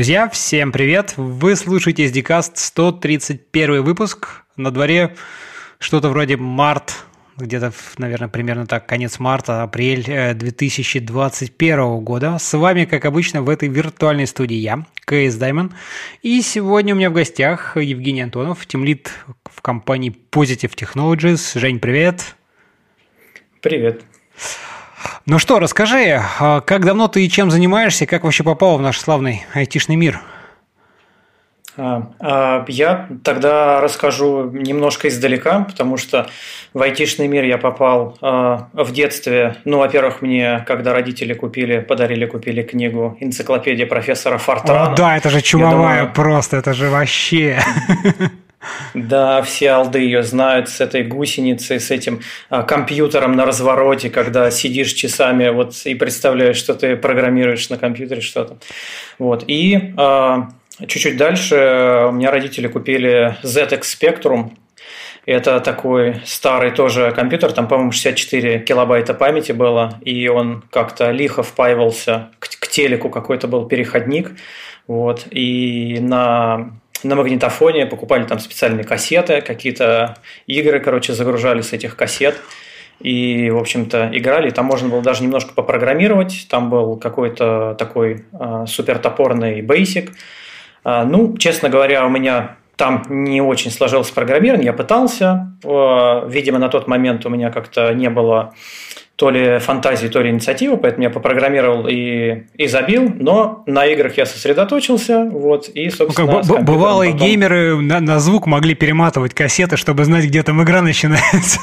Друзья, всем привет! Вы слушаете SDCast 131 выпуск. На дворе что-то вроде март, где-то, наверное, примерно так, конец марта, апрель 2021 э, года. С вами, как обычно, в этой виртуальной студии я, КС Даймон. И сегодня у меня в гостях Евгений Антонов, тимлит в компании Positive Technologies. Жень, привет! Привет! Ну что, расскажи, а как давно ты и чем занимаешься, как вообще попал в наш славный айтишный мир? А, а, я тогда расскажу немножко издалека, потому что в айтишный мир я попал в детстве. Ну, во-первых, мне, когда родители купили, подарили, купили книгу «Энциклопедия профессора Фортрана». О, да, это же чумовая думаю, просто, это же вообще... Да, все алды ее знают с этой гусеницей, с этим а, компьютером на развороте, когда сидишь часами вот, и представляешь, что ты программируешь на компьютере что-то. Вот. И а, чуть-чуть дальше у меня родители купили ZX Spectrum. Это такой старый тоже компьютер, там, по-моему, 64 килобайта памяти было, и он как-то лихо впаивался к, к телеку, какой-то был переходник. Вот, и на на магнитофоне, покупали там специальные кассеты, какие-то игры, короче, загружали с этих кассет. И, в общем-то, играли. Там можно было даже немножко попрограммировать. Там был какой-то такой э, супер топорный basic. Э, ну, честно говоря, у меня там не очень сложилось программирование. Я пытался. Э, видимо, на тот момент у меня как-то не было то ли фантазии, то ли инициативы, поэтому я попрограммировал и, и забил, но на играх я сосредоточился, вот, и, собственно... Ну, как бывалые потом... геймеры на, на звук могли перематывать кассеты, чтобы знать, где там игра начинается.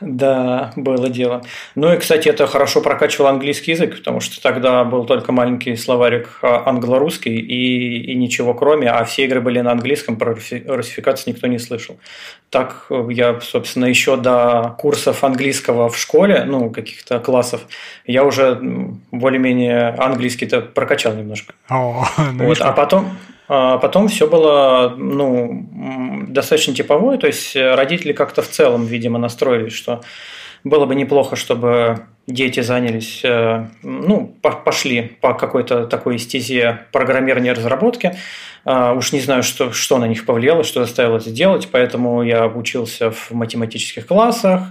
Да, было дело. Ну и, кстати, это хорошо прокачивал английский язык, потому что тогда был только маленький словарик а, англо-русский и, и ничего кроме, а все игры были на английском, про русификацию никто не слышал. Так я, собственно, еще до курсов английского в школе, ну, каких-то классов, я уже более-менее английский-то прокачал немножко. О, ну вот, а потом, а потом все было ну, достаточно типовое, то есть родители как-то в целом, видимо, настроились, что было бы неплохо, чтобы дети занялись, э, ну, пошли по какой-то такой стезе программирования разработки. А, уж не знаю, что, что на них повлияло, что заставило это делать, поэтому я обучился в математических классах.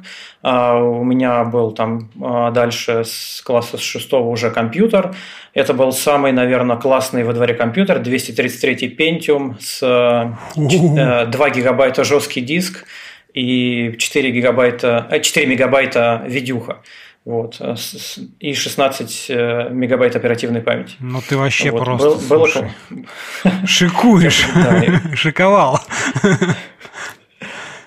А, у меня был там дальше с класса с шестого уже компьютер. Это был самый, наверное, классный во дворе компьютер, 233 Pentium с 2 э, гигабайта жесткий диск и 4 гигабайта, 4 э, мегабайта видюха. Вот, э, и 16 э, мегабайт оперативной памяти. Ну ты вообще вот. просто Был, было... шикуешь, шиковал.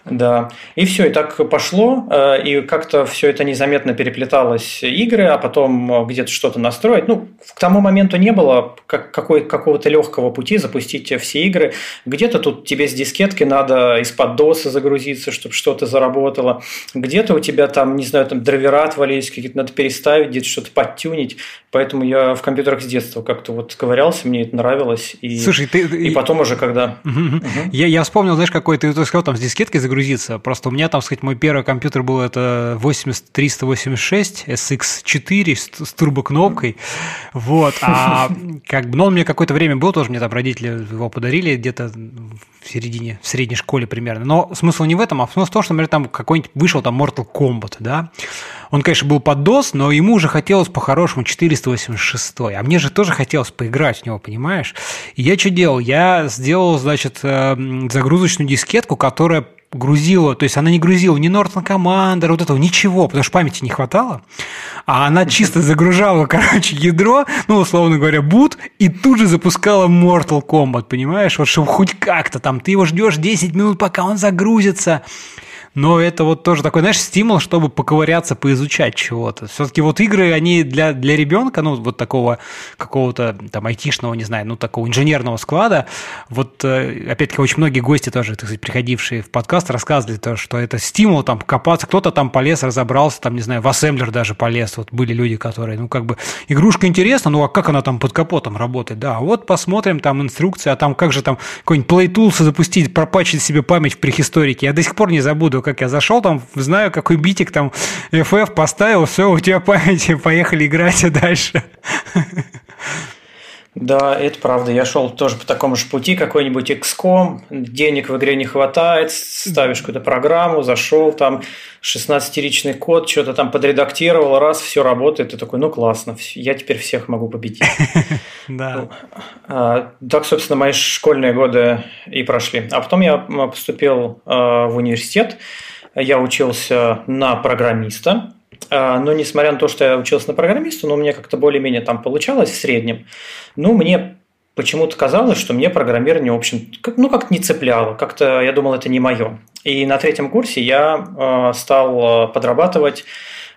Да. И все, и так пошло, э, и как-то все это незаметно переплеталось игры, а потом э, где-то что-то настроить. Ну, к тому моменту не было какой, какого-то легкого пути запустить все игры. Где-то тут тебе с дискетки надо из-под доса загрузиться, чтобы что-то заработало. Где-то у тебя там, не знаю, там драйвера отвалились, какие-то надо переставить, где-то что-то подтюнить. Поэтому я в компьютерах с детства как-то вот ковырялся, мне это нравилось. И, Слушай, ты... И потом уже когда... Угу. Угу. Я, я вспомнил, знаешь, какой ты, ты сказал, там с дискеткой загрузиться. Просто у меня там, сказать, мой первый компьютер был это 80386 SX4 с, с турбокнопкой. Вот. А как бы, ну, он мне какое-то время был, тоже мне там родители его подарили где-то в середине, в средней школе примерно. Но смысл не в этом, а смысл в том, что, например, там какой-нибудь вышел там Mortal Kombat, да. Он, конечно, был под DOS, но ему уже хотелось по-хорошему 486. А мне же тоже хотелось поиграть в него, понимаешь? И я что делал? Я сделал, значит, э, загрузочную дискетку, которая грузила, то есть она не грузила ни Norton Commander, вот этого, ничего, потому что памяти не хватало, а она чисто загружала, короче, ядро, ну, условно говоря, boot, и тут же запускала Mortal Kombat, понимаешь, вот чтобы хоть как-то там, ты его ждешь 10 минут, пока он загрузится, но это вот тоже такой, знаешь, стимул, чтобы поковыряться, поизучать чего-то. Все-таки вот игры, они для, для ребенка, ну, вот такого какого-то там айтишного, не знаю, ну, такого инженерного склада, вот, э, опять-таки, очень многие гости тоже, так сказать, приходившие в подкаст, рассказывали то, что это стимул там копаться, кто-то там полез, разобрался, там, не знаю, в ассемблер даже полез, вот были люди, которые, ну, как бы, игрушка интересна, ну, а как она там под капотом работает, да, вот посмотрим, там, инструкции, а там как же там какой-нибудь Play Tools запустить, пропачить себе память в прехисторике, я до сих пор не забуду, как я зашел там, знаю, какой битик там FF поставил, все, у тебя память, поехали играть дальше. Да, это правда. Я шел тоже по такому же пути, какой-нибудь XCOM, денег в игре не хватает, ставишь какую-то программу, зашел там, 16-ричный код, что-то там подредактировал, раз, все работает, ты такой, ну классно, я теперь всех могу победить. Да. Ну, а, так, собственно, мои школьные годы и прошли. А потом я поступил а, в университет, я учился на программиста, но несмотря на то, что я учился на программиста, но у меня как-то более-менее там получалось в среднем, ну, мне почему-то казалось, что мне программирование, в общем, ну, как-то не цепляло, как-то я думал, это не мое. И на третьем курсе я э, стал подрабатывать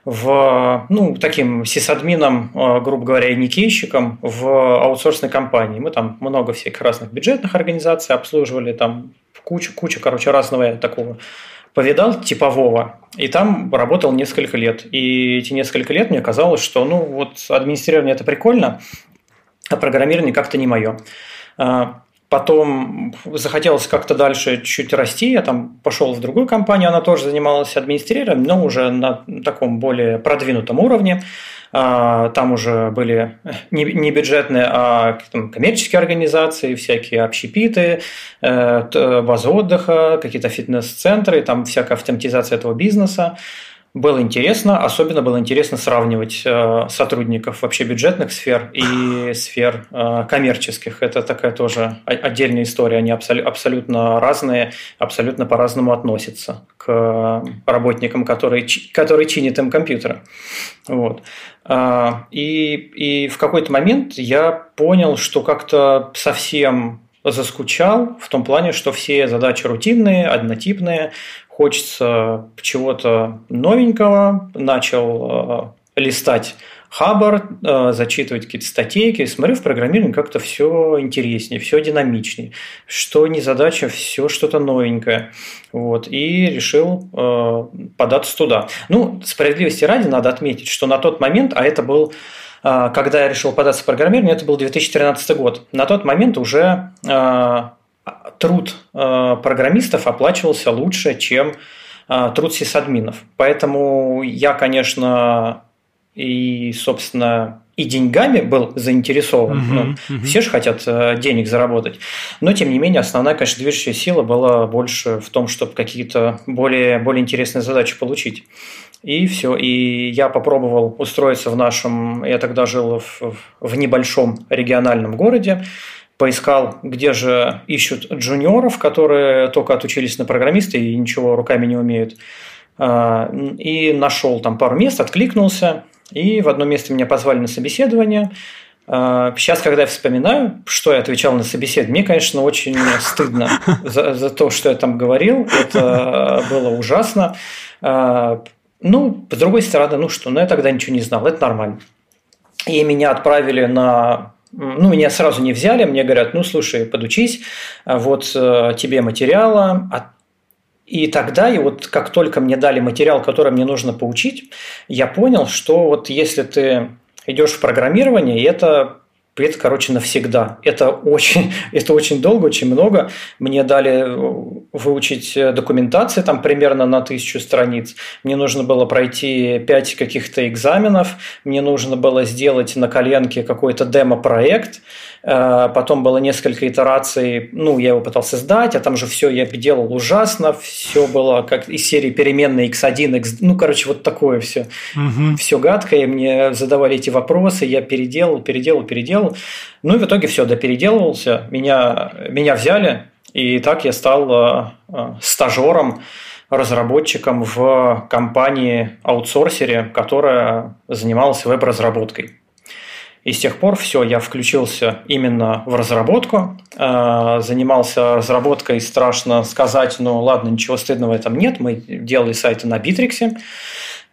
в, ну, таким сисадмином, грубо говоря, и никейщиком в аутсорсной компании. Мы там много всяких разных бюджетных организаций обслуживали, там кучу, кучу, короче, разного такого повидал типового, и там работал несколько лет. И эти несколько лет мне казалось, что ну вот администрирование это прикольно, а программирование как-то не мое. А, потом захотелось как-то дальше чуть расти, я там пошел в другую компанию, она тоже занималась администрированием, но уже на таком более продвинутом уровне. А, там уже были не бюджетные, а там, коммерческие организации, всякие общепиты, э, базы отдыха, какие-то фитнес-центры, там всякая автоматизация этого бизнеса. Было интересно, особенно было интересно сравнивать э, сотрудников вообще бюджетных сфер и сфер э, коммерческих. Это такая тоже отдельная история. Они абсолютно разные, абсолютно по-разному относятся к работникам, которые, которые чинят им компьютеры. Вот. А, и, и в какой-то момент я понял, что как-то совсем заскучал в том плане, что все задачи рутинные, однотипные, хочется чего-то новенького, начал э, листать Хабар, э, зачитывать какие-то статейки, смотрю в программировании как-то все интереснее, все динамичнее, что не задача, все что-то новенькое. Вот, и решил э, податься туда. Ну, справедливости ради надо отметить, что на тот момент, а это был э, когда я решил податься в программирование, это был 2013 год. На тот момент уже э, труд э, программистов оплачивался лучше, чем э, труд сисадминов. Поэтому я, конечно, и, собственно, и деньгами был заинтересован. Uh-huh, ну, uh-huh. Все же хотят э, денег заработать. Но, тем не менее, основная, конечно, движущая сила была больше в том, чтобы какие-то более, более интересные задачи получить. И все. И я попробовал устроиться в нашем... Я тогда жил в, в небольшом региональном городе поискал, где же ищут джуниоров, которые только отучились на программиста и ничего руками не умеют. А, и нашел там пару мест, откликнулся, и в одном месте меня позвали на собеседование. Сейчас, а, когда я вспоминаю, что я отвечал на собеседование, мне, конечно, очень стыдно за, за то, что я там говорил. Это было ужасно. А, ну, с другой стороны, ну что, ну я тогда ничего не знал, это нормально. И меня отправили на ну, меня сразу не взяли, мне говорят, ну, слушай, подучись, вот э, тебе материала, а и тогда, и вот как только мне дали материал, который мне нужно поучить, я понял, что вот если ты идешь в программирование, это это, короче, навсегда. Это очень, это очень долго, очень много. Мне дали выучить документации там примерно на тысячу страниц. Мне нужно было пройти пять каких-то экзаменов. Мне нужно было сделать на коленке какой-то демо-проект. Э, потом было несколько итераций, ну, я его пытался сдать, а там же все я делал ужасно, все было как из серии переменной x1, x... ну, короче, вот такое все. Угу. Все гадкое, мне задавали эти вопросы, я переделал, переделал, переделал. Ну, и в итоге все, да, переделывался, меня, меня взяли, и так я стал э, э, стажером, разработчиком в компании-аутсорсере, которая занималась веб-разработкой. И с тех пор все, я включился именно в разработку, э, занимался разработкой, страшно сказать, но ладно, ничего стыдного в этом нет. Мы делали сайты на Битриксе.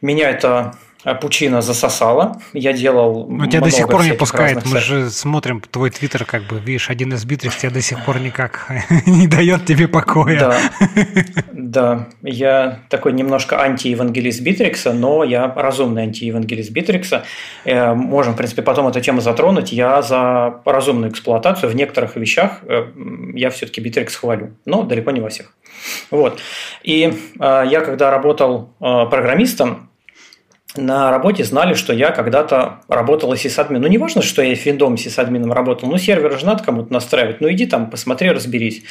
Меня это а пучина засосала. Я делал Но тебя до сих пор не пускает. Мы же смотрим твой твиттер, как бы, видишь, 1С-Битрикс тебя до сих пор никак не дает тебе покоя. Да, да. Я такой немножко антиевангелист Битрикса, но я разумный антиевангелист Битрикса. Э, можем, в принципе, потом эту тему затронуть. Я за разумную эксплуатацию. В некоторых вещах э, я все-таки Битрикс хвалю, но далеко не во всех. Вот. И э, я, когда работал программистом, на работе знали, что я когда-то работал сисадмином. Ну, не важно, что я виндом сисадмином работал, ну, сервер же надо кому-то настраивать. Ну, иди там, посмотри, разберись.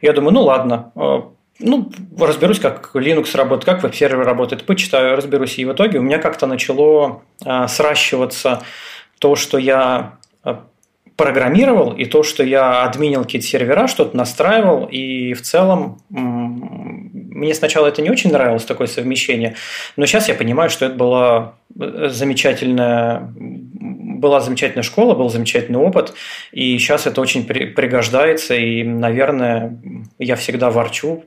Я думаю, ну, ладно, э, ну, разберусь, как Linux работает, как веб-сервер работает, почитаю, разберусь. И в итоге у меня как-то начало э, сращиваться то, что я э, программировал, и то, что я админил какие-то сервера, что-то настраивал, и в целом мне сначала это не очень нравилось, такое совмещение, но сейчас я понимаю, что это была замечательная была замечательная школа, был замечательный опыт, и сейчас это очень при, пригождается, и, наверное, я всегда ворчу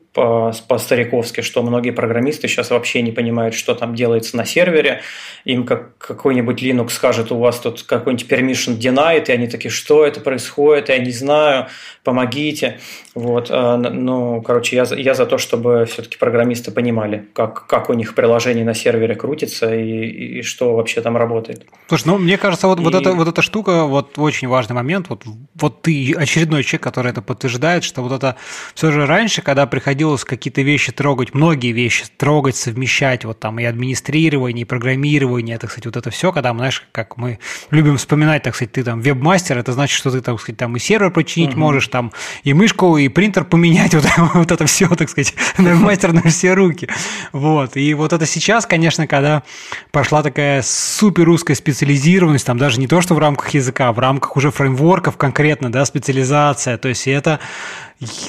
по-стариковски, что многие программисты сейчас вообще не понимают, что там делается на сервере, им как какой-нибудь Linux скажет, у вас тут какой-нибудь permission denied, и они такие, что это происходит, я не знаю, помогите. Вот. А, ну, короче, я, я за то, чтобы все-таки программисты понимали, как, как у них приложение на сервере крутится и, и что вообще там работает. Слушай, ну, мне кажется, вот, и... вот, эта, вот эта штука, вот очень важный момент, вот, вот ты очередной человек, который это подтверждает, что вот это все же раньше, когда приходилось какие-то вещи трогать, многие вещи трогать, совмещать, вот там и администрирование, и программирование, это, кстати, вот это все, когда, знаешь, как мы любим вспоминать, так сказать, ты там веб-мастер, это значит, что ты, так сказать, там и сервер починить угу. можешь, там и мышку, и принтер поменять, вот, вот это все, так сказать, мастер на все руки. Вот. И вот это сейчас, конечно, когда пошла такая супер русская специализированность, там даже не то, что в рамках языка, а в рамках уже фреймворков конкретно, да, специализация. То есть это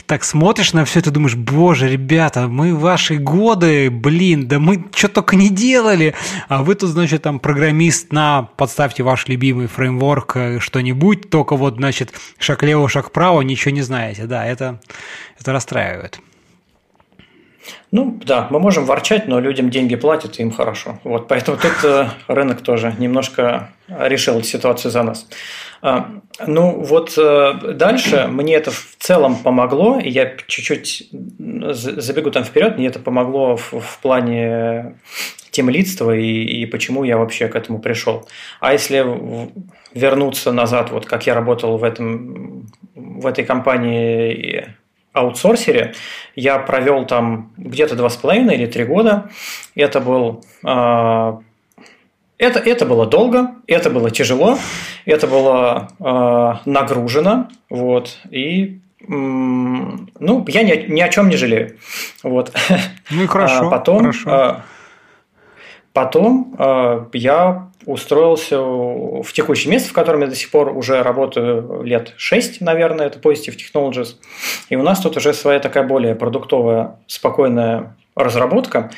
так смотришь на все это, думаешь, боже, ребята, мы ваши годы, блин, да мы что только не делали, а вы тут, значит, там программист на, подставьте ваш любимый фреймворк э, что-нибудь, только вот, значит, шаг лево, шаг вправо, ничего не знаете, да, это, это расстраивает. Ну да, мы можем ворчать, но людям деньги платят, и им хорошо. Вот, поэтому тут э, рынок тоже немножко решил ситуацию за нас. А, ну вот э, дальше мне это в целом помогло, и я чуть-чуть забегу там вперед, мне это помогло в, в плане темлидства и, и почему я вообще к этому пришел. А если вернуться назад, вот как я работал в, этом, в этой компании аутсорсере. Я провел там где-то два с половиной или три года. Это был э, это, это было долго, это было тяжело, это было э, нагружено, вот, и ну, я ни, ни о чем не жалею. Вот. Ну и хорошо. А потом, хорошо. А, потом а, я устроился в текущее место, в котором я до сих пор уже работаю лет 6, наверное, это Positive Technologies. И у нас тут уже своя такая более продуктовая, спокойная разработка.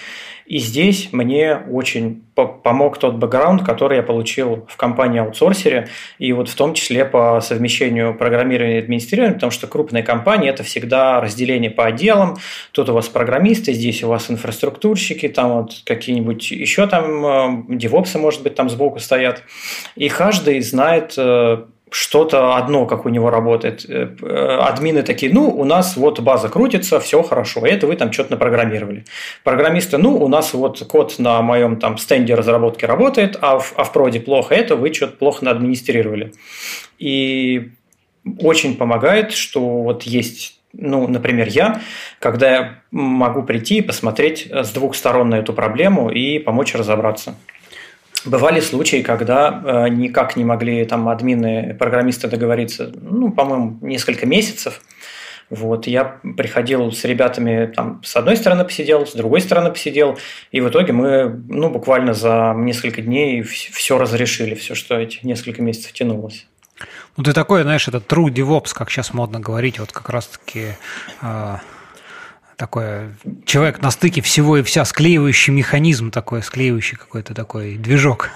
И здесь мне очень помог тот бэкграунд, который я получил в компании-аутсорсере, и вот в том числе по совмещению программирования и администрирования, потому что крупные компании – это всегда разделение по отделам. Тут у вас программисты, здесь у вас инфраструктурщики, там вот какие-нибудь еще там э, девопсы, может быть, там сбоку стоят. И каждый знает э, что-то одно, как у него работает. Э, э, админы такие, ну, у нас вот база крутится, все хорошо, это вы там что-то напрограммировали. Программисты, ну, у нас вот код на моем там стенде разработки работает, а в, а в проде плохо, это вы что-то плохо наадминистрировали. И очень помогает, что вот есть ну, например, я, когда я могу прийти и посмотреть с двух сторон на эту проблему и помочь разобраться. Бывали случаи, когда э, никак не могли там админы, программисты договориться, ну, по-моему, несколько месяцев. Вот, я приходил с ребятами, там, с одной стороны посидел, с другой стороны посидел, и в итоге мы, ну, буквально за несколько дней все разрешили, все, что эти несколько месяцев тянулось. Ну, ты такой, знаешь, это true DevOps, как сейчас модно говорить, вот как раз-таки э, такой человек на стыке всего и вся, склеивающий механизм такой, склеивающий какой-то такой движок.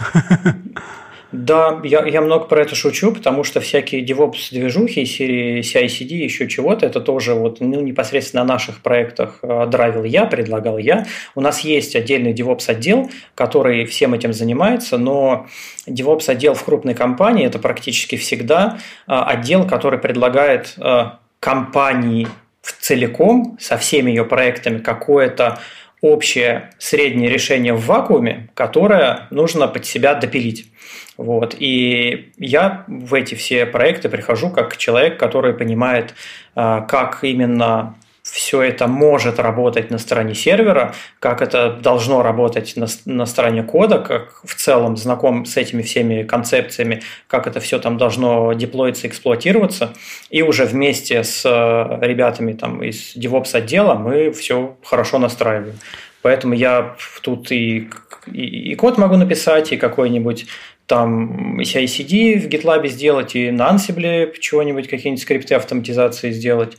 Да, я, я много про это шучу, потому что всякие DevOps-движухи серии CI-CD, еще чего-то, это тоже вот ну, непосредственно на наших проектах э, драйвил я, предлагал я. У нас есть отдельный DevOps-отдел, который всем этим занимается, но DevOps-отдел в крупной компании – это практически всегда э, отдел, который предлагает э, компании в целиком со всеми ее проектами какое-то общее среднее решение в вакууме, которое нужно под себя допилить. Вот. И я в эти все проекты прихожу как человек, который понимает, а, как именно все это может работать на стороне сервера, как это должно работать на, на стороне кода, как в целом знаком с этими всеми концепциями, как это все там должно деплоиться, эксплуатироваться. И уже вместе с э, ребятами там, из DevOps отдела мы все хорошо настраиваем. Поэтому я тут и, и, и код могу написать, и какой-нибудь там CI-CD в GitLab сделать, и на Ansible чего-нибудь, какие-нибудь скрипты автоматизации сделать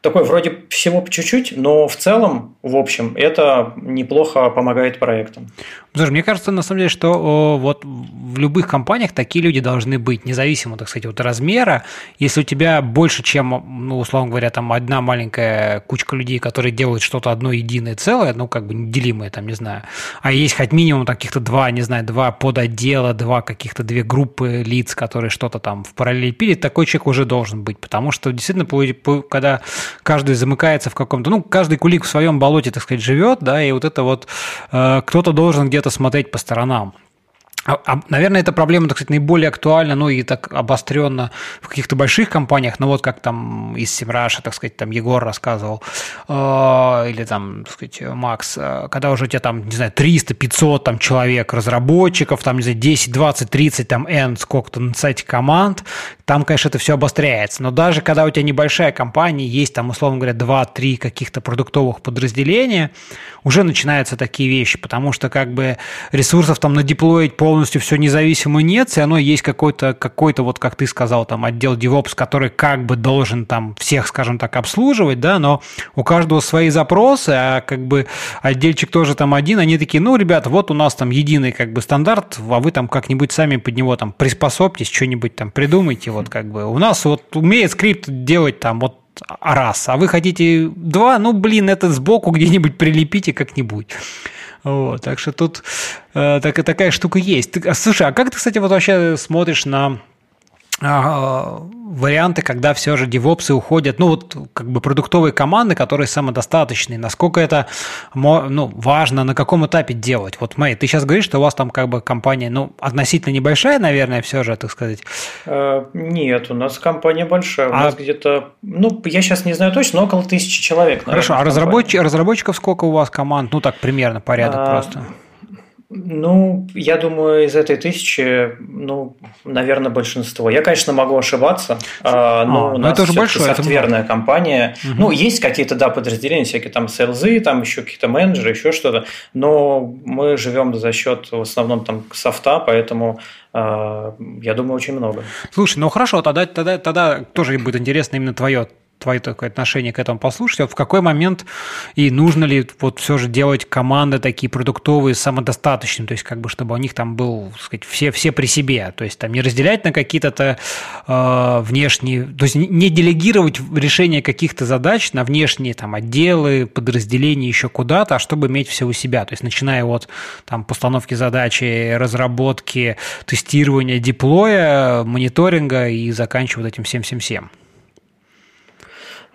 такой вроде всего по чуть-чуть, но в целом, в общем, это неплохо помогает проектам. Слушай, мне кажется, на самом деле, что вот в любых компаниях такие люди должны быть, независимо, так сказать, от размера. Если у тебя больше, чем, ну, условно говоря, там одна маленькая кучка людей, которые делают что-то одно единое целое, ну, как бы неделимое, там, не знаю, а есть хоть минимум каких-то два, не знаю, два подотдела, два каких-то две группы лиц, которые что-то там в параллель пилят, такой человек уже должен быть, потому что действительно, когда каждый замыкается в каком-то, ну, каждый кулик в своем болоте, так сказать, живет, да, и вот это вот э, кто-то должен где-то смотреть по сторонам. А, а, наверное, эта проблема, так сказать, наиболее актуальна, ну и так обостренно в каких-то больших компаниях, ну вот как там из Симраша, так сказать, там Егор рассказывал, э, или там, так сказать, Макс, э, когда уже у тебя там, не знаю, 300, 500 там человек разработчиков, там, не знаю, 10, 20, 30, там, N, сколько-то на сайте команд, там, конечно, это все обостряется. Но даже когда у тебя небольшая компания, есть там, условно говоря, 2-3 каких-то продуктовых подразделения, уже начинаются такие вещи, потому что как бы ресурсов там надеплоить полностью все независимо нет, все равно есть какой-то, какой-то вот, как ты сказал, там отдел DevOps, который как бы должен там всех, скажем так, обслуживать, да, но у каждого свои запросы, а как бы отдельчик тоже там один, они такие, ну, ребята, вот у нас там единый как бы стандарт, а вы там как-нибудь сами под него там приспособьтесь, что-нибудь там придумайте, вот как бы. У нас вот умеет скрипт делать там вот раз, а вы хотите два, ну, блин, это сбоку где-нибудь прилепите как-нибудь. Вот, так что тут э, так, такая штука есть. Ты, а, слушай, а как ты, кстати, вот вообще смотришь на варианты, когда все же девопсы уходят, ну вот как бы продуктовые команды, которые самодостаточные, насколько это ну, важно, на каком этапе делать. Вот, Мэй, ты сейчас говоришь, что у вас там как бы компания, ну, относительно небольшая, наверное, все же, так сказать. Э, нет, у нас компания большая, у а... нас где-то, ну, я сейчас не знаю точно, но около тысячи человек. Наверное, Хорошо, а разработчик, разработчиков сколько у вас команд? Ну, так примерно, порядок а... просто. Ну, я думаю, из этой тысячи, ну, наверное, большинство. Я, конечно, могу ошибаться, а, но а, у ну, нас это уже большое, софтверная это... компания. Угу. Ну, есть какие-то, да, подразделения, всякие там селзы, там еще какие-то менеджеры, еще что-то, но мы живем за счет в основном там софта, поэтому а, я думаю, очень много. Слушай, ну хорошо, тогда, тогда, тогда тоже будет интересно именно твое твое такое отношение к этому послушать. Вот в какой момент и нужно ли вот все же делать команды такие продуктовые самодостаточные, то есть как бы чтобы у них там был, так сказать, все, все при себе, то есть там не разделять на какие-то э, внешние, то есть не делегировать решение каких-то задач на внешние там отделы, подразделения еще куда-то, а чтобы иметь все у себя, то есть начиная от там постановки задачи, разработки, тестирования, деплоя, мониторинга и заканчивая вот этим 777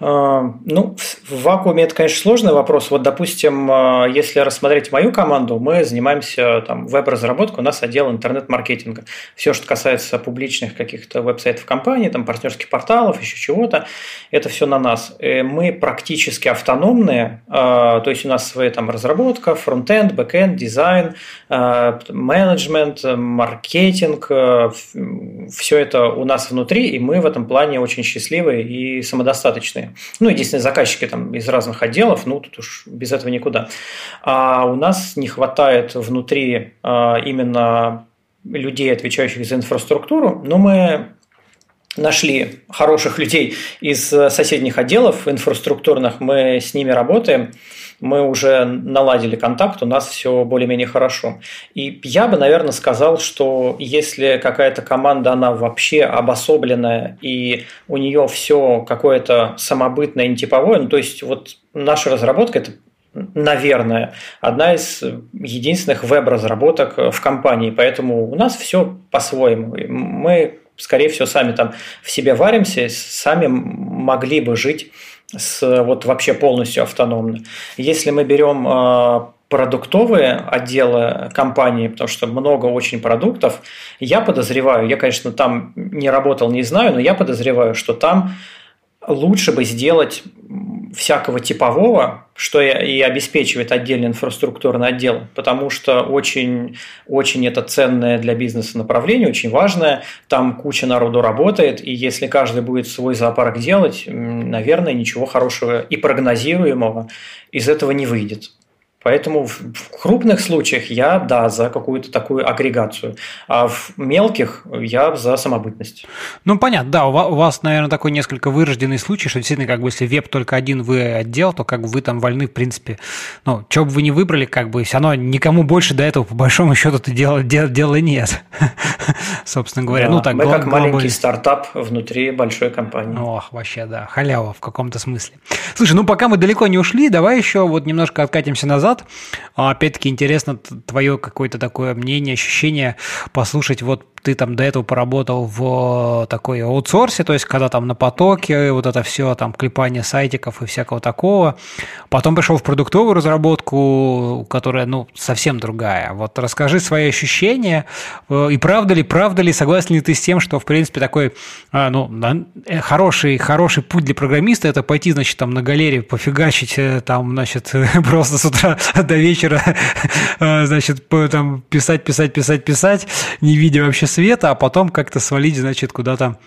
ну, в вакууме это, конечно, сложный вопрос. Вот, допустим, а, если рассмотреть мою команду, мы занимаемся там веб-разработкой, у нас отдел интернет-маркетинга. Все, что касается публичных каких-то веб-сайтов компании, там партнерских порталов, еще чего-то, это все на нас. Мы практически автономные, а, то есть у нас своя там разработка, фронтенд, бэкенд, дизайн, менеджмент, маркетинг, все это у нас внутри, и мы в этом плане очень счастливые и самодостаточные. Ну, единственные заказчики там из разных отделов, ну, тут уж без этого никуда. А у нас не хватает внутри а, именно людей, отвечающих за инфраструктуру, но мы нашли хороших людей из соседних отделов инфраструктурных, мы с ними работаем, мы уже наладили контакт, у нас все более-менее хорошо. И я бы, наверное, сказал, что если какая-то команда, она вообще обособленная, и у нее все какое-то самобытное, нетиповое, ну, то есть вот наша разработка – это наверное, одна из единственных веб-разработок в компании, поэтому у нас все по-своему. Мы скорее всего, сами там в себе варимся, сами могли бы жить с, вот вообще полностью автономно. Если мы берем а, продуктовые отделы компании, потому что много очень продуктов, я подозреваю, я, конечно, там не работал, не знаю, но я подозреваю, что там лучше бы сделать всякого типового, что и обеспечивает отдельный инфраструктурный отдел, потому что очень, очень это ценное для бизнеса направление, очень важное. Там куча народу работает, и если каждый будет свой зоопарк делать, наверное, ничего хорошего и прогнозируемого из этого не выйдет. Поэтому в крупных случаях я, да, за какую-то такую агрегацию, а в мелких я за самобытность. Ну, понятно, да, у вас, наверное, такой несколько вырожденный случай, что действительно, как бы, если веб только один вы отдел, то как бы вы там вольны, в принципе, ну, что бы вы ни выбрали, как бы все равно никому больше до этого, по большому счету, дела, дела, дела нет, собственно говоря. Да, ну, так, мы как маленький стартап внутри большой компании. Ох, вообще, да, халява в каком-то смысле. Слушай, ну, пока мы далеко не ушли, давай еще вот немножко откатимся назад, назад. А, опять-таки интересно твое какое-то такое мнение, ощущение послушать вот ты там до этого поработал в такой аутсорсе, то есть когда там на потоке, вот это все, там клепание сайтиков и всякого такого. Потом пришел в продуктовую разработку, которая, ну, совсем другая. Вот расскажи свои ощущения, э, и правда ли, правда ли, согласен ли ты с тем, что, в принципе, такой, а, ну, э, хороший, хороший путь для программиста – это пойти, значит, там на галерее пофигачить, э, там, значит, просто с утра до вечера, значит, там писать, писать, писать, писать, не видя вообще света, а потом как-то свалить, значит, куда-то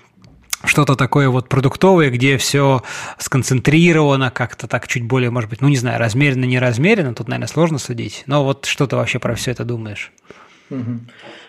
что-то такое вот продуктовое, где все сконцентрировано, как-то так чуть более, может быть, ну не знаю, размеренно, не размеренно, тут, наверное, сложно судить. Но вот что ты вообще про все это думаешь? Угу.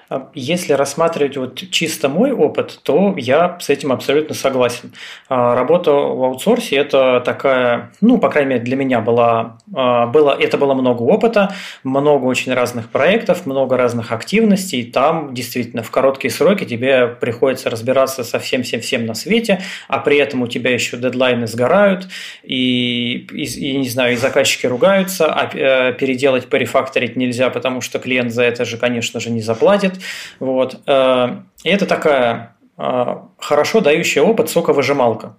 А если рассматривать вот чисто мой опыт, то я с этим абсолютно согласен. А, работа в аутсорсе – это такая, ну, по крайней мере, для меня была, а, было, это было много опыта, много очень разных проектов, много разных активностей. Там действительно в короткие сроки тебе приходится разбираться со всем-всем-всем на свете, а при этом у тебя еще дедлайны сгорают, и, и, и не знаю, и заказчики ругаются, а э, переделать, порефакторить нельзя, потому что клиент за это же, конечно же, не заплатит. Вот. Э, и это такая э, хорошо дающая опыт соковыжималка.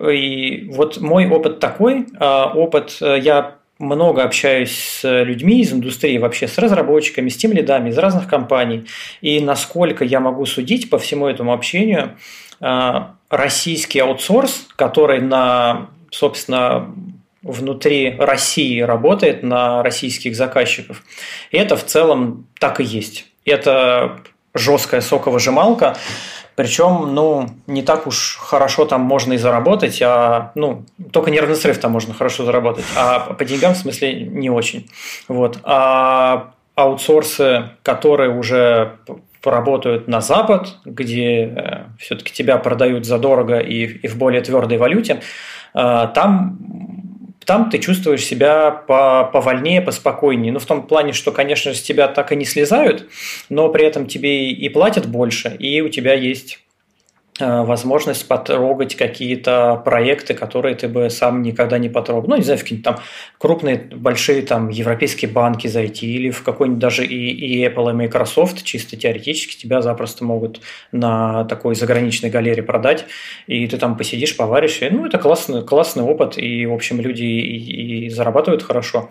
И вот мой опыт такой, э, опыт, я много общаюсь с людьми из индустрии, вообще с разработчиками, с тем лидами из разных компаний. И насколько я могу судить по всему этому общению, российский аутсорс, который на, собственно, внутри России работает на российских заказчиков, это в целом так и есть. Это жесткая соковыжималка, причем, ну, не так уж хорошо там можно и заработать, а, ну, только нервный срыв там можно хорошо заработать, а по деньгам, в смысле, не очень. Вот. А аутсорсы, которые уже поработают на Запад, где э, все-таки тебя продают задорого и, и в более твердой валюте, э, там там ты чувствуешь себя по повольнее, поспокойнее. Ну, в том плане, что, конечно с тебя так и не слезают, но при этом тебе и платят больше, и у тебя есть возможность потрогать какие-то проекты, которые ты бы сам никогда не потрогал. Ну, не знаю, в какие-нибудь там крупные, большие там европейские банки зайти или в какой-нибудь даже и, и Apple, и Microsoft чисто теоретически тебя запросто могут на такой заграничной галерее продать, и ты там посидишь, поваришь. И, ну, это классный, классный опыт, и, в общем, люди и, и зарабатывают хорошо.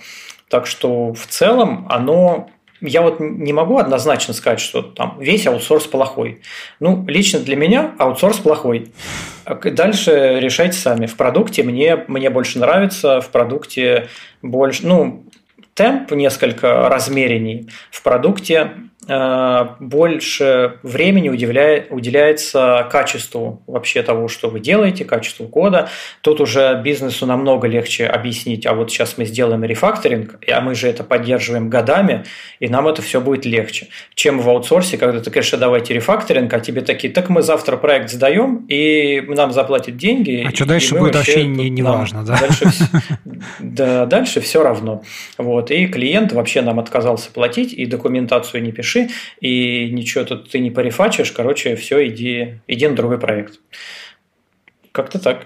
Так что в целом оно я вот не могу однозначно сказать, что там весь аутсорс плохой. Ну, лично для меня аутсорс плохой. Дальше решайте сами. В продукте мне, мне больше нравится, в продукте больше, ну, темп несколько размеренней. В продукте больше времени уделяет, уделяется качеству вообще того, что вы делаете, качеству кода. Тут уже бизнесу намного легче объяснить, а вот сейчас мы сделаем рефакторинг, а мы же это поддерживаем годами, и нам это все будет легче. Чем в аутсорсе, когда ты, конечно, давайте рефакторинг, а тебе такие, так мы завтра проект сдаем, и нам заплатят деньги. А что дальше будет вообще, вообще не, не важно, да? Дальше, да, дальше все равно. Вот. И клиент вообще нам отказался платить, и документацию не пиши, пиши, и ничего тут ты не порефачишь, короче, все, иди, иди на другой проект. Как-то так.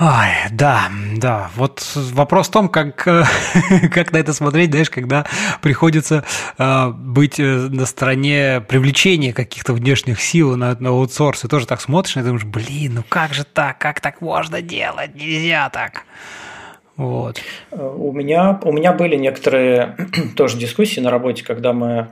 Ой, да, да. Вот вопрос в том, как, как на это смотреть, знаешь, когда приходится э, быть на стороне привлечения каких-то внешних сил на, на аутсорс, и тоже так смотришь и думаешь, блин, ну как же так, как так можно делать, нельзя так. Вот. У меня, у меня были некоторые тоже дискуссии на работе, когда мы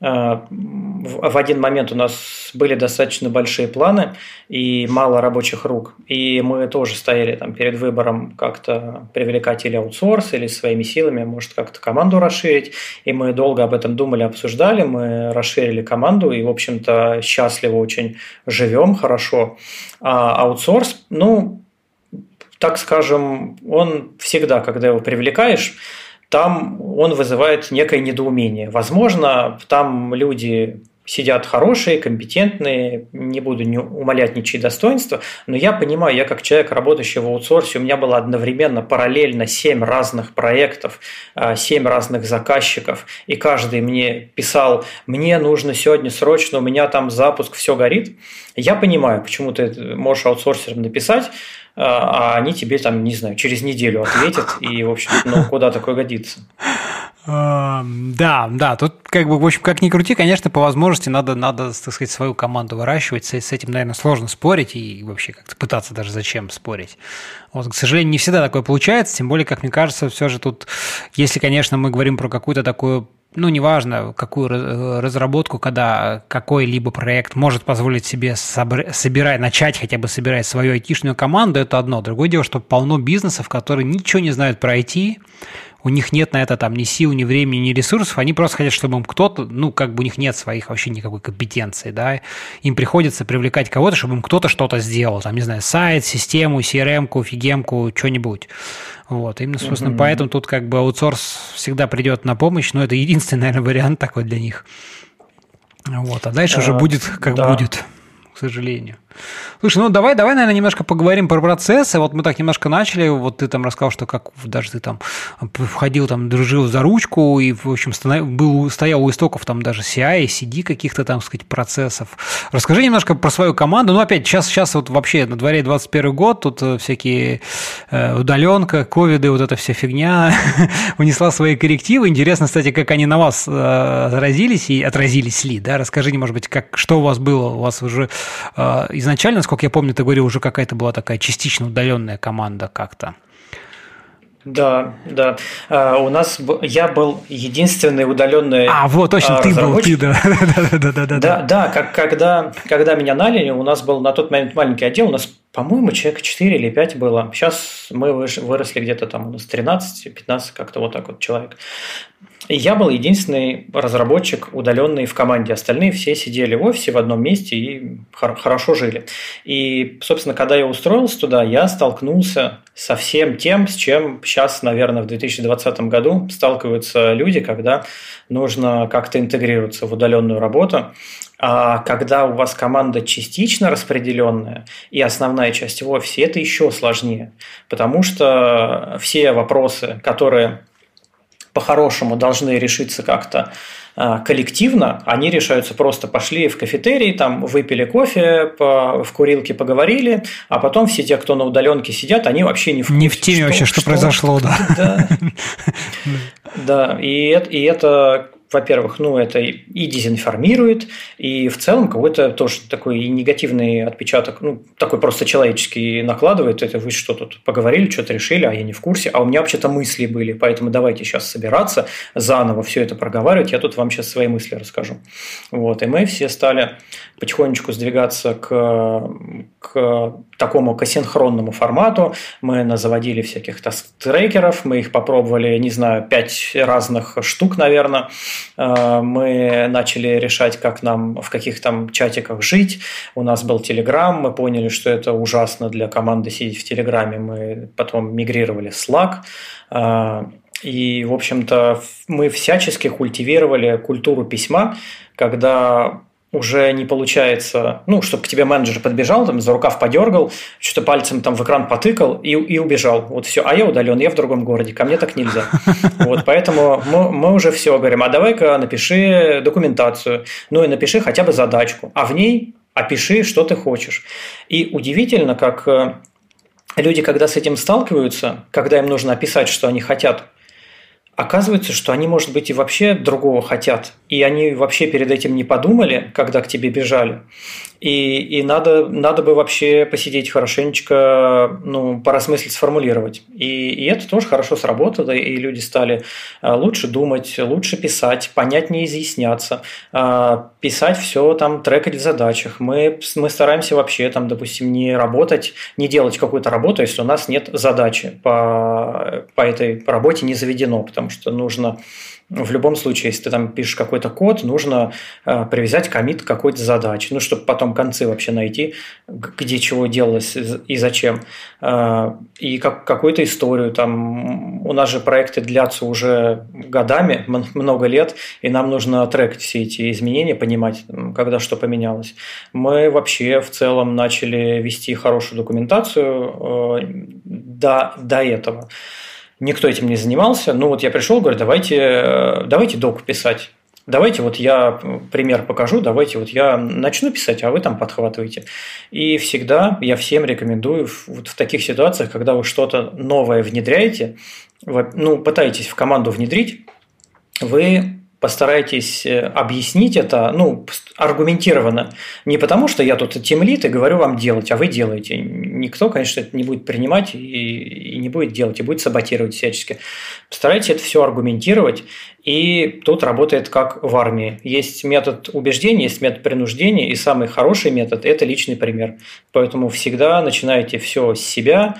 э, в один момент у нас были достаточно большие планы и мало рабочих рук. И мы тоже стояли там перед выбором как-то привлекать или аутсорс, или своими силами, может, как-то команду расширить. И мы долго об этом думали, обсуждали. Мы расширили команду и, в общем-то, счастливо очень живем, хорошо. А аутсорс, ну, так скажем, он всегда, когда его привлекаешь, там он вызывает некое недоумение. Возможно, там люди сидят хорошие, компетентные, не буду не умолять ничьи достоинства, но я понимаю, я как человек, работающий в аутсорсе, у меня было одновременно параллельно семь разных проектов, а, семь разных заказчиков, и каждый мне писал, мне нужно сегодня срочно, у меня там запуск, все горит. Я понимаю, почему ты можешь аутсорсерам написать, а, а они тебе там, не знаю, через неделю ответят, и, в общем, ну, куда такое годится. Да, да, тут как бы, в общем, как ни крути, конечно, по возможности надо, надо, так сказать, свою команду выращивать, с, с этим, наверное, сложно спорить и вообще как-то пытаться даже зачем спорить. Вот, к сожалению, не всегда такое получается, тем более, как мне кажется, все же тут, если, конечно, мы говорим про какую-то такую ну, неважно, какую разработку, когда какой-либо проект может позволить себе собирать, начать хотя бы собирать свою айтишную команду, это одно. Другое дело, что полно бизнесов, которые ничего не знают про IT, у них нет на это там ни сил, ни времени, ни ресурсов, они просто хотят, чтобы им кто-то, ну, как бы у них нет своих вообще никакой компетенции, да, им приходится привлекать кого-то, чтобы им кто-то что-то сделал, там, не знаю, сайт, систему, CRM-ку, фигемку, что-нибудь. Вот, именно, собственно, mm-hmm. поэтому тут как бы аутсорс всегда придет на помощь, но это единственный, наверное, вариант такой для них. Вот, а дальше а, уже будет как да. будет, к сожалению. Слушай, ну давай, давай, наверное, немножко поговорим про процессы. Вот мы так немножко начали. Вот ты там рассказал, что как даже ты там входил, там, дружил за ручку и, в общем, был, стоял у истоков там даже CI, CD каких-то там, сказать, процессов. Расскажи немножко про свою команду. Ну, опять, сейчас, сейчас вот вообще на дворе 21 год, тут э, всякие э, удаленка, ковиды, вот эта вся фигня унесла свои коррективы. Интересно, кстати, как они на вас э, отразились и отразились ли, да? Расскажи, может быть, как, что у вас было? У вас уже из изначально, насколько я помню, ты говорил, уже какая-то была такая частично удаленная команда как-то. Да, да. А, у нас я был единственный удаленный. А, вот, точно, ты был, ты, да. да, да, да, да, да. Да, как, когда, когда меня наняли, у нас был на тот момент маленький отдел, у нас, по-моему, человек 4 или 5 было. Сейчас мы выросли где-то там у нас 13-15, как-то вот так вот человек. И я был единственный разработчик удаленный в команде. Остальные все сидели в офисе в одном месте и хорошо жили. И, собственно, когда я устроился туда, я столкнулся со всем тем, с чем сейчас, наверное, в 2020 году сталкиваются люди, когда нужно как-то интегрироваться в удаленную работу. А когда у вас команда частично распределенная и основная часть в офисе, это еще сложнее, потому что все вопросы, которые по-хорошему должны решиться как-то а, коллективно, они решаются просто пошли в кафетерий, там выпили кофе, по, в курилке поговорили, а потом все те, кто на удаленке сидят, они вообще не в курсе. Не в теме что, вообще, что, что произошло, да. Да, да. И, и это во-первых, ну, это и дезинформирует, и в целом какой-то тоже такой негативный отпечаток, ну, такой просто человеческий накладывает. Это вы что тут поговорили, что-то решили, а я не в курсе, а у меня вообще-то мысли были, поэтому давайте сейчас собираться, заново все это проговаривать, я тут вам сейчас свои мысли расскажу. Вот, и мы все стали потихонечку сдвигаться к, к такому к асинхронному формату. Мы заводили всяких трекеров, мы их попробовали, не знаю, пять разных штук, наверное. Э, мы начали решать, как нам в каких там чатиках жить. У нас был Телеграм, мы поняли, что это ужасно для команды сидеть в Телеграме. Мы потом мигрировали в Slack. Э, и, в общем-то, мы всячески культивировали культуру письма, когда уже не получается, ну, чтобы к тебе менеджер подбежал, там, за рукав подергал, что-то пальцем там в экран потыкал и, и убежал. Вот все. А я удален, я в другом городе, ко мне так нельзя. Вот, поэтому мы, мы уже все говорим, а давай-ка напиши документацию, ну и напиши хотя бы задачку, а в ней опиши, что ты хочешь. И удивительно, как э, люди, когда с этим сталкиваются, когда им нужно описать, что они хотят, оказывается, что они, может быть, и вообще другого хотят. И они вообще перед этим не подумали, когда к тебе бежали. И, и надо, надо бы вообще посидеть хорошенечко, ну, поразмыслить, сформулировать. И, и это тоже хорошо сработало, и люди стали а, лучше думать, лучше писать, понятнее изъясняться, а, писать все там, трекать в задачах. Мы, мы стараемся вообще там, допустим, не работать, не делать какую-то работу, если у нас нет задачи по, по этой работе не заведено, потому что нужно в любом случае, если ты там пишешь какой-то код, нужно э, привязать комит к какой-то задаче, ну, чтобы потом концы вообще найти, где чего делалось и зачем. Э, и как, какую-то историю. Там, у нас же проекты длятся уже годами, много лет, и нам нужно трекать все эти изменения, понимать, когда что поменялось. Мы вообще в целом начали вести хорошую документацию э, до, до этого никто этим не занимался. Ну вот я пришел, говорю, давайте, э, давайте док писать. Давайте вот я пример покажу, давайте вот я начну писать, а вы там подхватываете. И всегда я всем рекомендую вот в таких ситуациях, когда вы что-то новое внедряете, ну, пытаетесь в команду внедрить, вы постарайтесь э, объяснить это, ну, аргументированно. Не потому, что я тут темлит и говорю вам делать, а вы делаете. Никто, конечно, это не будет принимать и, и не будет делать, и будет саботировать всячески. Постарайтесь это все аргументировать, и тут работает как в армии. Есть метод убеждения, есть метод принуждения, и самый хороший метод – это личный пример. Поэтому всегда начинайте все с себя,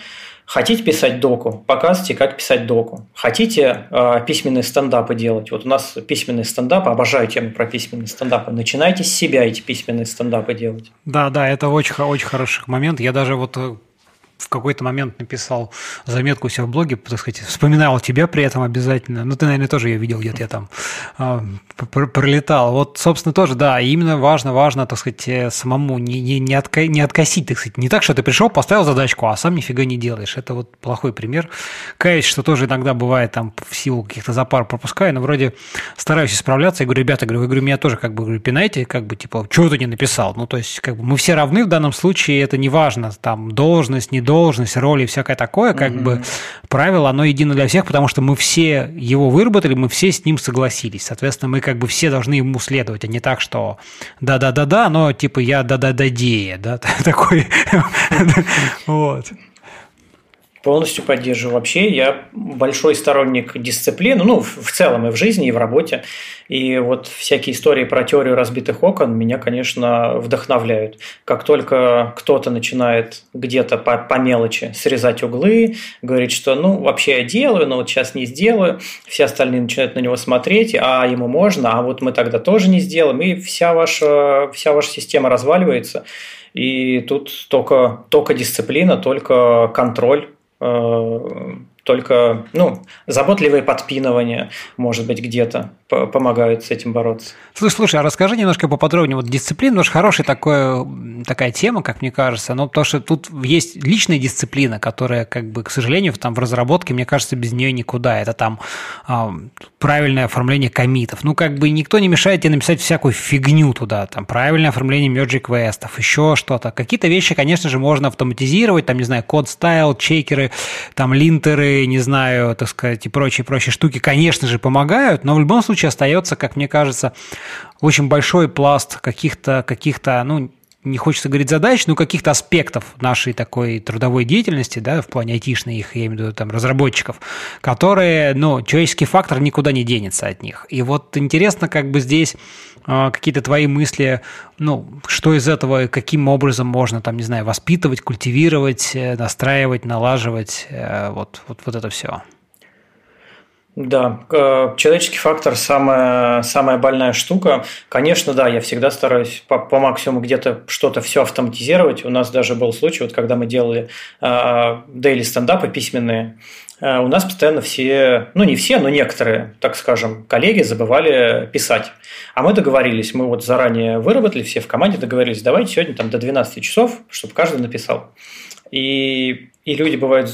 Хотите писать доку, показывайте, как писать доку. Хотите э, письменные стендапы делать. Вот у нас письменные стендапы, обожаю тему про письменные стендапы. Начинайте с себя эти письменные стендапы делать. Да, да, это очень, очень хороший момент. Я даже вот э, в какой-то момент написал заметку у себя в блоге, так сказать, вспоминал тебя при этом обязательно. Ну, ты, наверное, тоже ее видел где-то, я там э, пролетал. Вот, собственно, тоже, да, именно важно, важно, так сказать, э, самому не, не, не, отка, не откосить, так сказать. Не так, что ты пришел, поставил задачку, а сам нифига не делаешь. Это вот плохой пример. Каюсь, что тоже иногда бывает там в силу каких-то запар пропускаю, но вроде стараюсь исправляться. Я говорю, ребята, говорю, вы, говорю, меня тоже как бы говорю, пинайте, как бы, типа, чего ты не написал? Ну, то есть, как бы мы все равны в данном случае, это не важно, там, должность, не должность, роли и всякое такое, как mm-hmm. бы правило, оно едино для всех, потому что мы все его выработали, мы все с ним согласились. Соответственно, мы как бы все должны ему следовать, а не так, что да-да-да-да, но типа я да-да-да-дея, да, такой. Вот. Полностью поддерживаю. Вообще, я большой сторонник дисциплины, ну, в целом и в жизни, и в работе. И вот всякие истории про теорию разбитых окон меня, конечно, вдохновляют. Как только кто-то начинает где-то по, по мелочи срезать углы, говорит, что ну вообще я делаю, но вот сейчас не сделаю, все остальные начинают на него смотреть, а ему можно, а вот мы тогда тоже не сделаем, и вся ваша, вся ваша система разваливается. И тут только, только дисциплина, только контроль Э, только ну, заботливые подпинывания, может быть, где-то помогают с этим бороться. Слушай, слушай, а расскажи немножко поподробнее. Вот дисциплина, уж хорошая такое, такая тема, как мне кажется, но потому что тут есть личная дисциплина, которая, как бы, к сожалению, там в разработке, мне кажется, без нее никуда. Это там э, правильное оформление комитов. Ну, как бы никто не мешает тебе написать всякую фигню туда, там правильное оформление merge квестов, еще что-то. Какие-то вещи, конечно же, можно автоматизировать, там, не знаю, код стайл, чекеры, там, линтеры, не знаю, так сказать, и прочие-прочие штуки, конечно же, помогают, но в любом случае остается, как мне кажется, очень большой пласт каких-то, каких-то, ну, не хочется говорить задач, но каких-то аспектов нашей такой трудовой деятельности, да, в плане айтишной их, я имею в виду там разработчиков, которые, ну, человеческий фактор никуда не денется от них. И вот интересно, как бы здесь э, какие-то твои мысли, ну, что из этого, каким образом можно там, не знаю, воспитывать, культивировать, э, настраивать, налаживать, э, вот, вот, вот это все. Да, человеческий фактор самая, самая больная штука. Конечно, да, я всегда стараюсь по, по максимуму где-то что-то все автоматизировать. У нас даже был случай, вот когда мы делали э, дейли стендапы письменные, э, у нас постоянно все, ну не все, но некоторые, так скажем, коллеги забывали писать. А мы договорились, мы вот заранее выработали, все в команде договорились, давайте сегодня там до 12 часов, чтобы каждый написал. И и люди бывают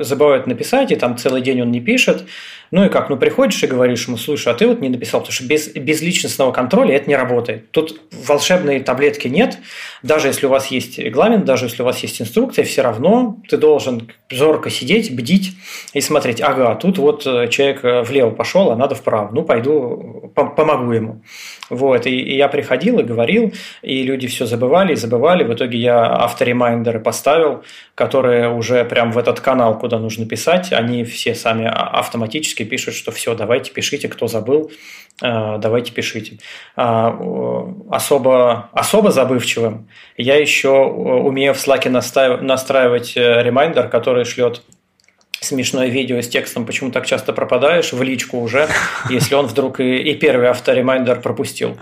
забывают написать, и там целый день он не пишет. Ну и как, ну приходишь и говоришь ему, слушай, а ты вот не написал, потому что без, без личностного контроля это не работает. Тут волшебной таблетки нет. Даже если у вас есть регламент, даже если у вас есть инструкция, все равно ты должен зорко сидеть, бдить и смотреть, ага, тут вот э, человек э, влево пошел, а надо вправо. Ну, пойду, помогу ему. Вот, и, и я приходил и говорил, и люди все забывали и забывали. В итоге я авторемайндеры поставил, которые уже прям в этот канал, куда нужно писать, они все сами а, автоматически пишут, что все, давайте пишите, кто забыл, э, давайте пишите. А, особо, особо забывчивым я еще умею в Slack настраивать э, ремайдер, который шлет смешное видео с текстом «Почему так часто пропадаешь?» в личку уже, если он вдруг и, и первый авторемайндер пропустил.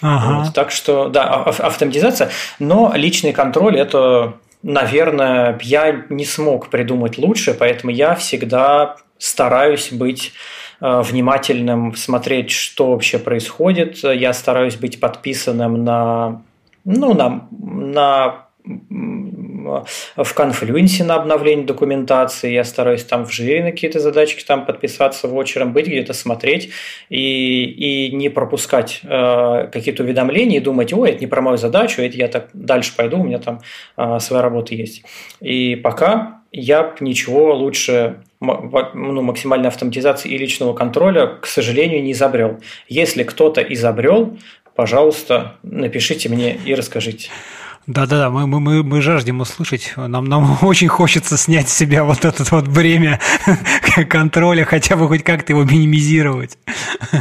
Ага. Вот, так что, да, автоматизация, но личный контроль – это, наверное, я не смог придумать лучше, поэтому я всегда стараюсь быть э, внимательным, смотреть, что вообще происходит. Я стараюсь быть подписанным на, ну, на, на в конфлюенсе на обновление документации, я стараюсь там в жире на какие-то задачки там подписаться в очером, быть где-то смотреть и, и не пропускать э, какие-то уведомления и думать, ой, это не про мою задачу, это я так дальше пойду, у меня там э, своя работа есть. И пока я ничего лучше ну, максимальной автоматизации и личного контроля, к сожалению, не изобрел. Если кто-то изобрел, пожалуйста, напишите мне и расскажите. Да-да-да, мы, мы, мы, мы жаждем услышать. Нам, нам очень хочется снять с себя вот это вот бремя контроля, хотя бы хоть как-то его минимизировать.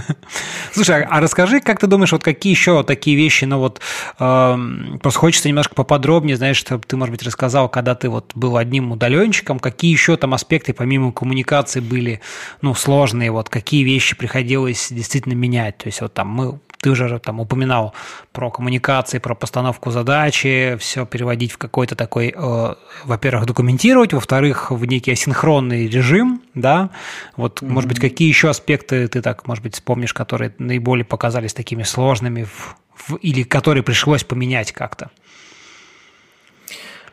Слушай, а расскажи, как ты думаешь, вот какие еще такие вещи, ну вот, э, просто хочется немножко поподробнее, знаешь, чтобы ты, может быть, рассказал, когда ты вот был одним удаленщиком, какие еще там аспекты помимо коммуникации были, ну, сложные, вот какие вещи приходилось действительно менять. То есть вот там мы ты уже там упоминал про коммуникации, про постановку задачи, все переводить в какой-то такой, э, во-первых, документировать, во-вторых, в некий асинхронный режим, да, вот, mm-hmm. может быть, какие еще аспекты ты так, может быть, вспомнишь, которые наиболее показались такими сложными в, в, или которые пришлось поменять как-то?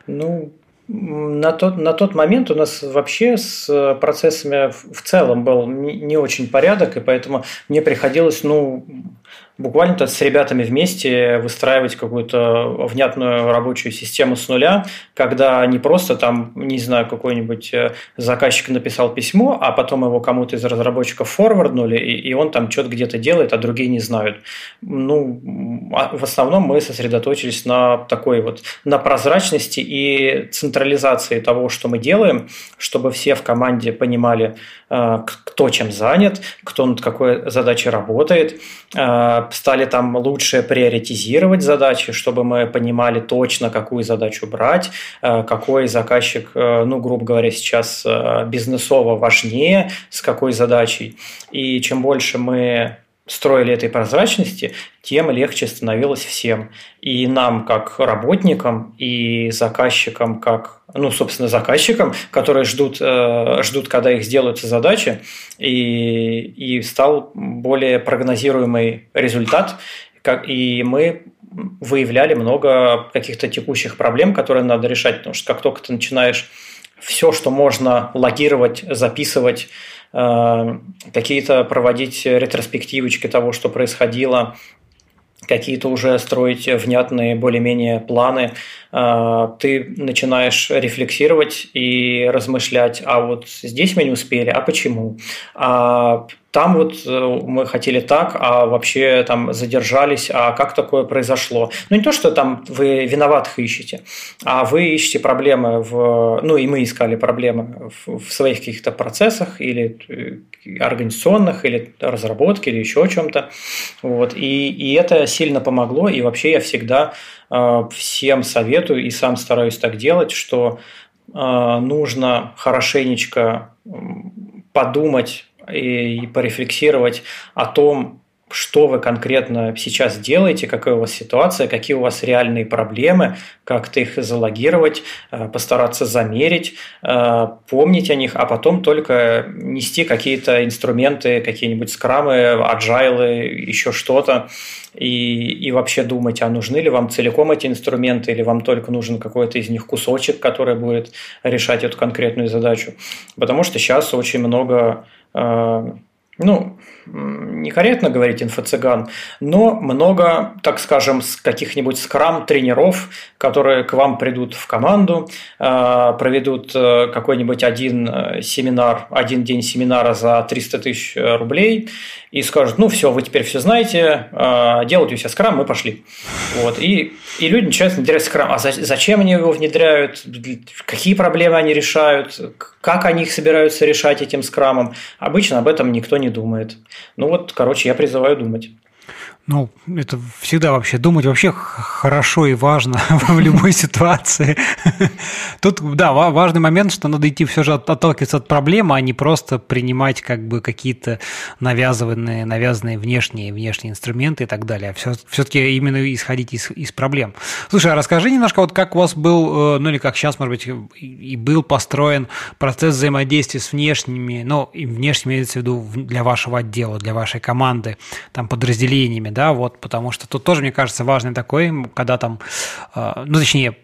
Ну, на тот, на тот момент у нас вообще с процессами в целом был не, не очень порядок, и поэтому мне приходилось, ну, буквально-то с ребятами вместе выстраивать какую-то внятную рабочую систему с нуля, когда не просто там, не знаю, какой-нибудь э, заказчик написал письмо, а потом его кому-то из разработчиков форварднули, и, он там что-то где-то делает, а другие не знают. Ну, а в основном мы сосредоточились на такой вот, на прозрачности и централизации того, что мы делаем, чтобы все в команде понимали, кто чем занят, кто над какой задачей работает, э, стали там лучше приоритизировать задачи, чтобы мы понимали точно, какую задачу брать, э, какой заказчик, э, ну, грубо говоря, сейчас э, бизнесово важнее, с какой задачей. И чем больше мы строили этой прозрачности, тем легче становилось всем. И нам, как работникам, и заказчикам, как, ну, собственно, заказчикам, которые ждут, э, ждут когда их сделаются задачи, и, и стал более прогнозируемый результат, как, и мы выявляли много каких-то текущих проблем, которые надо решать, потому что как только ты начинаешь все, что можно логировать, записывать, какие-то проводить ретроспективочки того, что происходило, какие-то уже строить внятные более-менее планы, э, ты начинаешь рефлексировать и размышлять, а вот здесь мы не успели, а почему? А там вот э, мы хотели так, а вообще там задержались, а как такое произошло? Ну, не то, что там вы виноватых ищете, а вы ищете проблемы в... Ну, и мы искали проблемы в, в своих каких-то процессах или э, организационных, или разработке, или еще чем-то. Вот. И, и это сильно помогло, и вообще я всегда э, всем советую, и сам стараюсь так делать, что э, нужно хорошенечко подумать и порефлексировать о том, что вы конкретно сейчас делаете, какая у вас ситуация, какие у вас реальные проблемы, как-то их залогировать, э, постараться замерить, э, помнить о них, а потом только нести какие-то инструменты, какие-нибудь скрамы, аджайлы, еще что-то, и, и вообще думать, а нужны ли вам целиком эти инструменты, или вам только нужен какой-то из них кусочек, который будет решать эту конкретную задачу. Потому что сейчас очень много ну, некорректно говорить инфо-цыган, но много, так скажем, каких-нибудь скрам-тренеров, которые к вам придут в команду, а, проведут э, какой-нибудь один э, семинар, один день семинара за 300 тысяч рублей и скажут, ну все, вы теперь все знаете, делайте у себя скрам, мы пошли. Вот. И, и люди начинают внедрять скрам. А зачем они его внедряют? Какие проблемы они решают? Как они их собираются решать этим скрамом? Обычно об этом никто не думает. Ну вот, короче, я призываю думать. Ну, это всегда вообще думать вообще хорошо и важно в любой ситуации. Тут, да, важный момент, что надо идти все же отталкиваться от проблемы, а не просто принимать как бы какие-то навязанные, навязанные внешние, внешние инструменты и так далее. Все, все-таки именно исходить из, из проблем. Слушай, а расскажи немножко, вот как у вас был, э, ну или как сейчас, может быть, и был построен процесс взаимодействия с внешними, ну, и внешними имеется в виду для вашего отдела, для вашей команды, там, подразделениями, да, вот, потому что тут тоже, мне кажется, важный такой, когда там, э, ну, точнее,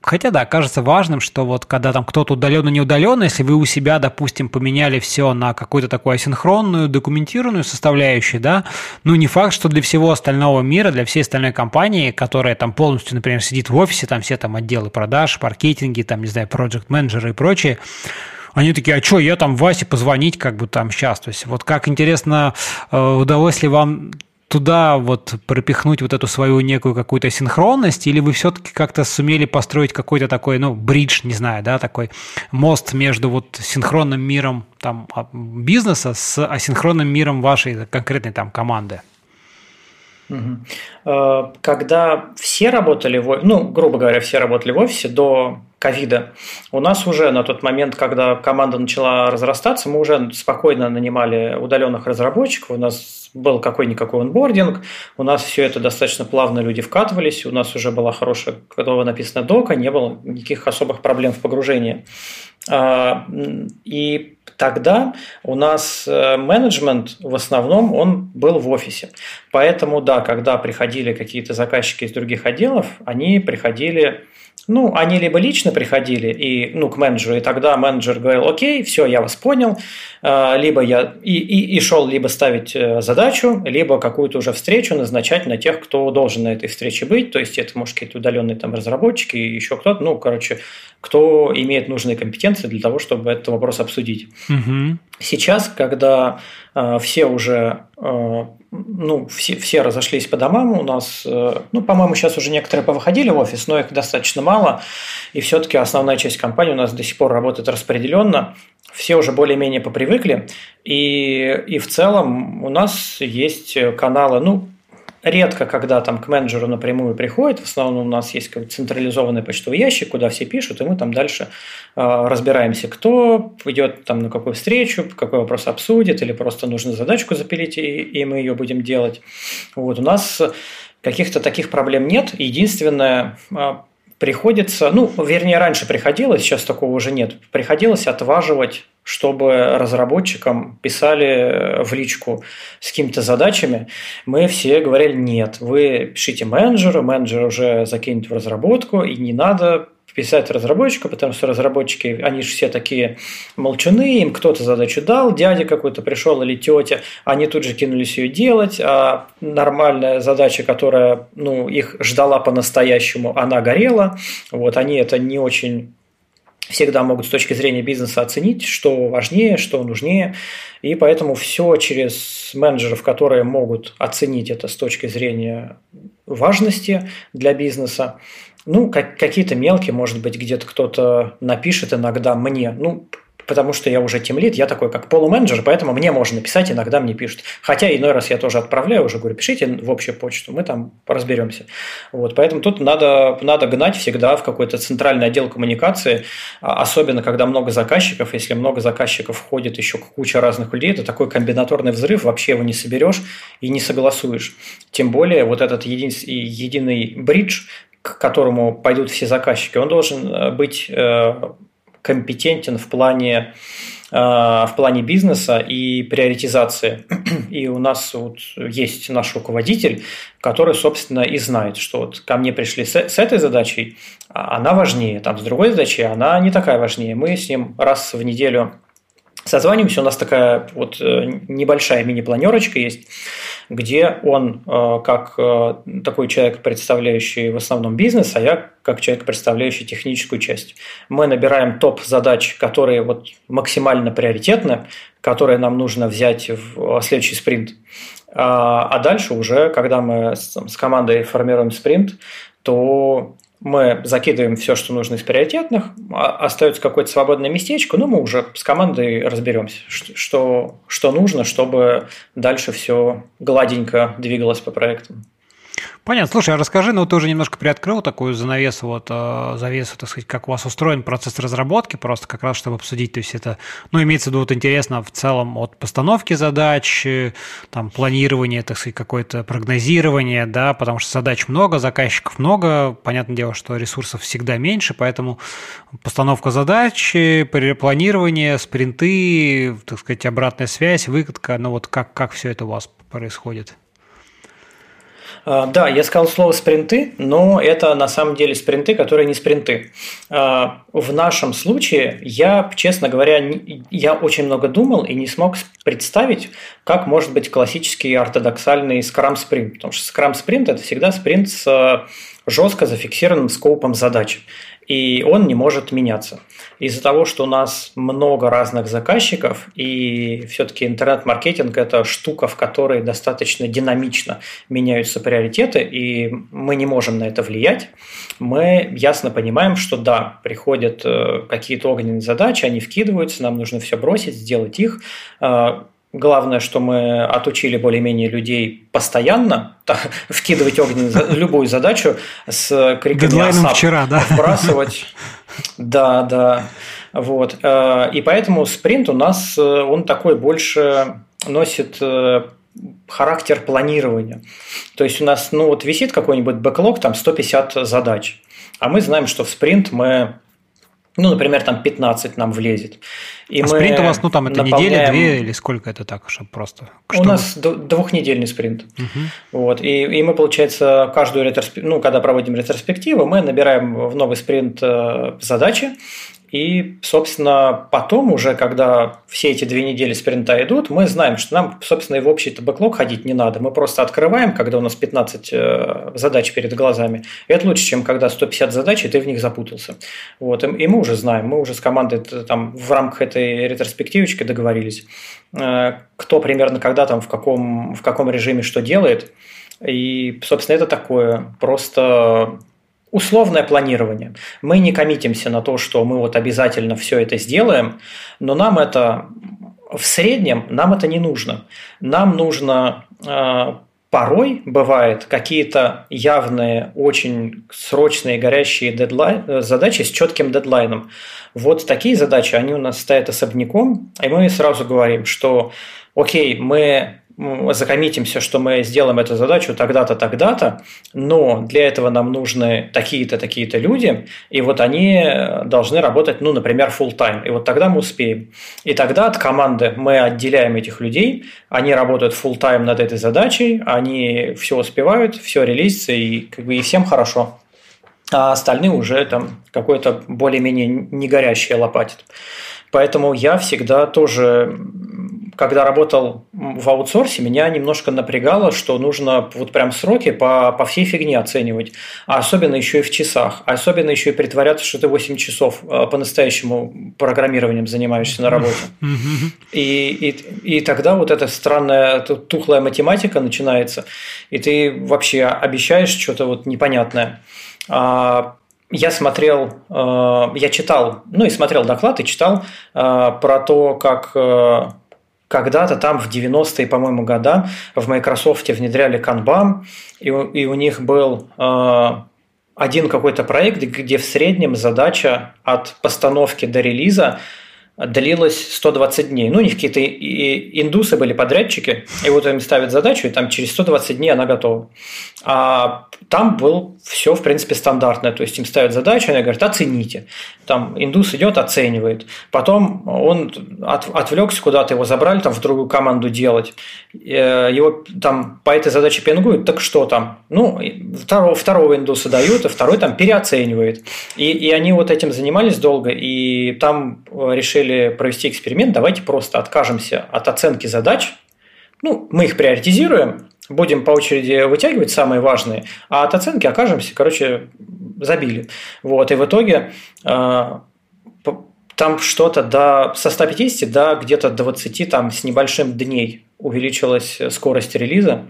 Хотя, да, кажется важным, что вот когда там кто-то удаленно не удаленно, если вы у себя, допустим, поменяли все на какую-то такую асинхронную, документированную составляющую, да, ну не факт, что для всего остального мира, для всей остальной компании, которая там полностью, например, сидит в офисе, там все там отделы продаж, маркетинги, там, не знаю, проект менеджеры и прочее, они такие, а что, я там Васе позвонить как бы там сейчас. То есть вот как интересно, э, удалось ли вам туда вот пропихнуть вот эту свою некую какую-то синхронность, или вы все-таки как-то сумели построить какой-то такой, ну, бридж, не знаю, да, такой мост между вот синхронным миром там а, бизнеса с асинхронным миром вашей конкретной там команды? Угу. Когда все работали, в, ну, грубо говоря, все работали в офисе до ковида, у нас уже на тот момент, когда команда начала разрастаться, мы уже спокойно нанимали удаленных разработчиков, у нас был какой-никакой онбординг, у нас все это достаточно плавно люди вкатывались, у нас уже была хорошая, готова написана дока, не было никаких особых проблем в погружении. А, и тогда у нас э, менеджмент в основном он был в офисе. Поэтому да, когда приходили какие-то заказчики из других отделов, они приходили ну, они либо лично приходили и, ну, к менеджеру, и тогда менеджер говорил, окей, все, я вас понял, а, либо я и, и, и шел либо ставить э, задачу, либо какую-то уже встречу назначать на тех, кто должен на этой встрече быть, то есть это, может, какие-то удаленные там разработчики, еще кто-то, ну, короче, кто имеет нужные компетенции для того, чтобы этот вопрос обсудить. Угу. Сейчас, когда э, все уже э, ну, все, все разошлись по домам. У нас, э, ну, по-моему, сейчас уже некоторые повыходили в офис, но их достаточно мало. И все-таки основная часть компании у нас до сих пор работает распределенно. Все уже более-менее попривыкли. И, и в целом у нас есть каналы, ну, редко, когда там к менеджеру напрямую приходит, в основном у нас есть как централизованный почтовый ящик, куда все пишут, и мы там дальше э, разбираемся, кто идет там на какую встречу, какой вопрос обсудит, или просто нужно задачку запилить, и, и мы ее будем делать. Вот у нас каких-то таких проблем нет. Единственное, э, приходится, ну, вернее, раньше приходилось, сейчас такого уже нет, приходилось отваживать чтобы разработчикам писали в личку с какими-то задачами, мы все говорили, нет, вы пишите менеджеру, менеджер уже закинет в разработку, и не надо писать разработчику, потому что разработчики, они же все такие молчуны, им кто-то задачу дал, дядя какой-то пришел или тетя, они тут же кинулись ее делать, а нормальная задача, которая ну, их ждала по-настоящему, она горела, вот они это не очень всегда могут с точки зрения бизнеса оценить, что важнее, что нужнее. И поэтому все через менеджеров, которые могут оценить это с точки зрения важности для бизнеса. Ну, как, какие-то мелкие, может быть, где-то кто-то напишет иногда мне. Ну, потому что я уже тимлит, я такой как полуменеджер, поэтому мне можно написать, иногда мне пишут. Хотя иной раз я тоже отправляю, уже говорю, пишите в общую почту, мы там разберемся. Вот, поэтому тут надо, надо гнать всегда в какой-то центральный отдел коммуникации, а, особенно когда много заказчиков, если много заказчиков входит еще куча разных людей, это такой комбинаторный взрыв, вообще его не соберешь и не согласуешь. Тем более вот этот един, единый бридж, к которому пойдут все заказчики, он должен э, быть э, компетентен в плане э, в плане бизнеса и приоритизации. И у нас вот есть наш руководитель, который, собственно, и знает, что вот ко мне пришли с, с этой задачей, а она важнее, там с другой задачей она не такая важнее. Мы с ним раз в неделю созваниваемся, у нас такая вот небольшая мини-планерочка есть, где он э, как э, такой человек, представляющий в основном бизнес, а я как человек, представляющий техническую часть. Мы набираем топ задач, которые вот максимально приоритетны, которые нам нужно взять в следующий спринт. А, а дальше уже, когда мы с командой формируем спринт, то мы закидываем все, что нужно из приоритетных, а остается какое-то свободное местечко, но мы уже с командой разберемся, что, что нужно, чтобы дальше все гладенько двигалось по проектам. Понятно. Слушай, а расскажи, ну ты уже немножко приоткрыл такую занавесу, вот э, завесу, так сказать, как у вас устроен процесс разработки, просто как раз чтобы обсудить, то есть это, ну имеется в виду вот интересно в целом от постановки задач, э, там планирования, так сказать, какое-то прогнозирование, да, потому что задач много, заказчиков много, понятное дело, что ресурсов всегда меньше, поэтому постановка задач, планирование, спринты, так сказать, обратная связь, выкатка, ну вот как, как все это у вас происходит? А, да, я сказал слово спринты, но это на самом деле спринты, которые не спринты. А, в нашем случае я, честно говоря, я очень много думал и не смог представить, как может быть классический ортодоксальный скрам-спринт. Потому что скрам-спринт – это всегда спринт с э, жестко зафиксированным скопом задач и он не может меняться. Из-за того, что у нас много разных заказчиков, и все-таки интернет-маркетинг – это штука, в которой достаточно динамично меняются приоритеты, и мы не можем на это влиять, мы ясно понимаем, что да, приходят э, какие-то огненные задачи, они вкидываются, нам нужно все бросить, сделать их, э, Главное, что мы отучили более-менее людей постоянно так, вкидывать огненную любую задачу с криками Дедлайном вчера, да? Вбрасывать. Да, да. Вот. Э, и поэтому спринт у нас, э, он такой больше носит э, характер планирования. То есть у нас, ну вот висит какой-нибудь бэклог, там 150 задач, а мы знаем, что в спринт мы ну, например, там 15 нам влезет. И а спринт у вас, ну, там это наполняем... неделя, две или сколько это так, чтобы просто? Чтобы... У нас двухнедельный спринт. Угу. Вот, и, и мы, получается, каждую ретроспективу, ну, когда проводим ретроспективу, мы набираем в новый спринт э, задачи, и, собственно, потом уже, когда все эти две недели спринта идут, мы знаем, что нам, собственно, и в общий-то бэклог ходить не надо. Мы просто открываем, когда у нас 15 э, задач перед глазами. И это лучше, чем когда 150 задач, и ты в них запутался. Вот. И мы уже знаем, мы уже с командой там, в рамках этой ретроспективочки договорились, э, кто примерно когда там, в каком, в каком режиме что делает. И, собственно, это такое просто условное планирование. Мы не коммитимся на то, что мы вот обязательно все это сделаем, но нам это в среднем нам это не нужно. Нам нужно э, порой бывает какие-то явные, очень срочные, горящие дедлайн, э, задачи с четким дедлайном. Вот такие задачи, они у нас стоят особняком, и мы сразу говорим, что окей, мы закоммитимся, что мы сделаем эту задачу тогда-то, тогда-то, но для этого нам нужны такие-то, такие-то люди, и вот они должны работать, ну, например, full time, и вот тогда мы успеем. И тогда от команды мы отделяем этих людей, они работают full time над этой задачей, они все успевают, все релизится, и, как бы, и всем хорошо. А остальные уже там какое-то более-менее не горящее лопатит. Поэтому я всегда тоже когда работал в аутсорсе, меня немножко напрягало, что нужно вот прям сроки по, по всей фигне оценивать, а особенно еще и в часах, а особенно еще и притворяться, что ты 8 часов э, по-настоящему программированием занимаешься на работе. И, и, и тогда вот эта странная тухлая математика начинается, и ты вообще обещаешь что-то вот непонятное. А я смотрел, э, я читал, ну и смотрел доклад и читал э, про то, как когда-то там в 90-е, по-моему, года в Microsoft внедряли Kanban, и, и у них был один какой-то проект, где в среднем задача от постановки до релиза длилась 120 дней. Ну, у них какие-то индусы были подрядчики, и вот им ставят задачу, и там через 120 дней она готова. А там был все, в принципе, стандартное. То есть им ставят задачу, они говорят, оцените. Там индус идет, оценивает. Потом он от, отвлекся куда-то, его забрали там в другую команду делать. Э, его там по этой задаче пингуют, так что там? Ну, второго, второго индуса дают, а второй там переоценивает. И, и они вот этим занимались долго, и там решили провести эксперимент, давайте просто откажемся от оценки задач, ну, мы их приоритизируем, будем по очереди вытягивать самые важные, а от оценки окажемся, короче, забили. Вот, и в итоге э, там что-то до, со 150 до где-то 20 там, с небольшим дней увеличилась скорость релиза.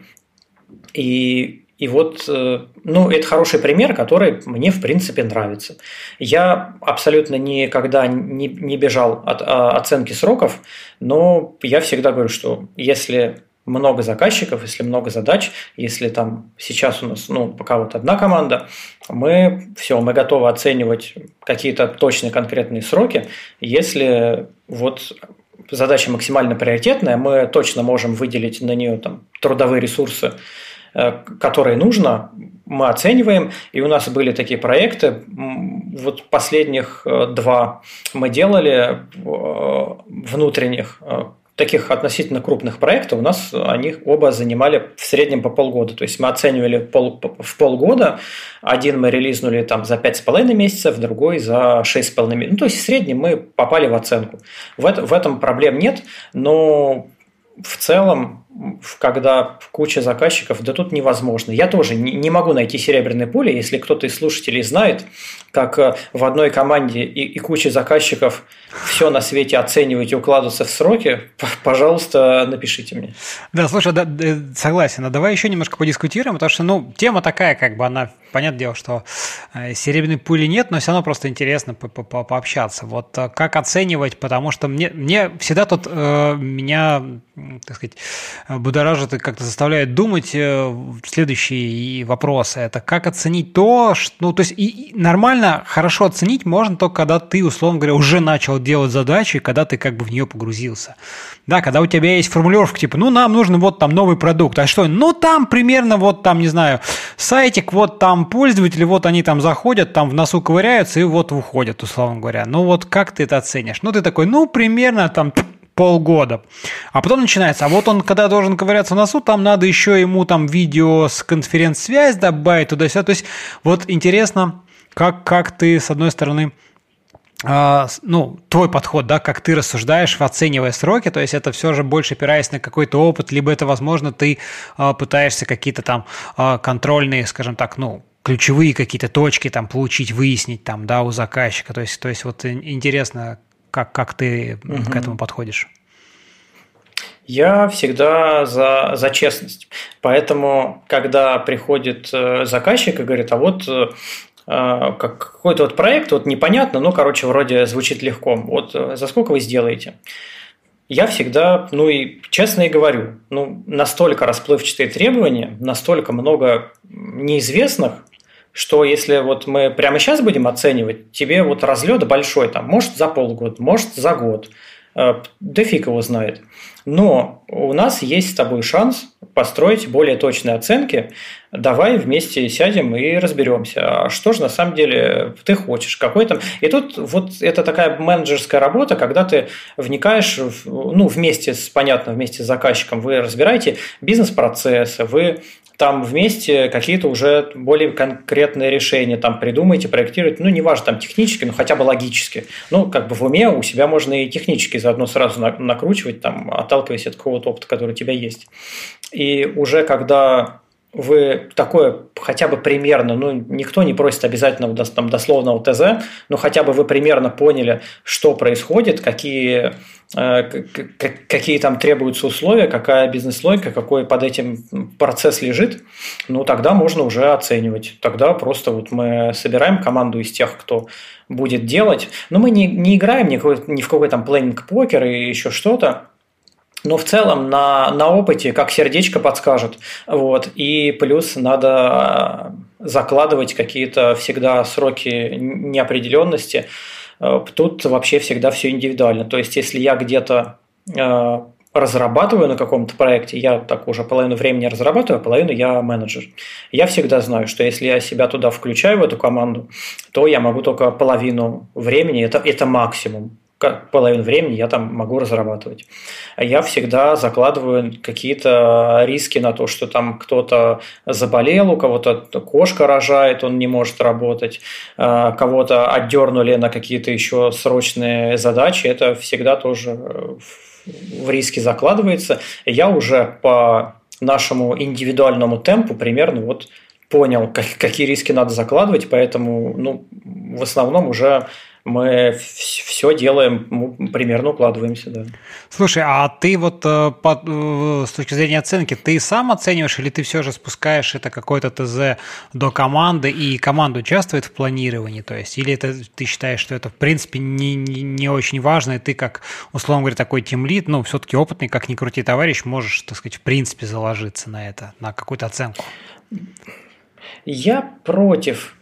И, и вот, э, ну, это хороший пример, который мне, в принципе, нравится. Я абсолютно никогда не, не бежал от а, оценки сроков, но я всегда говорю, что если много заказчиков, если много задач, если там сейчас у нас, ну, пока вот одна команда, мы все, мы готовы оценивать какие-то точные конкретные сроки, если вот задача максимально приоритетная, мы точно можем выделить на нее там трудовые ресурсы, которые нужно, мы оцениваем, и у нас были такие проекты, вот последних э, два мы делали э, внутренних, таких относительно крупных проектов у нас они оба занимали в среднем по полгода. То есть мы оценивали пол, в полгода. Один мы релизнули там за 5,5 месяцев, другой за 6,5 месяцев. Ну, то есть в среднем мы попали в оценку. В, это, в этом проблем нет, но в целом когда куча заказчиков, да тут невозможно. Я тоже не могу найти серебряное поле, если кто-то из слушателей знает, как э, в одной команде и, и куча заказчиков все на свете оценивать и укладываться в сроки, пожалуйста, напишите мне. Да, слушай, да, согласен. А давай еще немножко подискутируем, потому что, ну, тема такая, как бы она, понятное дело, что э, серебряной пули нет, но все равно просто интересно по -по -по пообщаться. Вот э, как оценивать, потому что мне, мне всегда тут э, меня, так сказать, будоражит и как-то заставляет думать э, следующие вопросы. Это как оценить то, что... Ну, то есть и, и нормально, хорошо оценить можно только, когда ты, условно говоря, уже начал делать задачи, когда ты как бы в нее погрузился. Да, когда у тебя есть формулировка, типа, ну, нам нужен вот там новый продукт. А что? Ну, там примерно вот там, не знаю, сайтик, вот там пользователи, вот они там заходят, там в носу ковыряются и вот выходят, условно говоря. Ну, вот как ты это оценишь? Ну, ты такой, ну, примерно там полгода. А потом начинается, а вот он, когда должен ковыряться в носу, там надо еще ему там видео с конференц-связь добавить туда-сюда. То есть вот интересно, как, как ты, с одной стороны, Uh, ну, твой подход, да, как ты рассуждаешь, оценивая сроки, то есть это все же больше опираясь на какой-то опыт, либо это, возможно, ты uh, пытаешься какие-то там uh, контрольные, скажем так, ну, ключевые какие-то точки там получить, выяснить там, да, у заказчика. То есть, то есть вот интересно, как, как ты угу. к этому подходишь? Я всегда за, за честность. Поэтому, когда приходит э, заказчик и говорит, а вот э, как какой-то вот проект, вот непонятно, но, короче, вроде звучит легко. Вот э, за сколько вы сделаете? Я всегда, ну и честно и говорю, ну, настолько расплывчатые требования, настолько много неизвестных, что если вот мы прямо сейчас будем оценивать, тебе вот разлет большой, там, может за полгода, может за год, э, да фиг его знает. Но у нас есть с тобой шанс построить более точные оценки. Давай вместе сядем и разберемся, а что же на самом деле ты хочешь, какой там. И тут вот это такая менеджерская работа, когда ты вникаешь, в, ну, вместе с, понятно, вместе с заказчиком, вы разбираете бизнес-процессы, вы там вместе какие-то уже более конкретные решения там придумаете, проектируете, ну, неважно, там технически, но хотя бы логически. Ну, как бы в уме у себя можно и технически заодно сразу накручивать, там, отталкиваясь от какого-то опыта, который у тебя есть. И уже когда вы такое хотя бы примерно, ну, никто не просит обязательно там, дословного ТЗ, но хотя бы вы примерно поняли, что происходит, какие, э, какие там требуются условия, какая бизнес-логика, какой под этим процесс лежит, ну, тогда можно уже оценивать. Тогда просто вот мы собираем команду из тех, кто будет делать, но мы не, не играем ни, ни в какой там плейнинг покер и еще что-то, но в целом на, на опыте, как сердечко подскажет. Вот. И плюс надо закладывать какие-то всегда сроки неопределенности. Э, тут вообще всегда все индивидуально. То есть, если я где-то э, разрабатываю на каком-то проекте, я так уже половину времени разрабатываю, а половину я менеджер. Я всегда знаю, что если я себя туда включаю, в эту команду, то я могу только половину времени, это, это максимум половину времени я там могу разрабатывать. Я всегда закладываю какие-то риски на то, что там кто-то заболел, у кого-то кошка рожает, он не может работать, а, кого-то отдернули на какие-то еще срочные задачи. Это всегда тоже в риски закладывается. Я уже по нашему индивидуальному темпу примерно вот понял, какие риски надо закладывать, поэтому ну, в основном уже мы все делаем, мы примерно укладываемся, да. Слушай, а ты вот э, э, с точки зрения оценки, ты сам оцениваешь или ты все же спускаешь это какое-то ТЗ до команды, и команда участвует в планировании, то есть, или это ты считаешь, что это в принципе не, не, не очень важно, и ты как, условно говоря, такой тимлит, ну, все-таки опытный, как ни крути товарищ, можешь, так сказать, в принципе заложиться на это, на какую-то оценку? Я против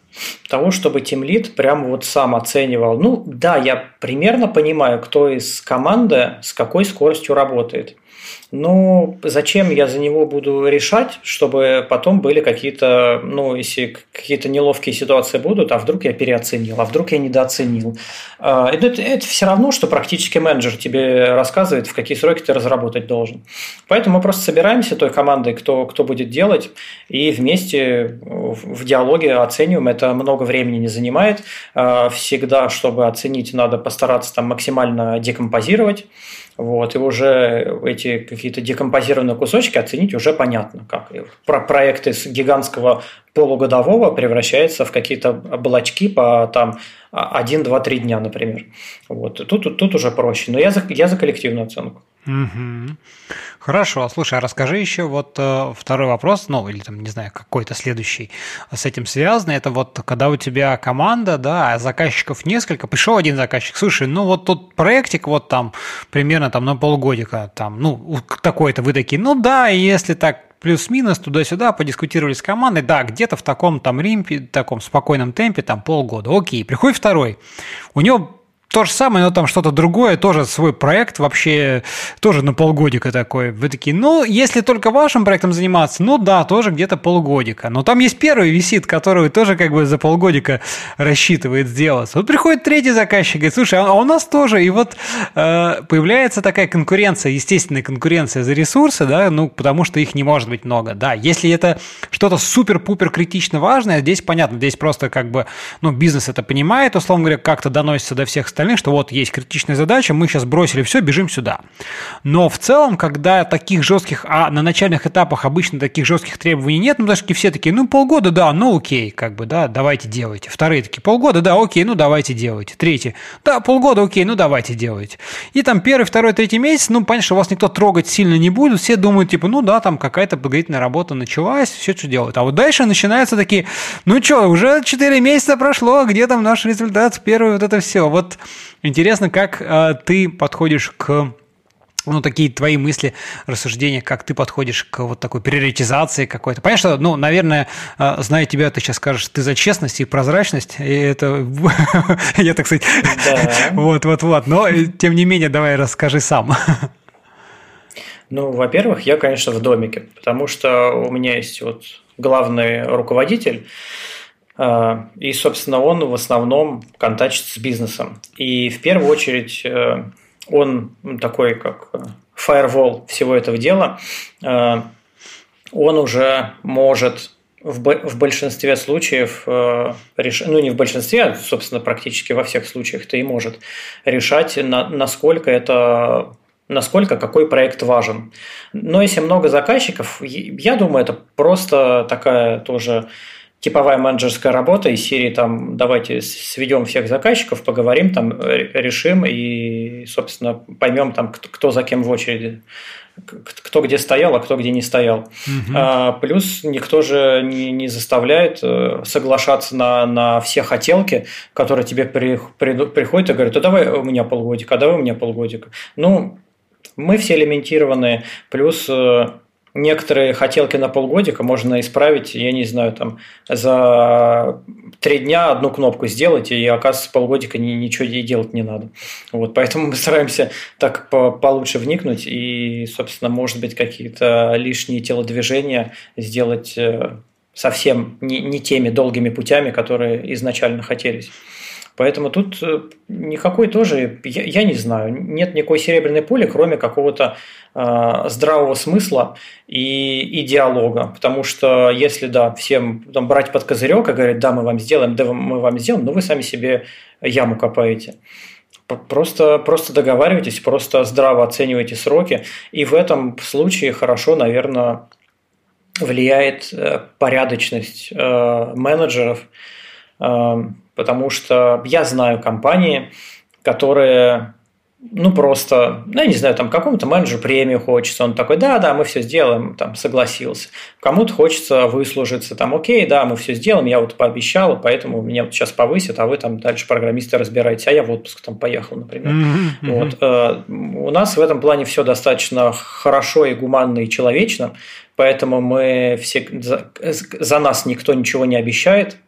того, чтобы тимлит прям вот сам оценивал. Ну да, я примерно понимаю, кто из команды с какой скоростью работает. Ну, зачем я за него буду решать, чтобы потом были какие-то, ну, если какие-то неловкие ситуации будут, а вдруг я переоценил, а вдруг я недооценил. А, это, это, это все равно, что практически менеджер тебе рассказывает, в какие сроки ты разработать должен. Поэтому мы просто собираемся той командой, кто, кто будет делать, и вместе в диалоге оцениваем. Это много времени не занимает. А, всегда, чтобы оценить, надо постараться там максимально декомпозировать. Вот, и уже эти какие-то декомпозированные кусочки оценить уже понятно, как про проекты с гигантского полугодового превращаются в какие-то облачки по там 1, 2, 3 дня, например. Вот. Тут, тут, тут уже проще. Но я за, я за коллективную оценку. Угу. Хорошо, слушай, а расскажи еще вот э, второй вопрос, ну или там, не знаю, какой-то следующий с этим связанный. Это вот когда у тебя команда, да, а заказчиков несколько, пришел один заказчик, слушай, ну вот тут проектик вот там примерно там на полгодика, там, ну такой-то вы такие, ну да, если так плюс-минус туда-сюда, подискутировали с командой, да, где-то в таком там римпе, таком спокойном темпе, там полгода, окей, приходит второй, у него то же самое, но там что-то другое, тоже свой проект вообще, тоже на полгодика такой. Вы такие, ну, если только вашим проектом заниматься, ну да, тоже где-то полгодика. Но там есть первый висит, который тоже как бы за полгодика рассчитывает сделаться. Вот приходит третий заказчик, говорит, слушай, а у нас тоже, и вот э, появляется такая конкуренция, естественная конкуренция за ресурсы, да, ну, потому что их не может быть много. Да, если это что-то супер-пупер критично важное, здесь понятно, здесь просто как бы, ну, бизнес это понимает, условно говоря, как-то доносится до всех остальных, остальных, что вот есть критичная задача, мы сейчас бросили все, бежим сюда. Но в целом, когда таких жестких, а на начальных этапах обычно таких жестких требований нет, ну, что все такие, ну, полгода, да, ну, окей, как бы, да, давайте делайте. Вторые такие, полгода, да, окей, ну, давайте делайте. Третий, да, полгода, окей, ну, давайте делайте. И там первый, второй, третий месяц, ну, понятно, что вас никто трогать сильно не будет, все думают, типа, ну, да, там какая-то подготовительная работа началась, все что делают. А вот дальше начинаются такие, ну, что, уже 4 месяца прошло, где там наш результат, первый, вот это все. Вот Интересно, как э, ты подходишь к ну, такие твои мысли, рассуждения, как ты подходишь к вот такой приоритизации какой-то. Понятно, что, ну, наверное, э, зная тебя, ты сейчас скажешь, ты за честность и прозрачность, и это, я так сказать, вот, вот, вот, но, э, тем не менее, давай расскажи сам. Ну, во-первых, я, конечно, в домике, потому что у меня есть вот главный руководитель, и, собственно, он в основном контачит с бизнесом. И в первую очередь э, он такой, как фаервол всего этого дела, э, он уже может в, большинстве случаев, э, ну не в большинстве, а, собственно, практически во всех случаях, то и может решать, на, насколько это насколько какой проект важен. Но если много заказчиков, я думаю, это просто такая тоже типовая менеджерская работа из серии там давайте сведем всех заказчиков, поговорим, там решим и, собственно, поймем там, кто, кто за кем в очереди кто где стоял, а кто где не стоял. Угу. А, плюс никто же не, не заставляет э, соглашаться на, на все хотелки, которые тебе при, при, приходят и говорят, а давай у меня полгодика, а давай у меня полгодика. Ну, мы все элементированные, плюс э, некоторые хотелки на полгодика можно исправить, я не знаю, там за три дня одну кнопку сделать, и оказывается полгодика ничего ей делать не надо. Вот, поэтому мы стараемся так получше вникнуть и, собственно, может быть, какие-то лишние телодвижения сделать э, совсем не, не теми долгими путями, которые изначально хотелись. Поэтому тут э, никакой тоже, я, я не знаю, нет никакой серебряной пули, кроме какого-то э, здравого смысла и, и диалога. Потому что если, да, всем там, брать под козырек и говорить, да, мы вам сделаем, да, мы вам сделаем, но вы сами себе яму копаете. Просто, просто договаривайтесь, просто здраво оценивайте сроки. И в этом случае хорошо, наверное, влияет э, порядочность э, менеджеров, потому что я знаю компании, которые ну, просто, ну, я не знаю, там, какому-то менеджеру премию хочется, он такой, да, да, мы все сделаем, там, согласился. Кому-то хочется выслужиться, там, окей, да, мы все сделаем, я вот пообещал, поэтому меня вот сейчас повысят, а вы там дальше программисты разбираете, а я в отпуск там поехал, например. Mm-hmm. Вот. Э, у нас в этом плане все достаточно хорошо и гуманно и человечно, поэтому мы все, за, за нас никто ничего не обещает,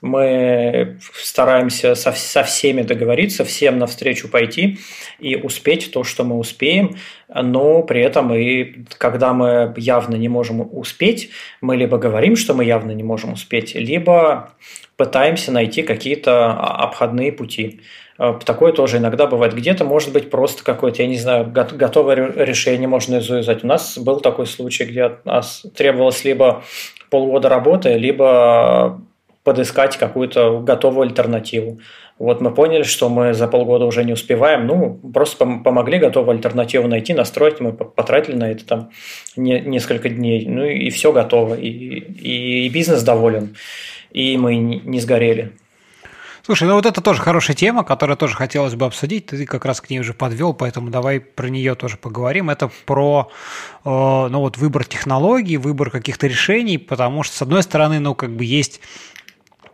мы стараемся со, со всеми договориться, всем навстречу пойти и успеть то, что мы успеем, но при этом и когда мы явно не можем успеть, мы либо говорим, что мы явно не можем успеть, либо пытаемся найти какие-то обходные пути. Э, такое тоже иногда бывает. Где-то может быть просто какое-то, я не знаю, готовое решение можно завязать. У нас был такой случай, где от нас требовалось либо полгода работы, либо подыскать какую-то готовую альтернативу. Вот мы поняли, что мы за полгода уже не успеваем, ну, просто помогли готовую альтернативу найти, настроить, мы потратили на это там не, несколько дней, ну и все готово, и, и, и бизнес доволен, и мы не, сгорели. Слушай, ну вот это тоже хорошая тема, которую тоже хотелось бы обсудить. Ты как раз к ней уже подвел, поэтому давай про нее тоже поговорим. Это про э, ну вот выбор технологий, выбор каких-то решений, потому что, с одной стороны, ну как бы есть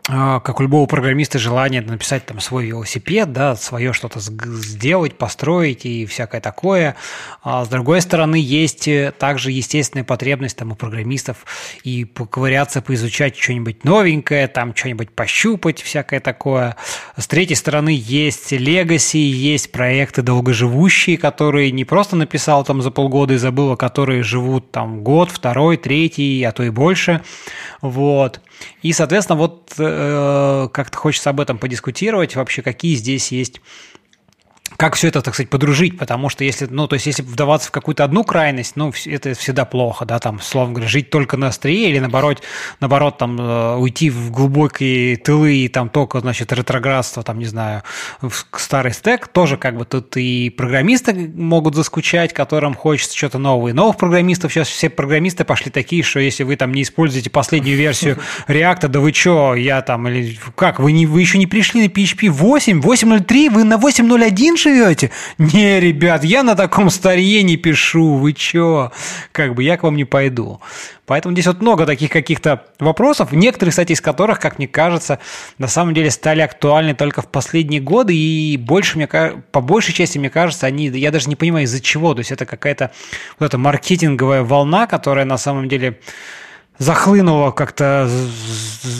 как у любого программиста, желание написать там свой велосипед, да, свое что-то сделать, построить и всякое такое. А с другой стороны, есть э, также естественная потребность там у программистов и поковыряться, поизучать что-нибудь новенькое, там что-нибудь пощупать, всякое такое. С третьей стороны, есть легаси, есть проекты долгоживущие, которые не просто написал там за полгода и забыл, а которые живут там год, второй, третий, а то и больше. Вот. И, соответственно, вот э, как-то хочется об этом подискутировать, вообще какие здесь есть как все это, так сказать, подружить, потому что если, ну, то есть, если вдаваться в какую-то одну крайность, ну, это всегда плохо, да, там, словом говоря, жить только на острие или, наоборот, наоборот, там, э, уйти в глубокие тылы и там только, значит, ретроградство, там, не знаю, в старый стек, тоже как бы тут и программисты могут заскучать, которым хочется что-то новое. Новых программистов сейчас все программисты пошли такие, что если вы там не используете последнюю версию React, да вы что, я там, или как, вы, не, вы еще не пришли на PHP 8, 8.03, вы на 8.01 живете? Не, ребят, я на таком старье не пишу, вы чё? Как бы я к вам не пойду. Поэтому здесь вот много таких каких-то вопросов, некоторые, кстати, из которых, как мне кажется, на самом деле стали актуальны только в последние годы, и больше, мне, по большей части, мне кажется, они, я даже не понимаю, из-за чего. То есть это какая-то вот эта маркетинговая волна, которая на самом деле захлынуло как-то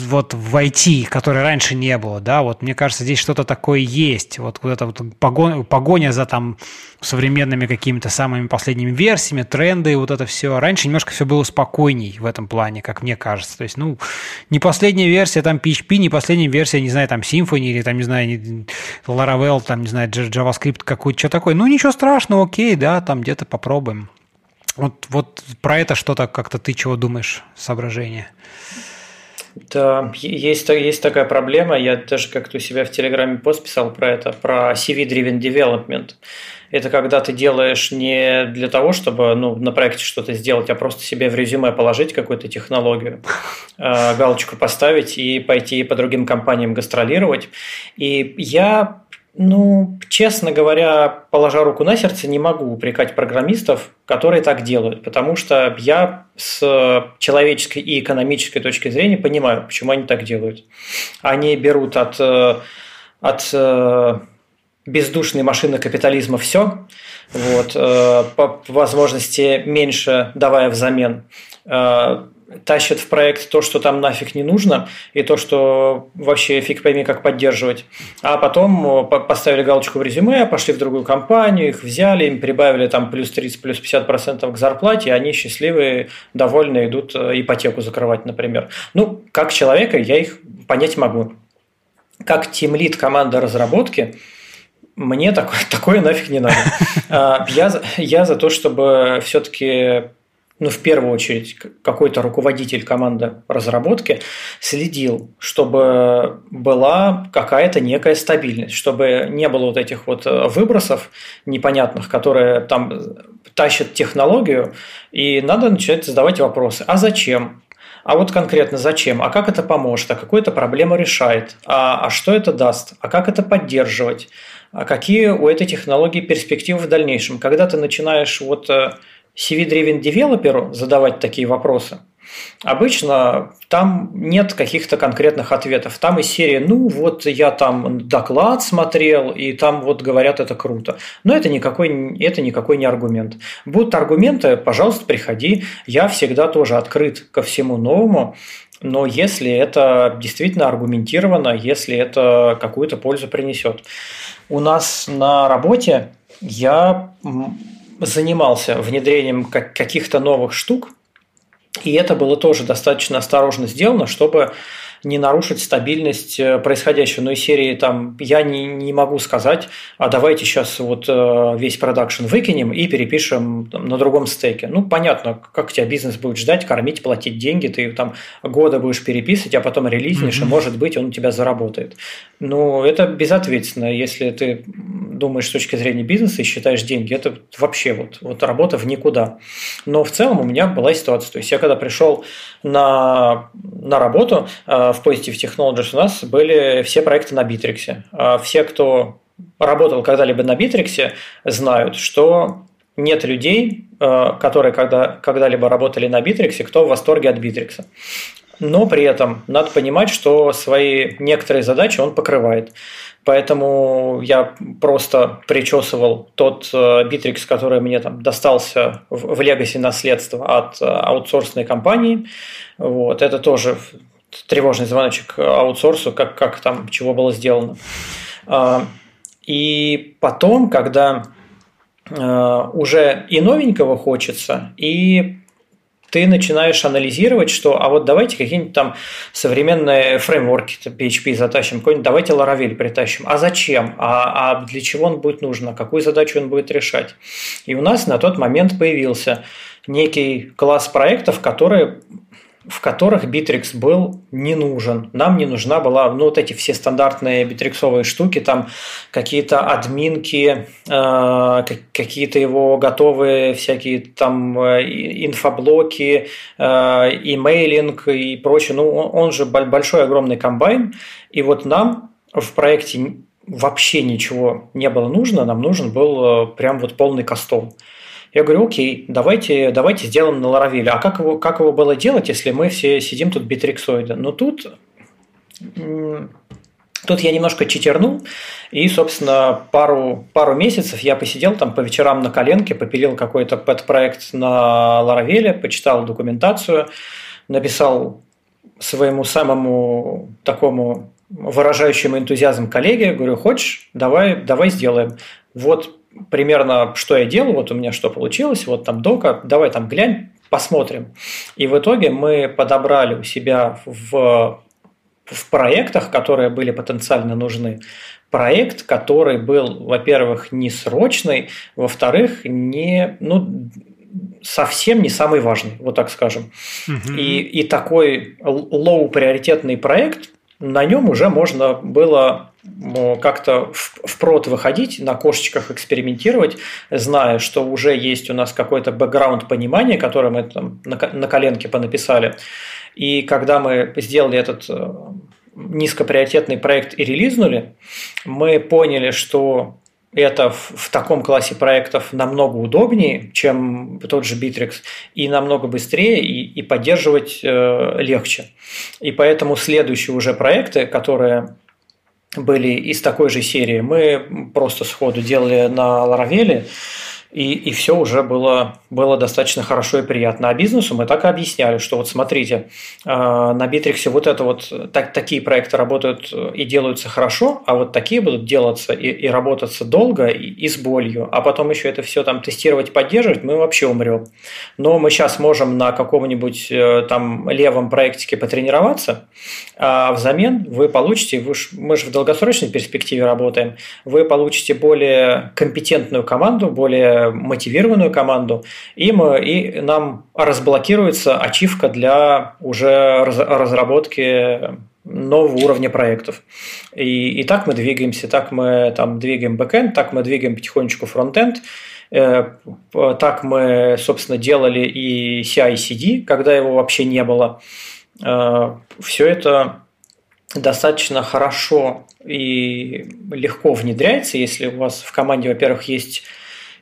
вот в IT, которой раньше не было, да, вот мне кажется, здесь что-то такое есть, вот куда-то вот погоня, погоня за там современными какими-то самыми последними версиями, тренды, вот это все. Раньше немножко все было спокойней в этом плане, как мне кажется. То есть, ну, не последняя версия там PHP, не последняя версия, не знаю, там Symfony или там, не знаю, Laravel, там, не знаю, JavaScript какой-то, что такое. Ну, ничего страшного, окей, да, там где-то попробуем. Вот, вот про это что-то как-то ты чего думаешь, соображение? Да, есть, есть такая проблема. Я даже как-то у себя в Телеграме пост писал про это, про CV-driven development. Это когда ты делаешь не для того, чтобы ну, на проекте что-то сделать, а просто себе в резюме положить какую-то технологию, э, галочку поставить и пойти по другим компаниям гастролировать. И я ну, честно говоря, положа руку на сердце, не могу упрекать программистов, которые так делают, потому что я с человеческой и экономической точки зрения понимаю, почему они так делают. Они берут от, э, от э, бездушной машины капитализма все, вот, э, по возможности меньше давая взамен тащат в проект то, что там нафиг не нужно, и то, что вообще фиг пойми, как поддерживать. А потом э, поставили галочку в резюме, пошли в другую компанию, их взяли, им прибавили там плюс 30, плюс 50 процентов к зарплате, и они счастливые, довольны, идут э, ипотеку закрывать, например. Ну, как человека я их понять могу. Как тимлит команды разработки, мне такое, такое нафиг не надо. А, я, я за то, чтобы все-таки ну, в первую очередь, какой-то руководитель команды разработки следил, чтобы была какая-то некая стабильность, чтобы не было вот этих вот э, выбросов непонятных, которые там тащат технологию, и надо начать задавать вопросы. А зачем? А вот конкретно зачем? А как это поможет? А какую это проблему решает? А, а что это даст? А как это поддерживать? А какие у этой технологии перспективы в дальнейшем? Когда ты начинаешь вот э, CV-driven девелоперу задавать такие вопросы, Обычно там нет каких-то конкретных ответов. Там из серии, ну вот я там доклад смотрел, и там вот говорят, это круто. Но это никакой, это никакой не аргумент. Будут аргументы, пожалуйста, приходи. Я всегда тоже открыт ко всему новому. Но если это действительно аргументировано, если это какую-то пользу принесет. У нас на работе я занимался внедрением каких-то новых штук, и это было тоже достаточно осторожно сделано, чтобы не нарушить стабильность э, происходящего. Но из серии там я не, не могу сказать, а давайте сейчас вот э, весь продакшн выкинем и перепишем там, на другом стеке. Ну, понятно, как тебя бизнес будет ждать, кормить, платить деньги, ты там года будешь переписывать, а потом релизнешь, mm-hmm. и может быть он у тебя заработает. Ну, это безответственно, если ты думаешь с точки зрения бизнеса и считаешь деньги, это вообще вот, вот работа в никуда. Но в целом у меня была ситуация. То есть я когда пришел на, на работу э, в Positive Technologies, у нас были все проекты на Bittrex. Э, все, кто работал когда-либо на Bittrex, знают, что нет людей, э, которые когда, когда-либо работали на Bittrex, кто в восторге от Bittrex. Но при этом надо понимать, что свои некоторые задачи он покрывает. Поэтому я просто причесывал тот битрикс, э, который мне там достался в Legacy наследство от э, аутсорсной компании. Вот. Это тоже тревожный звоночек аутсорсу, как, как там, чего было сделано. А, и потом, когда э, уже и новенького хочется, и ты начинаешь анализировать, что а вот давайте какие-нибудь там современные фреймворки PHP затащим, какой-нибудь давайте Laravel притащим. А зачем? А, а для чего он будет нужен? А какую задачу он будет решать? И у нас на тот момент появился некий класс проектов, которые в которых Bittrex был не нужен. Нам не нужна была, ну, вот эти все стандартные битриксовые штуки, там какие-то админки, э, какие-то его готовые всякие там э, инфоблоки, э, имейлинг и прочее. Ну, он же большой, огромный комбайн. И вот нам в проекте вообще ничего не было нужно, нам нужен был э, прям вот полный кастом. Я говорю, окей, давайте, давайте сделаем на Laravel. А как его, как его было делать, если мы все сидим тут битриксоиды? Ну, тут Тут я немножко читернул, и, собственно, пару, пару месяцев я посидел там по вечерам на коленке, попилил какой-то пэт-проект на Laravel, почитал документацию, написал своему самому такому выражающему энтузиазм коллеге, говорю, хочешь, давай, давай сделаем. Вот примерно, что я делал, вот у меня что получилось, вот там дока, давай там глянь, посмотрим. И в итоге мы подобрали у себя в, в проектах, которые были потенциально нужны, проект, который был, во-первых, не срочный, во-вторых, не, ну, совсем не самый важный, вот так скажем. Угу. И, и такой лоу-приоритетный проект, на нем уже можно было как-то впрод выходить, на кошечках экспериментировать, зная, что уже есть у нас какой-то бэкграунд понимания, которое мы там на коленке понаписали. И когда мы сделали этот э, низкоприоритетный проект и релизнули, мы поняли, что это в, в таком классе проектов намного удобнее, чем тот же Bittrex, и намного быстрее, и, и поддерживать э, легче. И поэтому следующие уже проекты, которые были из такой же серии, мы просто сходу делали на Laravel, и, и все уже было, было достаточно хорошо и приятно. А бизнесу мы так и объясняли, что вот смотрите, а, на Битриксе вот это вот, так, такие проекты работают и делаются хорошо, а вот такие будут делаться и, и работаться долго и, и с болью, а потом еще это все там тестировать, поддерживать, мы вообще умрем. Но мы сейчас можем на каком-нибудь э, там левом проектике потренироваться, а взамен вы получите, вы ж, мы же в долгосрочной перспективе работаем, вы получите более компетентную команду, более мотивированную команду, и, мы, и нам разблокируется ачивка для уже разработки нового уровня проектов. И, и так мы двигаемся, так мы там двигаем бэкэнд, так мы двигаем потихонечку фронтенд, э, так мы, собственно, делали и CI-CD, когда его вообще не было. Э, Все это достаточно хорошо и легко внедряется, если у вас в команде, во-первых, есть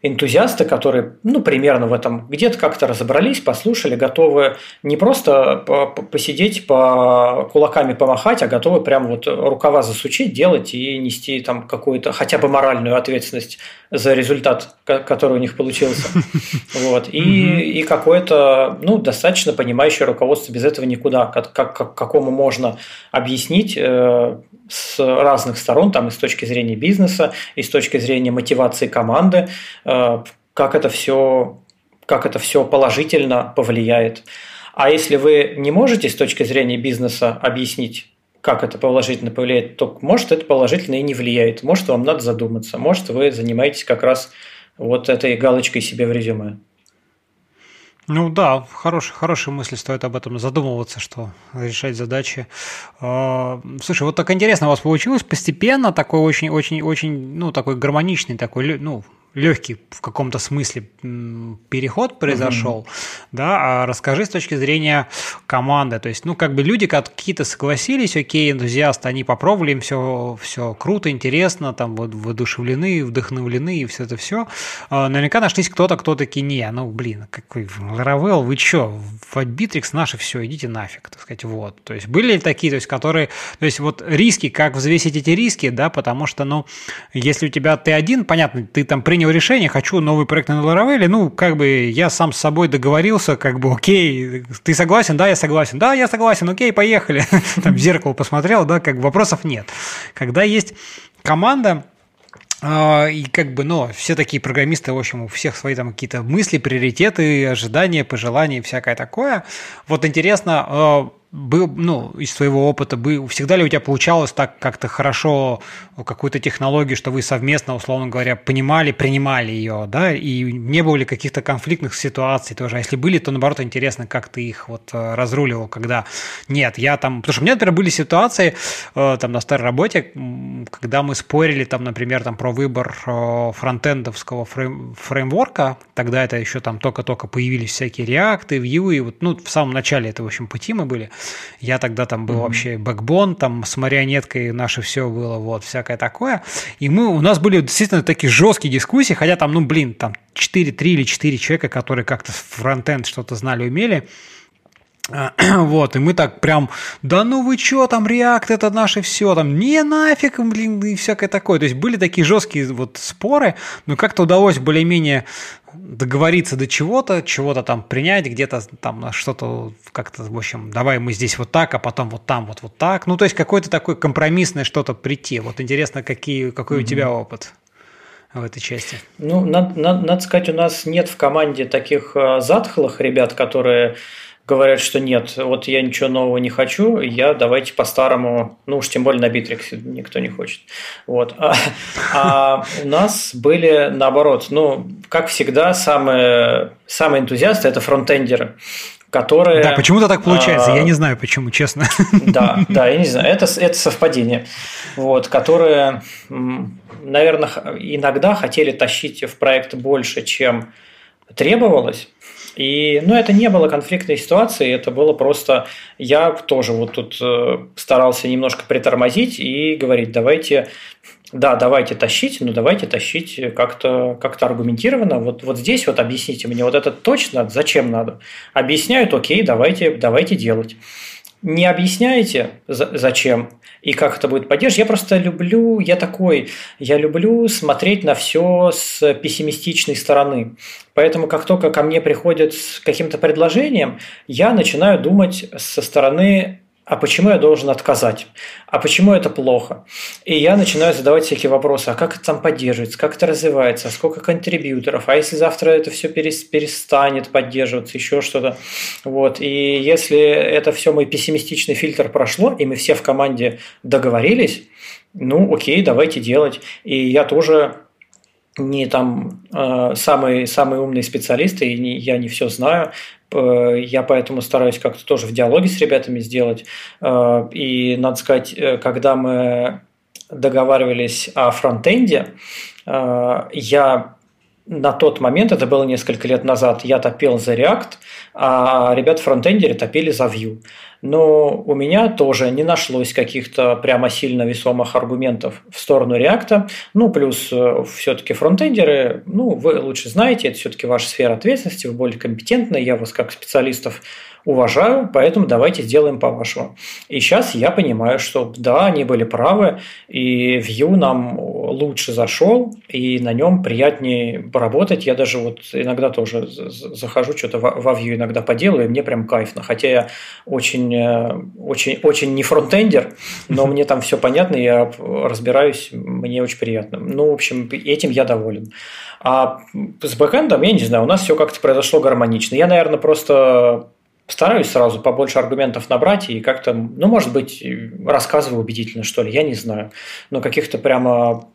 энтузиасты, которые, ну, примерно в этом где-то как-то разобрались, послушали, готовы не просто посидеть, по кулаками помахать, а готовы прям вот рукава засучить, делать и нести там какую-то хотя бы моральную ответственность за результат, который у них получился. Вот. И, и какое-то, ну, достаточно понимающее руководство без этого никуда, как, как, какому можно объяснить э, с разных сторон, там и с точки зрения бизнеса, и с точки зрения мотивации команды, э, как это все, как это все положительно повлияет. А если вы не можете с точки зрения бизнеса объяснить, как это положительно повлияет, то может это положительно и не влияет. Может вам надо задуматься, может вы занимаетесь как раз вот этой галочкой себе в резюме. Ну да, хорошая, хорошая мысль, стоит об этом задумываться, что решать задачи. А, слушай, вот так интересно у вас получилось постепенно, такой очень-очень-очень, ну, такой гармоничный, такой, ну, легкий в каком-то смысле переход произошел, угу. да, а расскажи с точки зрения команды, то есть, ну, как бы люди какие-то согласились, окей, энтузиасты, они попробовали, им все, все круто, интересно, там, вот, воодушевлены, вдохновлены и все это все, а, наверняка нашлись кто-то, кто таки не, ну, блин, какой Laravel, вы что, в Bittrex наши все, идите нафиг, так сказать, вот, то есть, были ли такие, то есть, которые, то есть, вот риски, как взвесить эти риски, да, потому что, ну, если у тебя ты один, понятно, ты там принял принял решение, хочу новый проект на Laravel, ну, как бы я сам с собой договорился, как бы, окей, ты согласен? Да, я согласен. Да, я согласен, окей, поехали. Там в зеркало посмотрел, да, как бы вопросов нет. Когда есть команда, а, и как бы, ну, все такие программисты, в общем, у всех свои там какие-то мысли, приоритеты, ожидания, пожелания всякое такое. Вот интересно, а, был, ну, из своего опыта, всегда ли у тебя получалось так как-то хорошо какую-то технологию, что вы совместно, условно говоря, понимали, принимали ее, да, и не было ли каких-то конфликтных ситуаций тоже? А если были, то, наоборот, интересно, как ты их вот э, разруливал, когда нет, я там... Потому что у меня, например, были ситуации э, там на старой работе, когда мы спорили там, например, там про выбор э, фронтендовского фрейм, фреймворка, тогда это еще там только-только появились всякие реакты, Vue, и вот, ну, в самом начале этого, в общем, пути мы были – я тогда там был mm-hmm. вообще бэкбон, там с марионеткой наше все было, вот, всякое такое. И мы, у нас были действительно такие жесткие дискуссии, хотя там, ну, блин, там 4, 3 или 4 человека, которые как-то фронтенд что-то знали, умели. Вот, и мы так прям, да ну вы чё, там React это наше все, там не нафиг, блин, и всякое такое. То есть были такие жесткие вот споры, но как-то удалось более-менее договориться до чего-то, чего-то там принять, где-то там что-то как-то, в общем, давай мы здесь вот так, а потом вот там вот вот так. Ну, то есть какое-то такое компромиссное что-то прийти. Вот интересно, какие, какой mm-hmm. у тебя опыт в этой части? Ну, надо, надо, надо сказать, у нас нет в команде таких а, затхлых ребят, которые говорят, что нет, вот я ничего нового не хочу, я давайте по-старому, ну уж тем более на Битриксе никто не хочет. Вот. А, а у нас были наоборот, ну, как всегда, самые, самые энтузиасты – это фронтендеры которые... Да, почему-то так получается, а, я не знаю почему, честно. Да, да, я не знаю, это, это совпадение. Вот, которые, наверное, иногда хотели тащить в проект больше, чем требовалось, и, ну, это не было конфликтной ситуации, это было просто... Я тоже вот тут э, старался немножко притормозить и говорить, давайте да, давайте тащить, но давайте тащить как-то как аргументированно. Вот, вот здесь вот объясните мне, вот это точно зачем надо. Объясняют, окей, давайте, давайте делать. Не объясняете, зачем и как это будет поддерживать. Я просто люблю, я такой, я люблю смотреть на все с пессимистичной стороны. Поэтому как только ко мне приходят с каким-то предложением, я начинаю думать со стороны а почему я должен отказать? А почему это плохо? И я начинаю задавать всякие вопросы, а как это там поддерживается, как это развивается, а сколько контрибьюторов, а если завтра это все перестанет поддерживаться, еще что-то. Вот. И если это все мой пессимистичный фильтр прошло, и мы все в команде договорились, ну окей, давайте делать. И я тоже не там э, самый, самый умный специалист, и не, я не все знаю. Я поэтому стараюсь как-то тоже в диалоге с ребятами сделать. Э, и, надо сказать, э, когда мы договаривались о фронтенде, я на тот момент, это было несколько лет назад, я топил за React, а ребят фронтендеры топили за Vue. Но у меня тоже не нашлось каких-то прямо сильно весомых аргументов в сторону React. Ну, плюс э, все-таки фронтендеры, ну, вы лучше знаете, это все-таки ваша сфера ответственности, вы более компетентны, я вас как специалистов уважаю, поэтому давайте сделаем по-вашему. И сейчас я понимаю, что да, они были правы, и Vue нам лучше зашел, и на нем приятнее поработать. Я даже вот иногда тоже захожу, что-то во Vue иногда поделаю, и мне прям кайфно. Хотя я очень, э, очень, очень не фронтендер, но мне там все понятно, я разбираюсь, мне очень приятно. Ну, в общем, этим я доволен. А с бэкэндом, я не знаю, у нас все как-то произошло гармонично. Я, наверное, просто стараюсь сразу побольше аргументов набрать и как-то, ну, может быть, рассказываю убедительно, что ли, я не знаю. Но каких-то прямо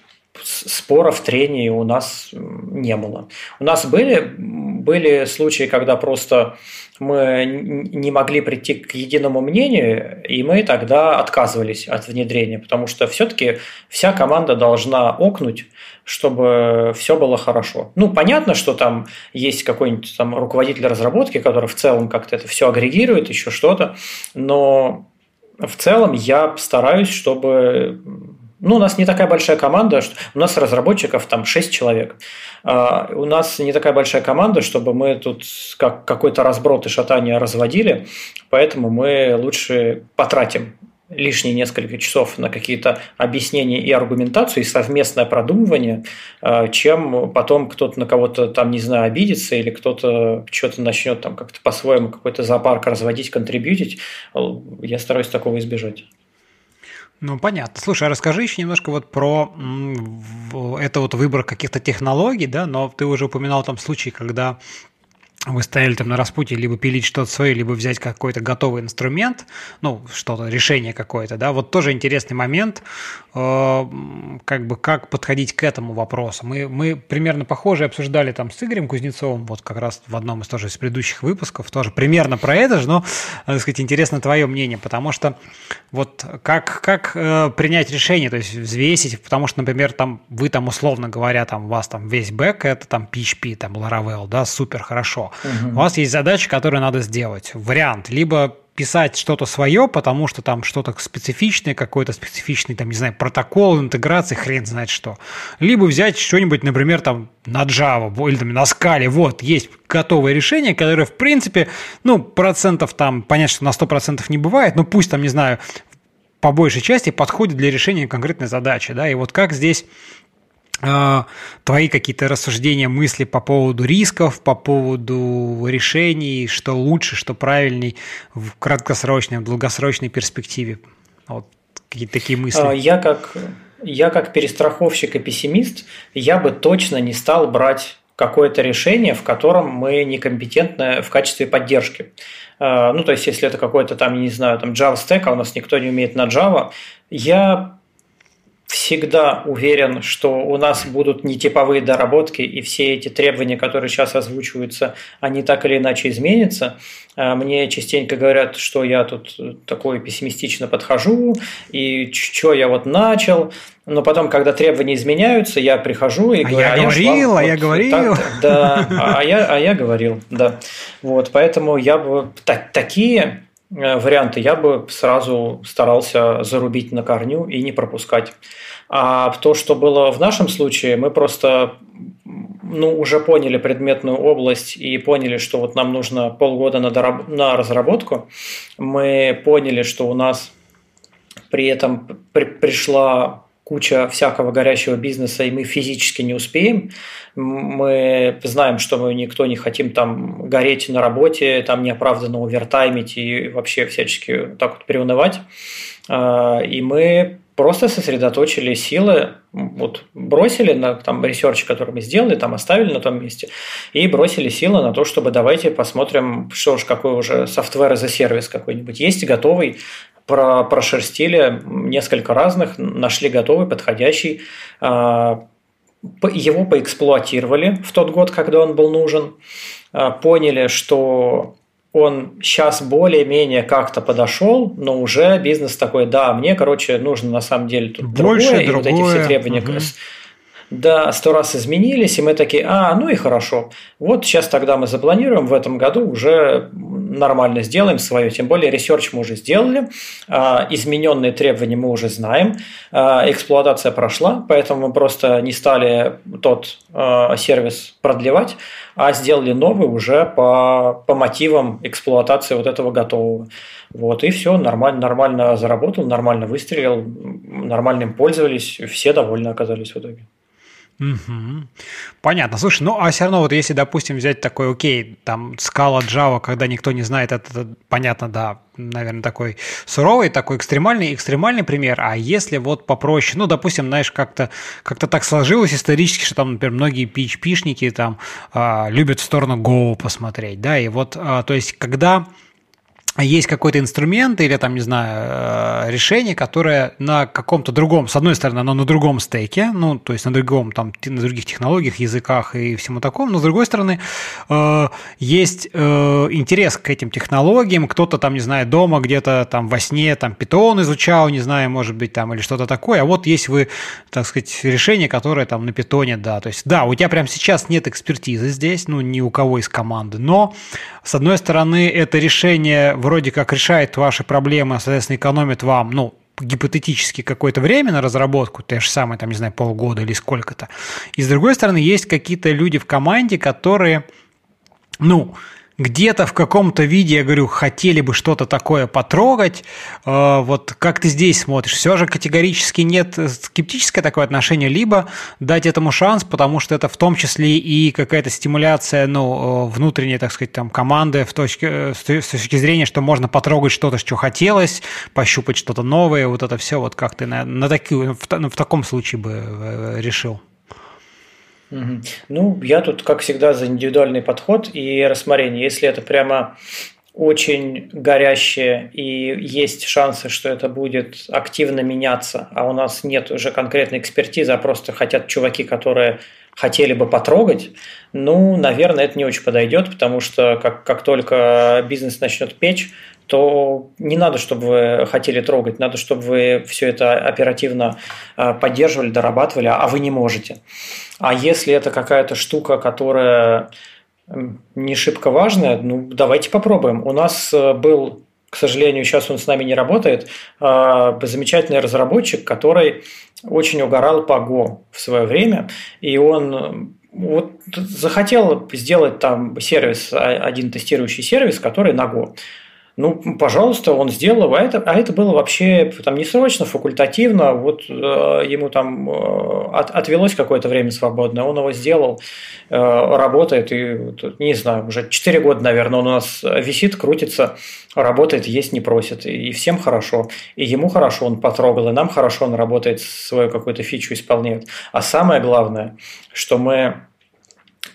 споров, трений у нас не было. У нас были, были случаи, когда просто мы не могли прийти к единому мнению, и мы тогда отказывались от внедрения, потому что все-таки вся команда должна окнуть, чтобы все было хорошо. Ну, понятно, что там есть какой-нибудь там руководитель разработки, который в целом как-то это все агрегирует, еще что-то, но в целом я стараюсь, чтобы ну, у нас не такая большая команда, что у нас разработчиков там 6 человек. А, у нас не такая большая команда, чтобы мы тут как какой-то разброд и шатание разводили, поэтому мы лучше потратим лишние несколько часов на какие-то объяснения и аргументацию, и совместное продумывание, а, чем потом кто-то на кого-то там, не знаю, обидится, или кто-то что-то начнет там как-то по-своему какой-то зоопарк разводить, контрибьютить. Я стараюсь такого избежать. Ну, понятно. Слушай, а расскажи еще немножко вот про это вот выбор каких-то технологий, да, но ты уже упоминал там случай, когда вы стояли там на распутье, либо пилить что-то свое, либо взять какой-то готовый инструмент, ну, что-то, решение какое-то, да, вот тоже интересный момент, как бы, как подходить к этому вопросу. Мы, мы примерно похоже обсуждали там с Игорем Кузнецовым, вот как раз в одном из тоже из предыдущих выпусков, тоже примерно про это же, но, так сказать, интересно твое мнение, потому что вот как, как э, принять решение, то есть взвесить, потому что, например, там вы там, условно говоря, там у вас там весь бэк, это там PHP, там Laravel, да, супер хорошо, Угу. У вас есть задача, которую надо сделать. Вариант. Либо писать что-то свое, потому что там что-то специфичное, какой-то специфичный, там, не знаю, протокол интеграции, хрен знает что. Либо взять что-нибудь, например, там, на Java или там, на Scala. Вот, есть готовое решение, которое, в принципе, ну, процентов там, понятно, что на 100% не бывает, но пусть там, не знаю, по большей части подходит для решения конкретной задачи, да, и вот как здесь твои какие-то рассуждения, мысли по поводу рисков, по поводу решений, что лучше, что правильней в краткосрочной, в долгосрочной перспективе? Вот какие-то такие мысли. А, я как, я как перестраховщик и пессимист, я бы точно не стал брать какое-то решение, в котором мы некомпетентны в качестве поддержки. Э, ну, то есть, если это какой-то там, не знаю, там Java Stack, а у нас никто не умеет на Java, я всегда уверен, что у нас будут нетиповые доработки, и все эти требования, которые сейчас озвучиваются, они так или иначе изменятся. А мне частенько говорят, что я тут такой пессимистично подхожу, и что я вот начал. Но потом, когда требования изменяются, я прихожу и а говорю, я а говорил, я, а я говорил. Так, да, а я, а я говорил, да. Вот, поэтому я бы так, такие варианты я бы сразу старался зарубить на корню и не пропускать. А то, что было в нашем случае, мы просто ну, уже поняли предметную область и поняли, что вот нам нужно полгода на, дораб- на разработку. Мы поняли, что у нас при этом при- пришла куча всякого горящего бизнеса, и мы физически не успеем. Мы знаем, что мы никто не хотим там гореть на работе, там неоправданно овертаймить и вообще всячески так вот приунывать. А, и мы просто сосредоточили силы, вот бросили на там research, который мы сделали, там оставили на том месте, и бросили силы на то, чтобы давайте посмотрим, что ж, какой уже software as a service какой-нибудь есть, готовый, про, прошерстили несколько разных, нашли готовый, подходящий, а, его поэксплуатировали в тот год, когда он был нужен, а, поняли, что он сейчас более-менее как-то подошел, но уже бизнес такой, да, мне, короче, нужно на самом деле тут Больше, другое, другое. и вот эти все требования угу. Да, сто раз изменились, и мы такие, а, ну и хорошо. Вот сейчас тогда мы запланируем в этом году уже нормально сделаем свое. Тем более research мы уже сделали, а, измененные требования мы уже знаем, а, эксплуатация прошла, поэтому мы просто не стали тот а, сервис продлевать, а сделали новый уже по, по мотивам эксплуатации вот этого готового. Вот, и все, нормально, нормально заработал, нормально выстрелил, нормально им пользовались, все довольны оказались в итоге. Угу. Понятно. Слушай, ну а все равно вот если, допустим, взять такой, окей, там скала Java, когда никто не знает, это, это понятно, да, наверное, такой суровый, такой экстремальный, экстремальный пример. А если вот попроще, ну, допустим, знаешь, как-то как так сложилось исторически, что там, например, многие PHP-шники там а, любят в сторону Go посмотреть, да, и вот, а, то есть, когда есть какой-то инструмент или там, не знаю, э, решение, которое на каком-то другом, с одной стороны, оно на другом стеке, ну, то есть на другом, там, на других технологиях, языках и всему такому, но с другой стороны, э, есть э, интерес к этим технологиям, кто-то там, не знаю, дома где-то там во сне там питон изучал, не знаю, может быть, там, или что-то такое, а вот есть вы, так сказать, решение, которое там на питоне, да, то есть, да, у тебя прямо сейчас нет экспертизы здесь, ну, ни у кого из команды, но, с одной стороны, это решение вроде как решает ваши проблемы, а, соответственно, экономит вам, ну, гипотетически какое-то время на разработку, те же самые, там, не знаю, полгода или сколько-то. И с другой стороны, есть какие-то люди в команде, которые, ну, где-то в каком-то виде, я говорю, хотели бы что-то такое потрогать. Э, вот как ты здесь смотришь? Все же категорически нет скептическое такое отношение, либо дать этому шанс, потому что это в том числе и какая-то стимуляция ну, э, внутренней, так сказать, там, команды в точке, э, с точки зрения, что можно потрогать что-то, что хотелось, пощупать что-то новое, вот это все, вот как ты на, на такую, в, в таком случае бы решил? Ну, я тут, как всегда, за индивидуальный подход и рассмотрение. Если это прямо очень горящее и есть шансы, что это будет активно меняться, а у нас нет уже конкретной экспертизы, а просто хотят чуваки, которые хотели бы потрогать, ну, наверное, это не очень подойдет, потому что как, как только бизнес начнет печь, то не надо, чтобы вы хотели трогать, надо, чтобы вы все это оперативно а, поддерживали, дорабатывали, а вы не можете. А если это какая-то штука, которая не шибко важная, ну давайте попробуем. У нас э, был, к сожалению, сейчас он с нами не работает, а, замечательный разработчик, который очень угорал по Go в свое время, и он вот захотел сделать там сервис, а, один тестирующий сервис, который на Go. Ну, пожалуйста, он сделал, а это, а это было вообще там не срочно, факультативно, вот э, ему там э, от, отвелось какое-то время свободное, он его сделал, э, работает, и не знаю, уже 4 года, наверное, он у нас висит, крутится, работает, есть не просит, и всем хорошо, и ему хорошо, он потрогал, и нам хорошо, он работает, свою какую-то фичу исполняет. А самое главное, что мы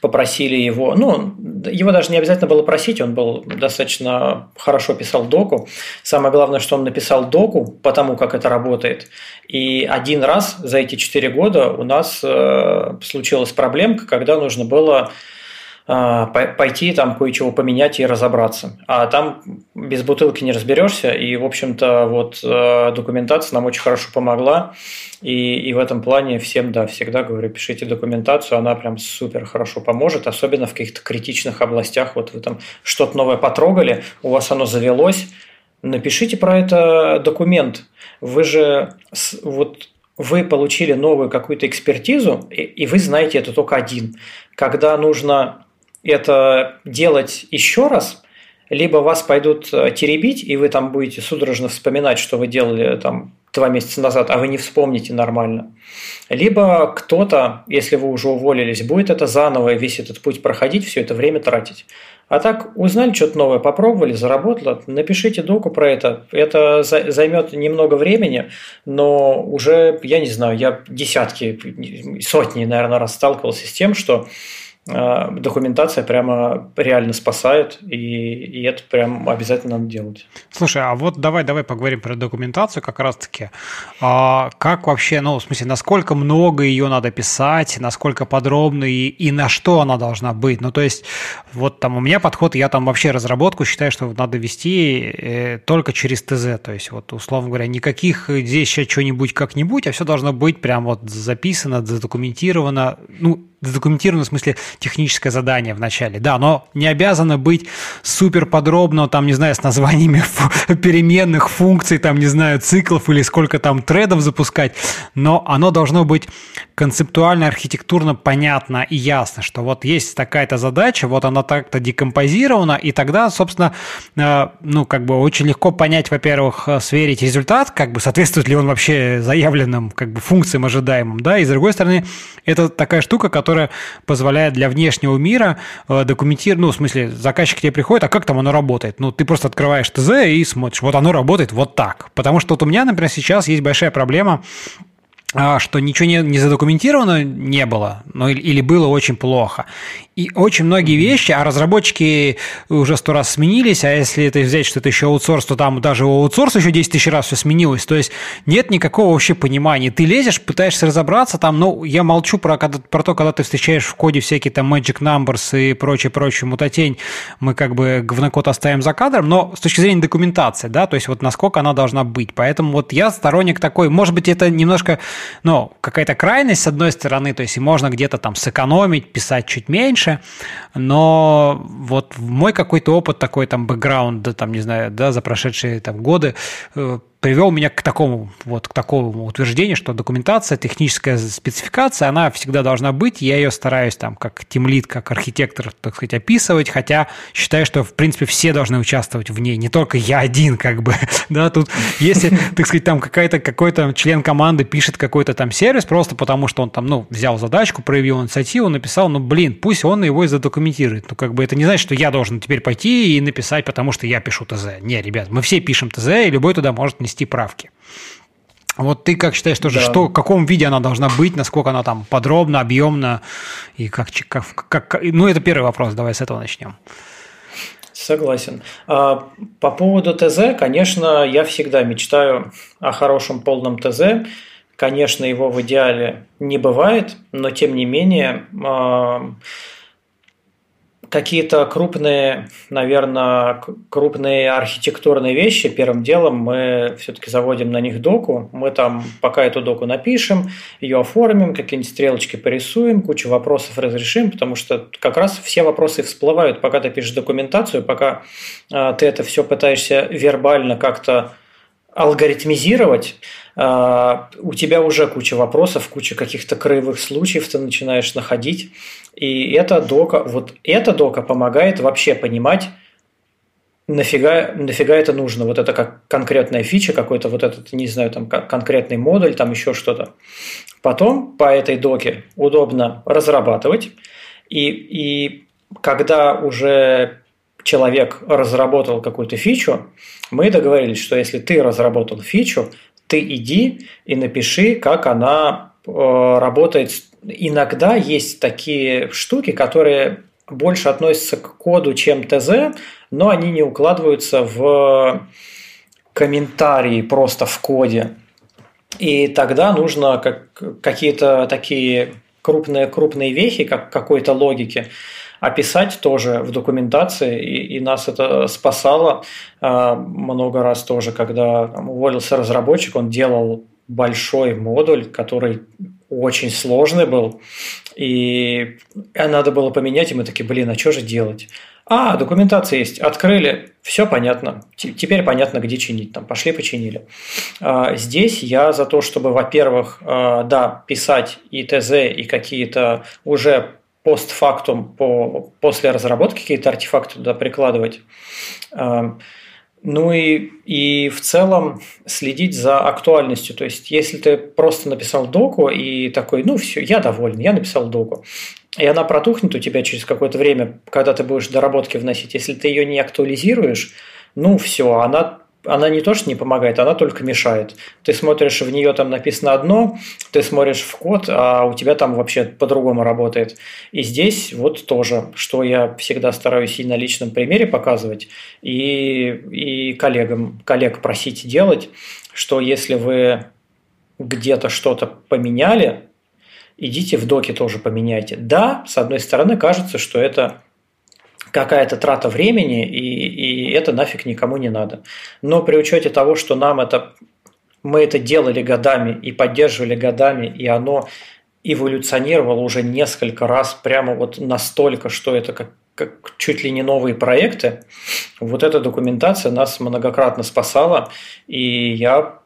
попросили его, ну, его даже не обязательно было просить, он был достаточно хорошо писал доку. Самое главное, что он написал доку по тому, как это работает. И один раз за эти четыре года у нас э, случилась проблемка, когда нужно было пойти там кое-чего поменять и разобраться. А там без бутылки не разберешься, и, в общем-то, вот э, документация нам очень хорошо помогла, и, и в этом плане всем, да, всегда говорю, пишите документацию, она прям супер хорошо поможет, особенно в каких-то критичных областях, вот вы там что-то новое потрогали, у вас оно завелось, напишите про это документ. Вы же вот вы получили новую какую-то экспертизу, и вы знаете это только один. Когда нужно это делать еще раз, либо вас пойдут э, теребить, и вы там будете судорожно вспоминать, что вы делали там два месяца назад, а вы не вспомните нормально. Либо кто-то, если вы уже уволились, будет это заново весь этот путь проходить, все это время тратить. А так узнали что-то новое, попробовали, заработало, напишите доку про это. Это займет немного времени, но уже, я не знаю, я десятки, сотни, наверное, раз сталкивался с тем, что документация прямо реально спасает, и, и это прям обязательно надо делать. Слушай, а вот давай, давай поговорим про документацию как раз-таки. А, как вообще, ну, в смысле, насколько много ее надо писать, насколько подробно и, и на что она должна быть? Ну, то есть, вот там у меня подход, я там вообще разработку считаю, что надо вести э, только через ТЗ, то есть, вот, условно говоря, никаких здесь еще что-нибудь как-нибудь, а все должно быть прям вот записано, задокументировано, ну, задокументировано в смысле техническое задание в начале. Да, оно не обязано быть супер подробно, там, не знаю, с названиями переменных функций, там, не знаю, циклов или сколько там тредов запускать, но оно должно быть концептуально, архитектурно понятно и ясно, что вот есть такая-то задача, вот она так-то декомпозирована, и тогда, собственно, э, ну, как бы очень легко понять, во-первых, э, сверить результат, как бы соответствует ли он вообще заявленным как бы функциям ожидаемым, да, и с другой стороны, это такая штука, которая позволяет для внешнего мира э, документировать, ну, в смысле, заказчик к тебе приходит, а как там оно работает? Ну, ты просто открываешь ТЗ и смотришь, вот оно работает вот так. Потому что вот у меня, например, сейчас есть большая проблема что ничего не, не задокументировано не было, ну, или было очень плохо. И очень многие вещи, а разработчики уже сто раз сменились, а если это взять, что это еще аутсорс, то там даже у аутсорса еще 10 тысяч раз все сменилось. То есть нет никакого вообще понимания. Ты лезешь, пытаешься разобраться там, ну, я молчу про, про то, когда ты встречаешь в коде всякие там magic numbers и прочее-прочее мутатень, мы как бы говнокод оставим за кадром, но с точки зрения документации, да, то есть вот насколько она должна быть. Поэтому вот я сторонник такой, может быть, это немножко, ну, какая-то крайность с одной стороны, то есть и можно где-то там сэкономить, писать чуть меньше, но вот мой какой-то опыт такой там бэкграунд, да, там, не знаю, да, за прошедшие там годы э, привел меня к такому, вот, к такому утверждению, что документация, техническая спецификация, она всегда должна быть. Я ее стараюсь там как тимлит, как архитектор, так сказать, описывать, хотя считаю, что, в принципе, все должны участвовать в ней, не только я один, как бы, да, тут, если, так сказать, там какая-то, какой-то член команды пишет какой-то там сервис просто потому, что он там, ну, взял задачку, проявил инициативу, написал, ну, блин, пусть он его и задокументирует. Ну, как бы это не значит, что я должен теперь пойти и написать, потому что я пишу ТЗ. Не, ребят, мы все пишем ТЗ, и любой туда может нести внести правки. Вот ты как считаешь тоже, да. что, в каком виде она должна быть, насколько она там подробно, объемно, и как, как, как... Ну, это первый вопрос, давай с этого начнем. Согласен. А, по поводу ТЗ, конечно, я всегда мечтаю о хорошем полном ТЗ. Конечно, его в идеале не бывает, но тем не менее а, какие-то крупные, наверное, крупные архитектурные вещи, первым делом мы все-таки заводим на них доку. Мы там пока эту доку напишем, ее оформим, какие-нибудь стрелочки порисуем, кучу вопросов разрешим, потому что как раз все вопросы всплывают, пока ты пишешь документацию, пока э, ты это все пытаешься вербально как-то алгоритмизировать, а, у тебя уже куча вопросов, куча каких-то краевых случаев ты начинаешь находить. И эта дока, вот эта дока помогает вообще понимать, нафига, нафига это нужно. Вот это как конкретная фича, какой-то вот этот, не знаю, там конкретный модуль, там еще что-то. Потом по этой доке удобно разрабатывать. И, и когда уже человек разработал какую-то фичу, мы договорились, что если ты разработал фичу, ты иди и напиши, как она работает. Иногда есть такие штуки, которые больше относятся к коду, чем ТЗ, но они не укладываются в комментарии просто в коде. И тогда нужно как, какие-то такие крупные, крупные вехи, как какой-то логики, описать тоже в документации, и, и нас это спасало э, много раз тоже, когда там, уволился разработчик, он делал большой модуль, который очень сложный был, и надо было поменять, и мы такие, блин, а что же делать? А, документация есть, открыли, все понятно. Теперь понятно, где чинить. Там пошли, починили. А, здесь я за то, чтобы, во-первых, а, да, писать и ТЗ, и какие-то уже постфактум по, после разработки какие-то артефакты туда прикладывать. А, ну и, и в целом следить за актуальностью. То есть, если ты просто написал доку и такой, ну все, я доволен, я написал доку, и она протухнет у тебя через какое-то время, когда ты будешь доработки вносить. Если ты ее не актуализируешь, ну все, она она не то, что не помогает, она только мешает. Ты смотришь, в нее там написано одно, ты смотришь в код, а у тебя там вообще по-другому работает. И здесь вот тоже, что я всегда стараюсь и на личном примере показывать, и, и коллегам, коллег просить делать, что если вы где-то что-то поменяли, идите в доке тоже поменяйте. Да, с одной стороны, кажется, что это какая-то трата времени, и, и это нафиг никому не надо. Но при учете того, что нам это мы это делали годами и поддерживали годами, и оно эволюционировало уже несколько раз, прямо вот настолько, что это как как чуть ли не новые проекты, вот эта документация нас многократно спасала, и я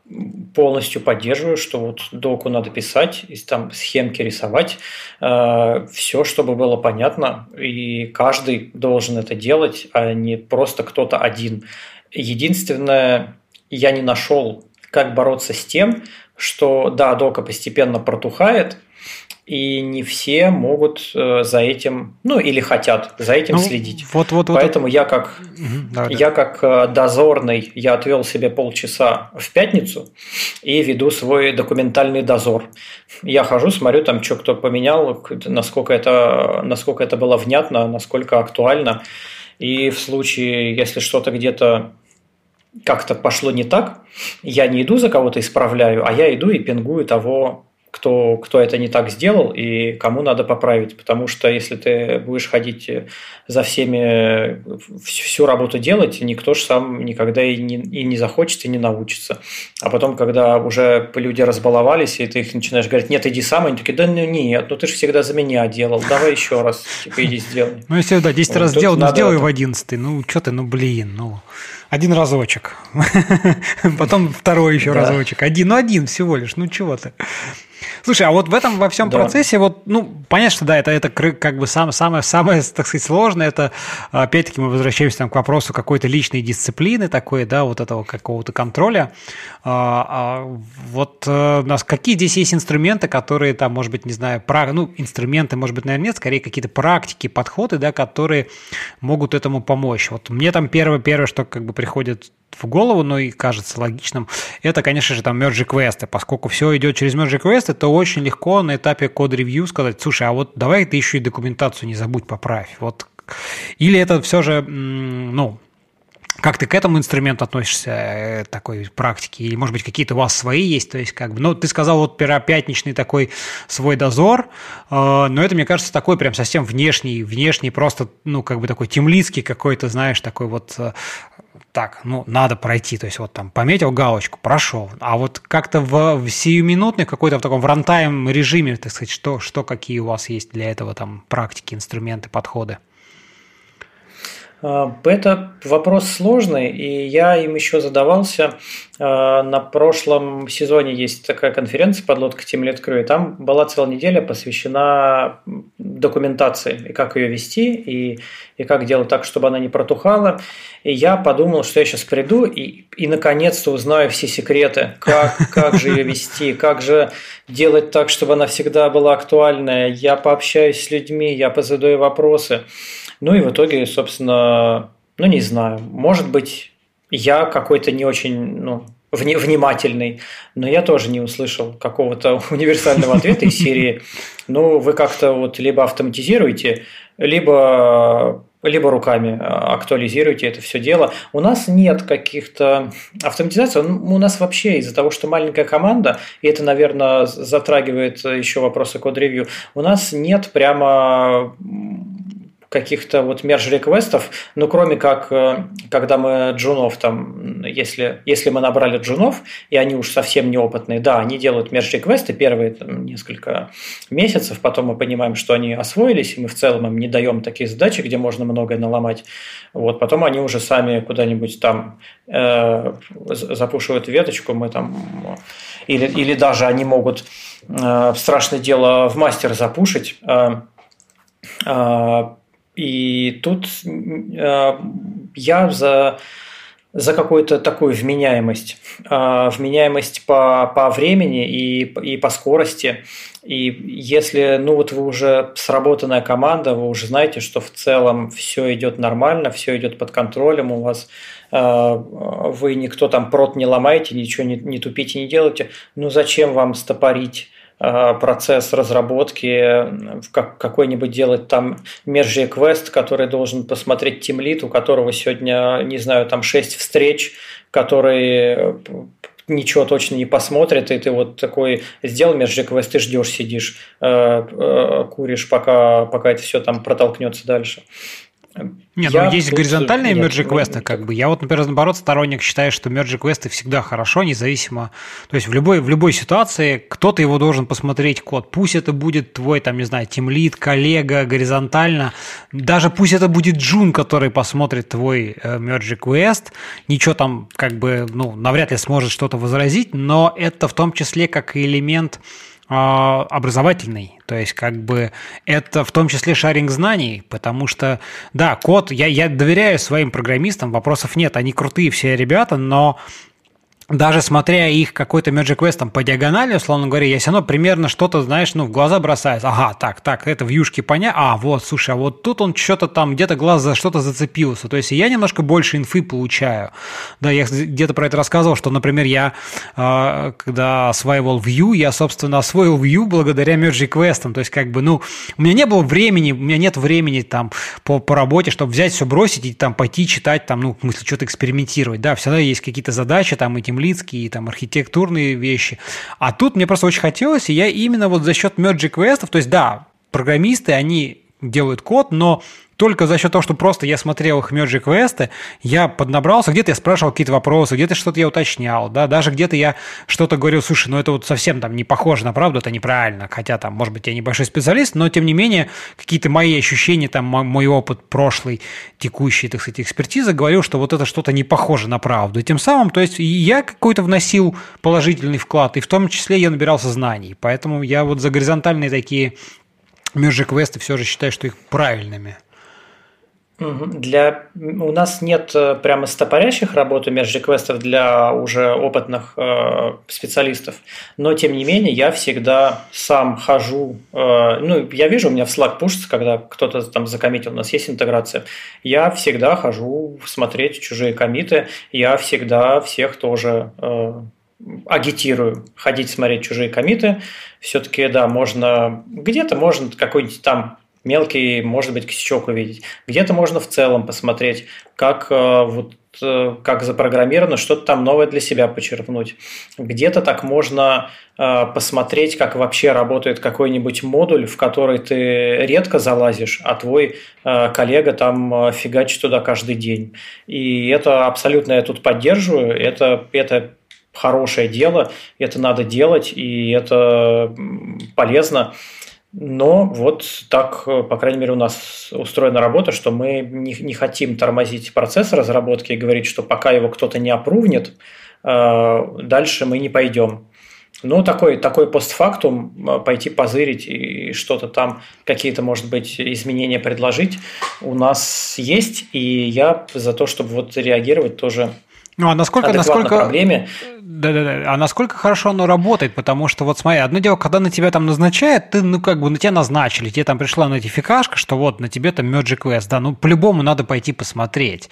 полностью поддерживаю, что вот доку надо писать, и там схемки рисовать, э, все, чтобы было понятно, и каждый должен это делать, а не просто кто-то один. Единственное, я не нашел, как бороться с тем, что да, дока постепенно протухает, и не все могут э, за этим, ну или хотят за этим ну, следить. Вот, вот, Поэтому вот. я как угу, да, я да. как э, дозорный, я отвел себе полчаса в пятницу и веду свой документальный дозор. Я хожу, смотрю там, что кто поменял, насколько это, насколько это было внятно, насколько актуально. И в случае, если что-то где-то как-то пошло не так, я не иду за кого-то исправляю, а я иду и пингую того кто, кто это не так сделал и кому надо поправить. Потому что если ты будешь ходить за всеми, всю работу делать, никто же сам никогда и не, и не захочет, и не научится. А потом, когда уже люди разбаловались, и ты их начинаешь говорить, нет, иди сам, они такие, да ну нет, ну ты же всегда за меня делал, давай еще раз, типа иди сделай. Ну если да, 10 раз сделал, ну сделай в 11 ну что ты, ну блин, ну один разочек, потом второй еще разочек, один, ну один всего лишь, ну чего ты. Слушай, а вот в этом во всем да. процессе, вот, ну, понятно, что да, это, это как бы сам, самое, самое, так сказать, сложное, это, опять-таки, мы возвращаемся там, к вопросу какой-то личной дисциплины такой, да, вот этого какого-то контроля. А, а, вот а, у нас какие здесь есть инструменты, которые там, может быть, не знаю, про, ну, инструменты, может быть, наверное, нет, скорее какие-то практики, подходы, да, которые могут этому помочь. Вот мне там первое, первое, что как бы приходит в голову, но и кажется логичным, это, конечно же, там merge квесты. Поскольку все идет через merge квесты, то очень легко на этапе код-ревью сказать, слушай, а вот давай ты еще и документацию не забудь поправь. Вот. Или это все же, ну, как ты к этому инструменту относишься, э, такой практики? Или, может быть, какие-то у вас свои есть? То есть, как бы, ну, ты сказал, вот пятничный такой свой дозор, э, но это, мне кажется, такой прям совсем внешний, внешний, просто, ну, как бы такой темлицкий какой-то, знаешь, такой вот э, так, ну, надо пройти, то есть вот там пометил галочку, прошел. А вот как-то в, в сиюминутный какой-то в таком в рантайм режиме, так сказать, что, что какие у вас есть для этого там практики, инструменты, подходы? А, это вопрос сложный, и я им еще задавался. А, на прошлом сезоне есть такая конференция «Подлодка Тимлет Крю», и там была целая неделя посвящена документации, и как ее вести, и, и как делать так, чтобы она не протухала. И я подумал, что я сейчас приду и, и наконец-то узнаю все секреты, как, как же ее вести, как же делать так, чтобы она всегда была актуальная. Я пообщаюсь с людьми, я позадаю вопросы. Ну и в итоге, собственно, ну не знаю, может быть, я какой-то не очень, ну, внимательный, но я тоже не услышал какого-то универсального ответа из серии «Ну, вы как-то вот либо автоматизируете, либо либо руками актуализируете это все дело. У нас нет каких-то автоматизаций. У нас вообще из-за того, что маленькая команда, и это, наверное, затрагивает еще вопросы код-ревью, у нас нет прямо каких-то вот мерж-реквестов, ну, кроме как, э, когда мы джунов там, если, если мы набрали джунов, и они уж совсем неопытные, да, они делают мерж-реквесты первые там, несколько месяцев, потом мы понимаем, что они освоились, и мы в целом им не даем такие задачи, где можно многое наломать, вот, потом они уже сами куда-нибудь там э, запушивают веточку, мы там, или, или даже они могут э, страшное дело в мастер запушить, э, э и тут э, я за, за какую-то такую вменяемость. Э, вменяемость по, по времени и, и по скорости. И если, ну вот вы уже сработанная команда, вы уже знаете, что в целом все идет нормально, все идет под контролем, у вас э, вы никто там прот не ломаете, ничего не, не тупите, не делаете, ну зачем вам стопорить процесс разработки, как, какой-нибудь делать там меже квест, который должен посмотреть тимлит, у которого сегодня, не знаю, там 6 встреч, который ничего точно не посмотрит, и ты вот такой сделал меже квест, ты ждешь, сидишь, э, э, куришь, пока, пока это все там протолкнется дальше. Нет, ну есть горизонтальные мерджи квесты, как бы. Я вот, например, наоборот, сторонник считаю, что мерджи квесты всегда хорошо, независимо. То есть в любой, в любой ситуации кто-то его должен посмотреть код. Пусть это будет твой, там, не знаю, тимлит, коллега, горизонтально. Даже пусть это будет Джун, который посмотрит твой э, мерджи квест. Ничего там, как бы, ну, навряд ли сможет что-то возразить, но это в том числе как элемент а, образовательный. То есть, как бы это в том числе шаринг знаний, потому что, да, код, я, я доверяю своим программистам, вопросов нет, они крутые все ребята, но даже смотря их какой-то Magic Quest там по диагонали, условно говоря, я все равно примерно что-то, знаешь, ну, в глаза бросается. Ага, так, так, это в юшке понятно. А, вот, слушай, а вот тут он что-то там, где-то глаз за что-то зацепился. То есть я немножко больше инфы получаю. Да, я где-то про это рассказывал, что, например, я, э, когда осваивал Vue, я, собственно, освоил Vue благодаря Magic Quest. То есть, как бы, ну, у меня не было времени, у меня нет времени там по, по работе, чтобы взять все бросить и там пойти читать, там, ну, в смысле, что-то экспериментировать. Да, всегда есть какие-то задачи, там, этим темлицкие, там, архитектурные вещи. А тут мне просто очень хотелось, и я именно вот за счет мерджи квестов, то есть, да, программисты, они делают код, но только за счет того, что просто я смотрел их мерджи квесты, я поднабрался, где-то я спрашивал какие-то вопросы, где-то что-то я уточнял, да, даже где-то я что-то говорил, слушай, ну это вот совсем там не похоже на правду, это неправильно, хотя там, может быть, я небольшой специалист, но тем не менее какие-то мои ощущения, там мой опыт прошлый, текущий, так сказать, экспертиза говорил, что вот это что-то не похоже на правду. И тем самым, то есть я какой-то вносил положительный вклад, и в том числе я набирался знаний, поэтому я вот за горизонтальные такие мерджи квесты все же считаю, что их правильными. Для... У нас нет э, прямо стопорящих работ и межреквестов для уже опытных э, специалистов, но тем не менее я всегда сам хожу, э, ну я вижу, у меня в Slack пушится, когда кто-то там закоммитил, у нас есть интеграция, я всегда хожу смотреть чужие комиты, я всегда всех тоже э, агитирую ходить смотреть чужие комиты. Все-таки, да, можно где-то можно какой-нибудь там мелкий, может быть, косячок увидеть. Где-то можно в целом посмотреть, как э, вот э, как запрограммировано, что-то там новое для себя почерпнуть. Где-то так можно э, посмотреть, как вообще работает какой-нибудь модуль, в который ты редко залазишь, а твой коллега там фигачит туда каждый день. И это абсолютно я тут поддерживаю, это, это хорошее дело, это надо делать, и это полезно. Но вот так, по крайней мере, у нас устроена работа, что мы не, не хотим тормозить процесс разработки и говорить, что пока его кто-то не опрувнет, э, дальше мы не пойдем. Ну, такой, такой постфактум, э, пойти позырить и что-то там, какие-то, может быть, изменения предложить, у нас есть, и я за то, чтобы вот реагировать тоже ну, а насколько, насколько... проблеме. Да-да-да. А насколько хорошо оно работает? Потому что, вот смотри, одно дело, когда на тебя там назначают, ты, ну, как бы на тебя назначили, тебе там пришла нотификашка, что вот на тебе там Magic Quest, да, ну, по-любому надо пойти посмотреть.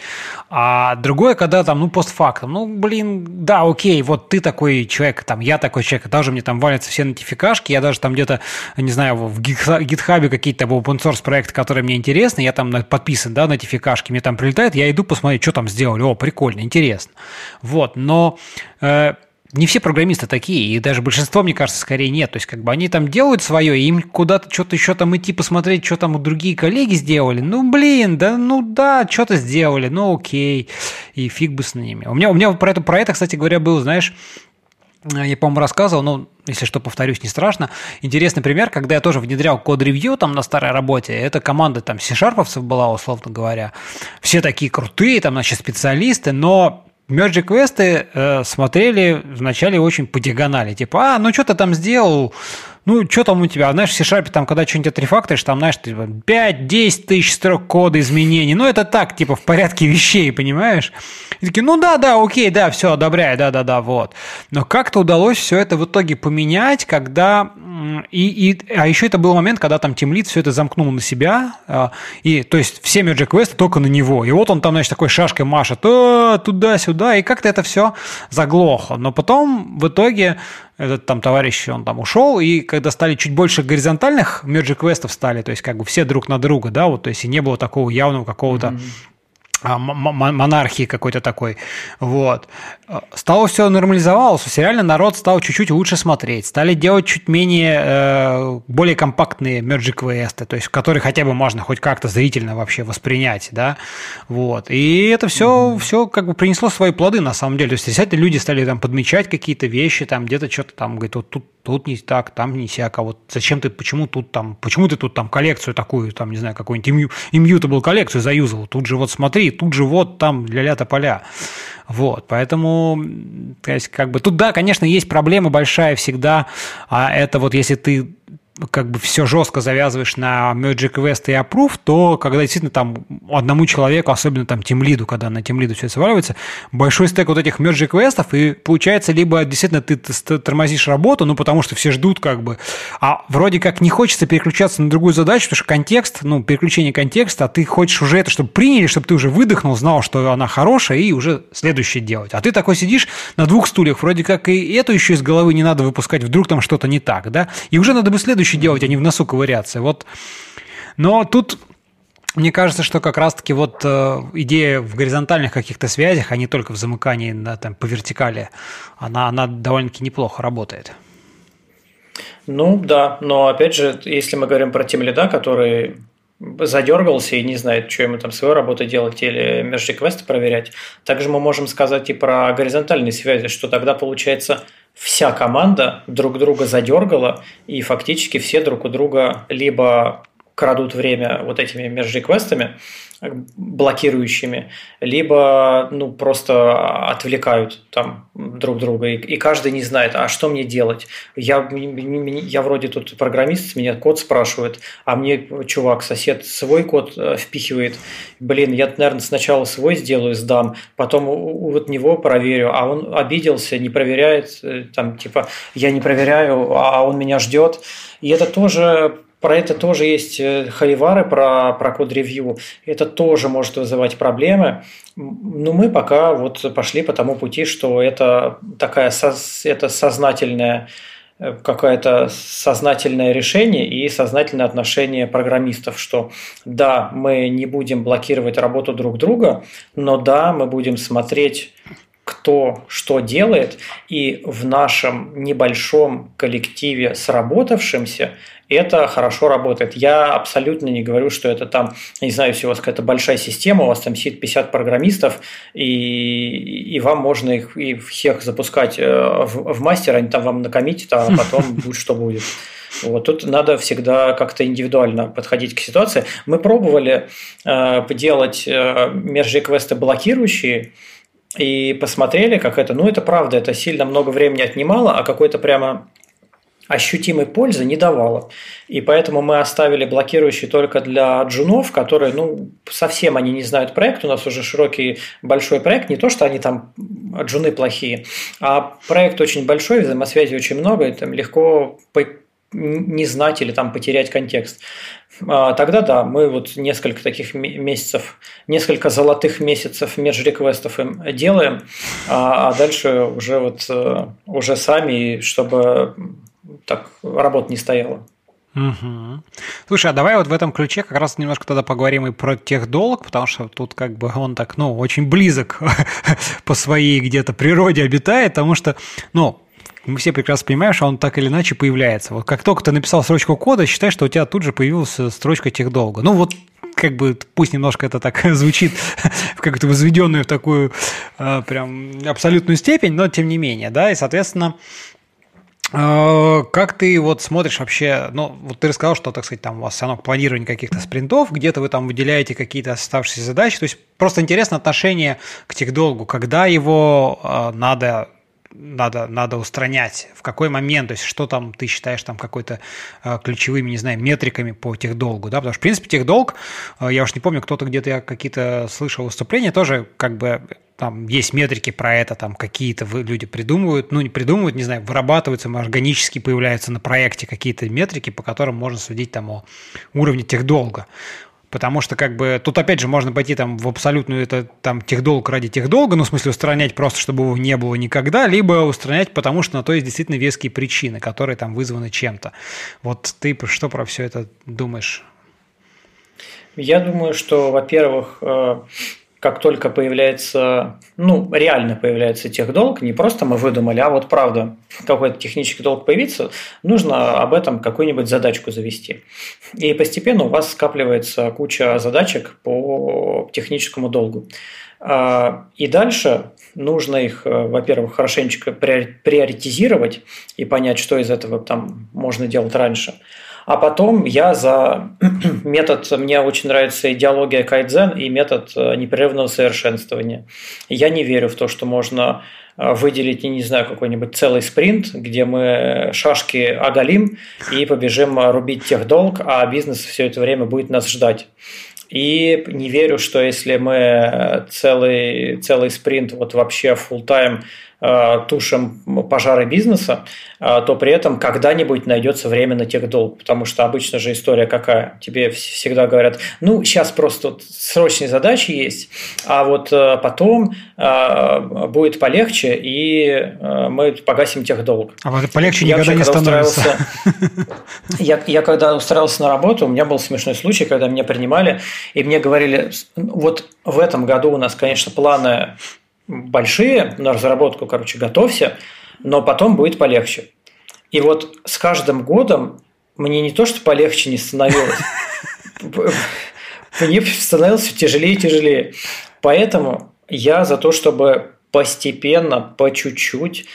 А другое, когда там, ну, постфактум, ну, блин, да, окей, вот ты такой человек, там, я такой человек, даже мне там валятся все нотификашки, я даже там где-то, не знаю, в гитхабе какие-то open source проекты, которые мне интересны, я там подписан, да, нотификашки, мне там прилетает, я иду посмотреть, что там сделали, о, прикольно, интересно. Вот, но э, не все программисты такие, и даже большинство, мне кажется, скорее нет. То есть, как бы они там делают свое, и им куда-то что-то еще там идти посмотреть, что там другие коллеги сделали. Ну, блин, да, ну да, что-то сделали, ну окей, и фиг бы с ними. У меня, у меня про это, про это, кстати говоря, был, знаешь, я, по-моему, рассказывал, но если что, повторюсь, не страшно. Интересный пример, когда я тоже внедрял код-ревью там на старой работе, это команда там C-шарповцев была, условно говоря. Все такие крутые, там, значит, специалисты, но Merge квесты э, смотрели вначале очень по диагонали. Типа, а, ну что ты там сделал? Ну, что там у тебя? Знаешь, в C-Sharp, там, когда что-нибудь отрефакторишь, там, знаешь, 5-10 тысяч строк кода изменений. Ну, это так, типа, в порядке вещей, понимаешь? И такие, ну да, да, окей, да, все, одобряю, да, да, да, вот. Но как-то удалось все это в итоге поменять, когда... И, и, а еще это был момент, когда там Тимлит все это замкнул на себя, а, и, то есть, все Magic квесты только на него. И вот он там, значит, такой шашкой машет, туда-сюда, и как-то это все заглохло. Но потом в итоге этот там товарищ, он там ушел, и когда стали чуть больше горизонтальных мерджи-квестов стали, то есть как бы все друг на друга, да, вот, то есть и не было такого явного какого-то mm-hmm монархии какой-то такой. Вот. Стало все нормализовалось, все реально народ стал чуть-чуть лучше смотреть, стали делать чуть менее, э, более компактные мерджи квесты, то есть которые хотя бы можно хоть как-то зрительно вообще воспринять, да, вот. И это все, mm-hmm. все как бы принесло свои плоды на самом деле. То есть, действительно, люди стали там подмечать какие-то вещи, там где-то что-то там, говорит, вот тут тут не так, там не всяко, вот зачем ты, почему тут там, почему ты тут там коллекцию такую, там, не знаю, какую-нибудь immutable коллекцию заюзал, тут же вот смотри, тут же вот там для ля поля. Вот, поэтому, то есть, как бы, тут, да, конечно, есть проблема большая всегда, а это вот если ты как бы все жестко завязываешь на Magic Quest и Approve, то когда действительно там одному человеку, особенно там тимлиду, когда на тимлиду все сваливается, большой стек вот этих Magic Quest, и получается либо действительно ты тормозишь работу, ну потому что все ждут как бы, а вроде как не хочется переключаться на другую задачу, потому что контекст, ну переключение контекста, а ты хочешь уже это, чтобы приняли, чтобы ты уже выдохнул, знал, что она хорошая, и уже следующее делать. А ты такой сидишь на двух стульях, вроде как и эту еще из головы не надо выпускать, вдруг там что-то не так, да, и уже надо бы следующее следующее делать, а не в носу ковыряться. Вот. Но тут мне кажется, что как раз-таки вот э, идея в горизонтальных каких-то связях, а не только в замыкании на, там, по вертикали, она, она довольно-таки неплохо работает. Ну да, но опять же, если мы говорим про тем лида, который задергался и не знает, что ему там свою работу делать или межреквесты проверять. Также мы можем сказать и про горизонтальные связи, что тогда получается вся команда друг друга задергала, и фактически все друг у друга либо крадут время вот этими межреквестами, блокирующими, либо ну, просто отвлекают там друг друга, и, и каждый не знает, а что мне делать. Я, я вроде тут программист, меня код спрашивает, а мне чувак, сосед свой код э, впихивает. Блин, я, наверное, сначала свой сделаю, сдам, потом вот него проверю, а он обиделся, не проверяет, э, там, типа, я не проверяю, а он меня ждет. И это тоже про это тоже есть э, хайвары, про, про код-ревью. Это тоже может вызывать проблемы. Но мы пока вот пошли по тому пути, что это такая это сознательная э, какое-то сознательное решение и сознательное отношение программистов, что да, мы не будем блокировать работу друг друга, но да, мы будем смотреть кто что делает, и в нашем небольшом коллективе сработавшемся это хорошо работает. Я абсолютно не говорю, что это там, не знаю, если у вас какая-то большая система, у вас там сидит 50 программистов, и, и вам можно их и всех запускать э, в, в мастер, они там вам накоммитят, а потом будет что будет. Вот тут надо всегда как-то индивидуально подходить к ситуации. Мы пробовали э, делать э, межреквесты блокирующие, и посмотрели, как это. Ну, это правда, это сильно много времени отнимало, а какой-то прямо ощутимой пользы не давало. И поэтому мы оставили блокирующие только для джунов, которые, ну, совсем они не знают проект. У нас уже широкий большой проект. Не то, что они там джуны плохие, а проект очень большой, взаимосвязи очень много, и там легко не знать или там потерять контекст. А, тогда да, мы вот несколько таких месяцев, несколько золотых месяцев межреквестов им делаем, а, а дальше уже вот э, уже сами, чтобы так работа не стояла. Угу. Слушай, а давай вот в этом ключе как раз немножко тогда поговорим и про техдолг, потому что тут как бы он так, ну, очень близок по своей где-то природе обитает, потому что, ну, мы все прекрасно понимаем, что он так или иначе появляется. Вот как только ты написал строчку кода, считай, что у тебя тут же появилась строчка техдолга. Ну вот как бы пусть немножко это так звучит как-то возведенную в такую э, прям абсолютную степень, но тем не менее, да, и, соответственно, э, как ты вот смотришь вообще, ну, вот ты рассказал, что, так сказать, там у вас равно планирование каких-то спринтов, где-то вы там выделяете какие-то оставшиеся задачи, то есть просто интересно отношение к техдолгу, когда его э, надо надо, надо устранять, в какой момент, то есть что там ты считаешь там какой-то э, ключевыми, не знаю, метриками по техдолгу, да, потому что, в принципе, техдолг, э, я уж не помню, кто-то где-то я какие-то слышал выступления, тоже как бы там есть метрики про это, там какие-то люди придумывают, ну не придумывают, не знаю, вырабатываются, органически появляются на проекте какие-то метрики, по которым можно судить там о уровне техдолга. Потому что, как бы, тут опять же можно пойти там в абсолютную это там техдолг ради техдолга, ну, в смысле, устранять просто, чтобы его не было никогда, либо устранять, потому что на то есть действительно веские причины, которые там вызваны чем-то. Вот ты что про все это думаешь? Я думаю, что, во-первых, э, как только появляется, ну, реально появляется техдолг, не просто мы выдумали, а вот правда, какой-то технический долг появится, нужно об этом какую-нибудь задачку завести. И постепенно у вас скапливается куча задачек по техническому долгу. А, и дальше нужно их, э, во-первых, хорошенечко приоритизировать и понять, что из этого там можно делать раньше – а потом я за метод, мне очень нравится идеология кайдзен и метод э, непрерывного совершенствования. Я не верю в то, что можно э, выделить, не знаю, какой-нибудь целый спринт, где мы шашки оголим и побежим рубить тех долг, а бизнес все это время будет нас ждать. И не верю, что если мы целый, целый спринт, вот вообще full time Э, тушим пожары бизнеса, э, то при этом когда-нибудь найдется время на техдолг. Потому что обычно же история какая? Тебе всегда говорят, ну, сейчас просто вот срочные задачи есть, а вот э, потом будет полегче, и мы погасим техдолг. А вот полегче я никогда вообще, не становится. Я, я когда устраивался на работу, у меня был смешной случай, когда меня принимали, и мне говорили, вот в этом году у нас, конечно, планы большие на разработку, короче, готовься, но потом будет полегче. И вот с каждым годом мне не то, что полегче не становилось, мне становилось все тяжелее и тяжелее. Поэтому я за то, чтобы постепенно, по чуть-чуть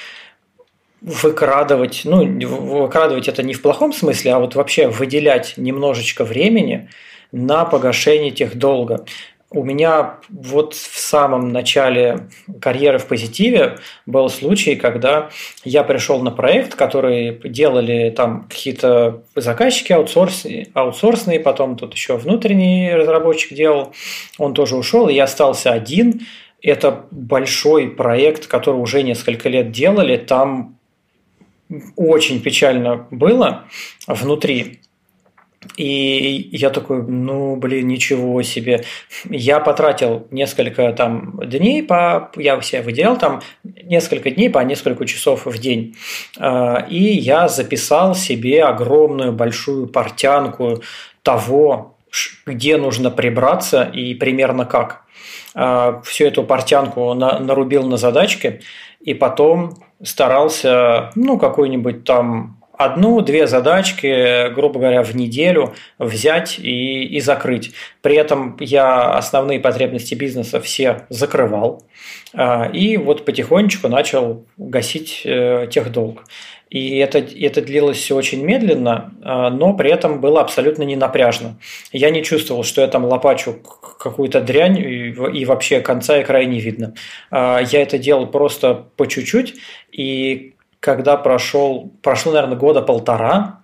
выкрадывать, ну, выкрадывать это не в плохом смысле, а вот вообще выделять немножечко времени на погашение тех долга. У меня вот в самом начале карьеры в позитиве был случай, когда я пришел на проект, который делали там какие-то заказчики аутсорсные, аутсорсные, потом тут еще внутренний разработчик делал, он тоже ушел, и я остался один. Это большой проект, который уже несколько лет делали, там очень печально было внутри. И я такой, ну, блин, ничего себе. Я потратил несколько там дней, по, я себя выделял там несколько дней по несколько часов в день. А, и я записал себе огромную большую портянку того, где нужно прибраться и примерно как. А, всю эту портянку нарубил на задачке и потом старался, ну, какой-нибудь там одну-две задачки, грубо говоря, в неделю взять и, и закрыть. При этом я основные потребности бизнеса все закрывал. А, и вот потихонечку начал гасить э, техдолг. И это, это длилось все очень медленно, а, но при этом было абсолютно не напряжно. Я не чувствовал, что я там лопачу какую-то дрянь, и, и вообще конца и края не видно. А, я это делал просто по чуть-чуть, и когда прошел, прошло, наверное, года полтора,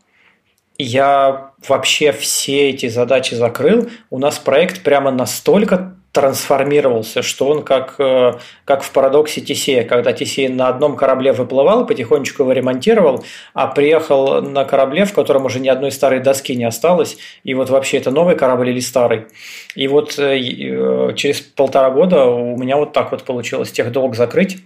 я вообще все эти задачи закрыл. У нас проект прямо настолько трансформировался, что он как, э, как в парадоксе Тесея, когда Тесей на одном корабле выплывал, потихонечку его ремонтировал, а приехал на корабле, в котором уже ни одной старой доски не осталось, и вот вообще это новый корабль или старый. И вот э, э, через полтора года у меня вот так вот получилось тех долг закрыть,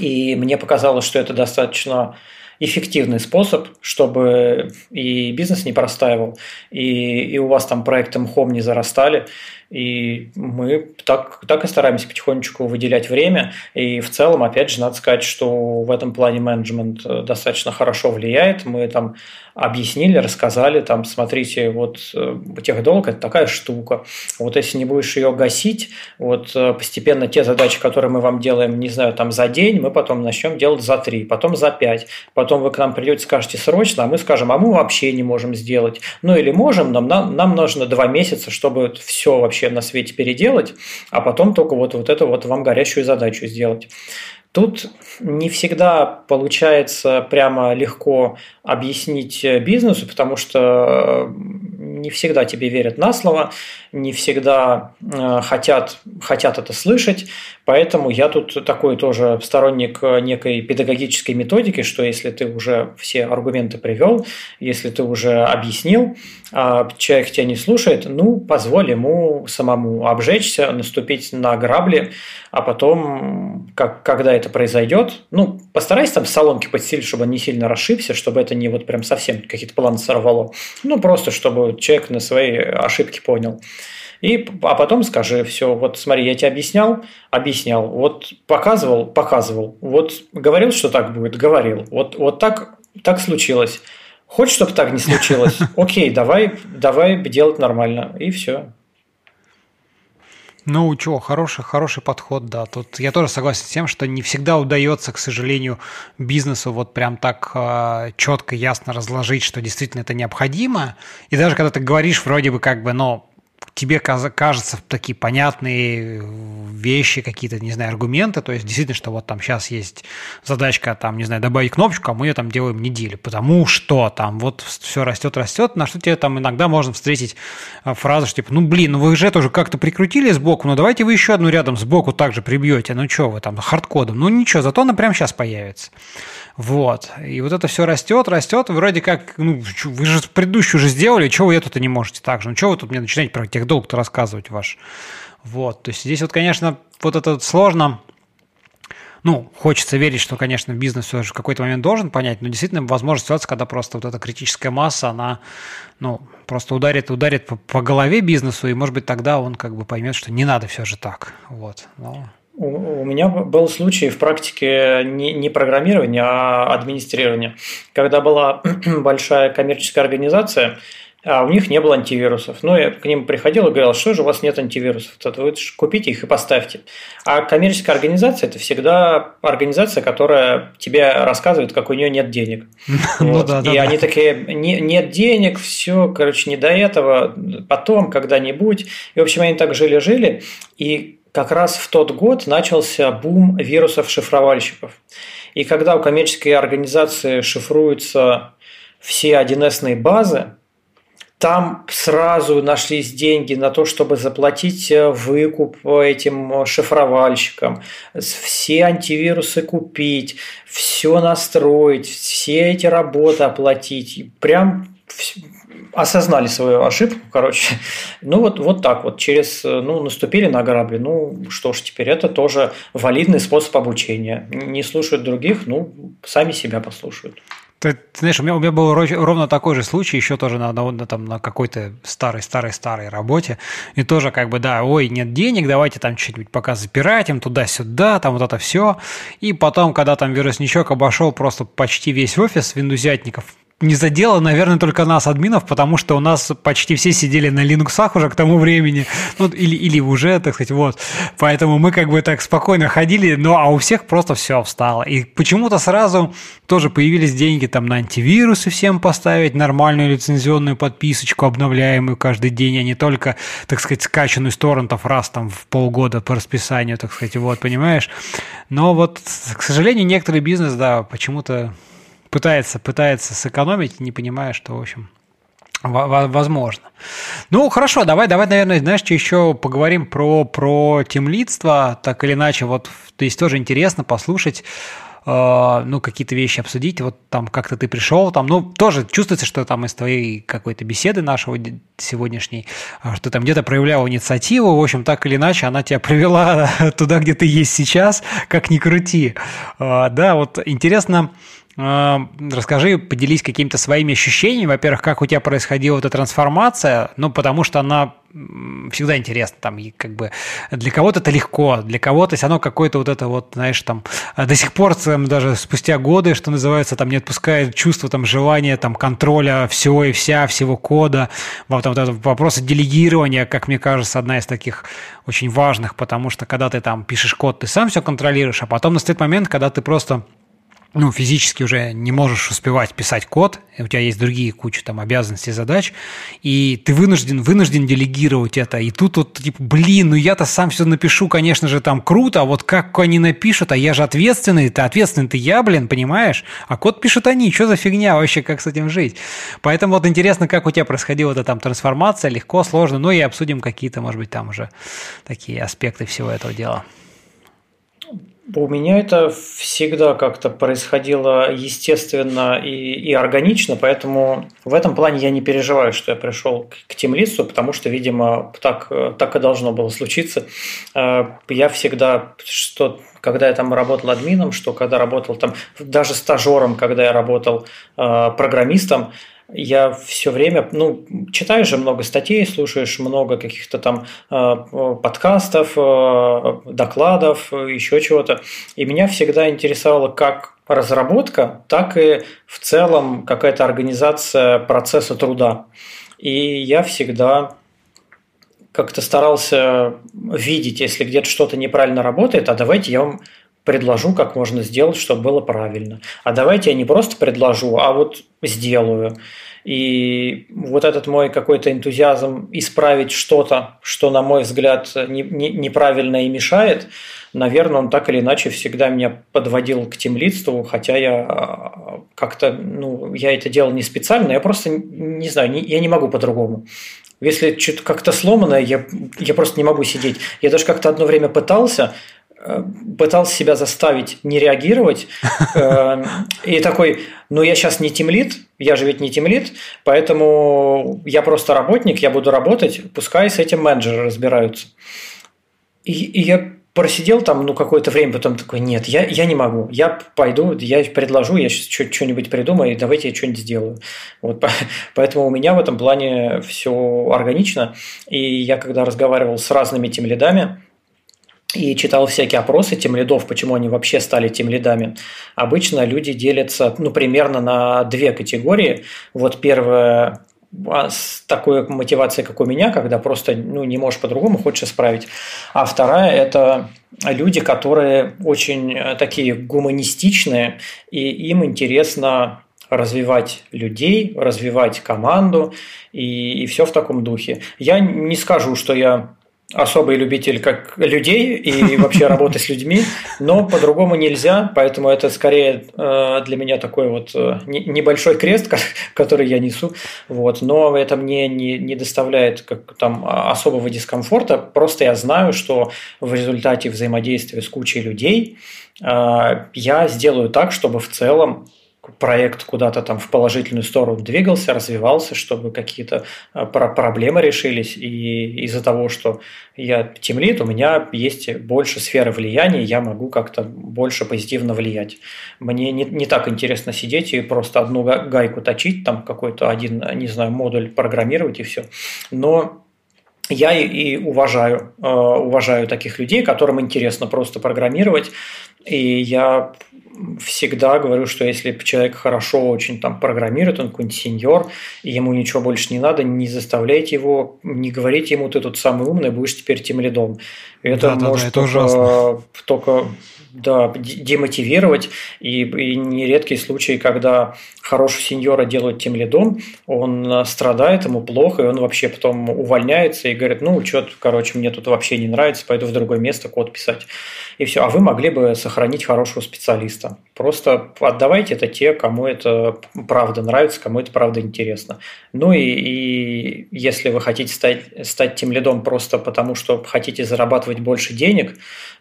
и мне показалось, что это достаточно эффективный способ, чтобы и бизнес не простаивал, и, и у вас там проекты МХОМ не зарастали, и мы так, так и стараемся потихонечку выделять время. И в целом, опять же, надо сказать, что в этом плане менеджмент э, достаточно хорошо влияет. Мы там объяснили, рассказали, там, смотрите, вот э, техдолг – это такая штука. Вот если не будешь ее гасить, вот э, постепенно те задачи, которые мы вам делаем, не знаю, там за день, мы потом начнем делать за три, потом за пять. Потом вы к нам придете, скажете срочно, а мы скажем, а мы вообще не можем сделать. Ну или можем, но нам, нам нужно два месяца, чтобы все вообще вообще на свете переделать, а потом только вот, вот это вот вам горящую задачу сделать. Тут не всегда получается прямо легко объяснить бизнесу, потому что не всегда тебе верят на слово, не всегда э, хотят, хотят это слышать. Поэтому я тут такой тоже сторонник некой педагогической методики, что если ты уже все аргументы привел, если ты уже объяснил, а человек тебя не слушает, ну, позволь ему самому обжечься, наступить на грабли, а потом, как, когда это произойдет, ну, постарайся там салонки подстелить, чтобы он не сильно расшибся, чтобы это не вот прям совсем какие-то планы сорвало. Ну, просто чтобы человек на свои ошибки понял. И, а потом скажи, все, вот смотри, я тебе объяснял, объяснял, вот показывал, показывал, вот говорил, что так будет, говорил, вот, вот так, так случилось. Хочешь, чтобы так не случилось? Окей, давай, давай делать нормально, и все. Ну, чего, хороший, хороший подход, да. Тут я тоже согласен с тем, что не всегда удается, к сожалению, бизнесу вот прям так э, четко, ясно разложить, что действительно это необходимо. И даже когда ты говоришь вроде бы как бы, ну, тебе кажется такие понятные вещи, какие-то, не знаю, аргументы, то есть действительно, что вот там сейчас есть задачка, там, не знаю, добавить кнопочку, а мы ее там делаем неделю, потому что там вот все растет, растет, на что тебе там иногда можно встретить а, фразу, что типа, ну блин, ну вы же это уже как-то прикрутили сбоку, ну давайте вы еще одну рядом сбоку также прибьете, ну что вы там, хардкодом, ну ничего, зато она прямо сейчас появится. Вот. И вот это все растет, растет. Вроде как, ну, вы же предыдущую уже сделали, чего вы это не можете так же? Ну, чего вы тут мне начинаете про техдолг-то рассказывать ваш? Вот. То есть здесь вот, конечно, вот это сложно. Ну, хочется верить, что, конечно, бизнес все же в какой-то момент должен понять, но действительно возможно ситуация, когда просто вот эта критическая масса, она, ну, просто ударит, ударит по, по голове бизнесу, и, может быть, тогда он как бы поймет, что не надо все же так. Вот. Но... У, меня был случай в практике не, не программирования, а администрирования. Когда была большая коммерческая организация, а у них не было антивирусов. Ну, я к ним приходил и говорил, что же у вас нет антивирусов? То вы купите их и поставьте. А коммерческая организация – это всегда организация, которая тебе рассказывает, как у нее нет денег. Ну и они такие, нет денег, все, короче, не до этого, потом, когда-нибудь. И, в общем, они так жили-жили. И как раз в тот год начался бум вирусов-шифровальщиков. И когда у коммерческой организации шифруются все 1С базы, там сразу нашлись деньги на то, чтобы заплатить э, выкуп этим шифровальщикам, все антивирусы купить, все настроить, все эти работы оплатить. Прям осознали свою ошибку, короче. Ну вот, вот так вот, через, ну, наступили на грабли. Ну, что ж, теперь это тоже валидный способ обучения. Не слушают других, ну, сами себя послушают. Ты, ты знаешь, у меня, у меня был ровно такой же случай, еще тоже на, на, там, на какой-то старой-старой-старой работе. И тоже как бы, да, ой, нет денег, давайте там что-нибудь пока запиратим, туда-сюда, там вот это все. И потом, когда там вирусничок обошел просто почти весь офис виндузятников, не задело, наверное, только нас, админов, потому что у нас почти все сидели на Linux уже к тому времени, ну, или, или уже, так сказать, вот. Поэтому мы как бы так спокойно ходили, ну, а у всех просто все встало. И почему-то сразу тоже появились деньги там на антивирусы всем поставить, нормальную лицензионную подписочку, обновляемую каждый день, а не только, так сказать, скачанную с торрентов раз там в полгода по расписанию, так сказать, вот, понимаешь? Но вот, к сожалению, некоторый бизнес, да, почему-то пытается, пытается сэкономить, не понимая, что, в общем, возможно. Ну, хорошо, давай, давай, наверное, знаешь, еще поговорим про, про темлидство, так или иначе, вот, то есть тоже интересно послушать, э, ну, какие-то вещи обсудить, вот там как-то ты пришел, там, ну, тоже чувствуется, что там из твоей какой-то беседы нашего сегодняшней, а, что там где-то проявлял инициативу, в общем, так или иначе, она тебя привела туда, где ты есть сейчас, как ни крути. Э, да, вот интересно, расскажи, поделись какими-то своими ощущениями. Во-первых, как у тебя происходила эта трансформация? Ну, потому что она всегда интересна. Там, как бы для кого-то это легко, для кого-то все равно какое-то вот это вот, знаешь, там до сих пор там, даже спустя годы, что называется, там не отпускает чувство там желания там контроля всего и вся, всего кода. Вот, вот это вопросы делегирования, как мне кажется, одна из таких очень важных, потому что когда ты там пишешь код, ты сам все контролируешь, а потом настает момент, когда ты просто ну, физически уже не можешь успевать писать код, у тебя есть другие куча там обязанностей, задач, и ты вынужден, вынужден делегировать это. И тут вот, типа, блин, ну я-то сам все напишу, конечно же, там круто, а вот как они напишут, а я же ответственный, ты ответственный, ты я, блин, понимаешь? А код пишут они, что за фигня вообще, как с этим жить? Поэтому вот интересно, как у тебя происходила эта там трансформация, легко, сложно, ну и обсудим какие-то, может быть, там уже такие аспекты всего этого дела. У меня это всегда как-то происходило естественно и, и органично, поэтому в этом плане я не переживаю, что я пришел к, к темлицу, потому что, видимо, так, так и должно было случиться. Э, я всегда, что когда я там работал админом, что когда работал там, даже стажером, когда я работал э, программистом, я все время, ну, читаешь же много статей, слушаешь много каких-то там э, подкастов, э, докладов, еще чего-то. И меня всегда интересовало как разработка, так и в целом какая-то организация процесса труда. И я всегда как-то старался видеть, если где-то что-то неправильно работает, а давайте я вам предложу, как можно сделать, чтобы было правильно. А давайте я не просто предложу, а вот сделаю. И вот этот мой какой-то энтузиазм исправить что-то, что, на мой взгляд, не, не, неправильно и мешает, наверное, он так или иначе всегда меня подводил к темлицству, хотя я а, как-то, ну, я это делал не специально, я просто, не знаю, не, я не могу по-другому. Если что-то как-то сломано, я, я просто не могу сидеть. Я даже как-то одно время пытался, пытался себя заставить не реагировать. Э, и такой, ну я сейчас не тимлит, я же ведь не тимлит, поэтому я просто работник, я буду работать, пускай с этим менеджеры разбираются. И, и я просидел там ну какое-то время, потом такой, нет, я, я не могу, я пойду, я предложу, я сейчас что-нибудь придумаю, давайте я что-нибудь сделаю. Вот, поэтому у меня в этом плане все органично, и я когда разговаривал с разными тем лидами, и читал всякие опросы тем лидов, почему они вообще стали тем лидами. Обычно люди делятся ну, примерно на две категории. Вот первая а, с такой мотивацией, как у меня, когда просто ну, не можешь по-другому, хочешь исправить. А вторая – это люди, которые очень э, такие гуманистичные, и им интересно развивать людей, развивать команду, и, и все в таком духе. Я не скажу, что я особый любитель как людей и вообще работы с людьми, но по-другому нельзя, поэтому это скорее э, для меня такой вот э, небольшой крест, который я несу, вот, но это мне не, не доставляет как, там, особого дискомфорта, просто я знаю, что в результате взаимодействия с кучей людей э, я сделаю так, чтобы в целом проект куда-то там в положительную сторону двигался, развивался, чтобы какие-то а, проблемы решились. И из-за того, что я темлит, у меня есть больше сферы влияния, я могу как-то больше позитивно влиять. Мне не, не так интересно сидеть и просто одну гайку точить, там какой-то один, не знаю, модуль программировать и все. Но я и уважаю, э, уважаю таких людей, которым интересно просто программировать. И я всегда говорю, что если человек хорошо очень там программирует, он какой-нибудь сеньор, и ему ничего больше не надо, не заставляйте его, не говорите ему, ты тут самый умный, будешь теперь тем лидом. Это да, может да, да, это только, только да, демотивировать. И, и нередкие случаи, когда хорошего сеньора делают тем лидом, он э, страдает, ему плохо, и он вообще потом увольняется и говорит, ну, что короче, мне тут вообще не нравится, пойду в другое место код писать. И все. А вы могли бы сохранить хорошего специалиста. Просто отдавайте это те, кому это правда нравится, кому это правда интересно. Ну и, и если вы хотите стать, стать тем лидом просто потому, что хотите зарабатывать больше денег,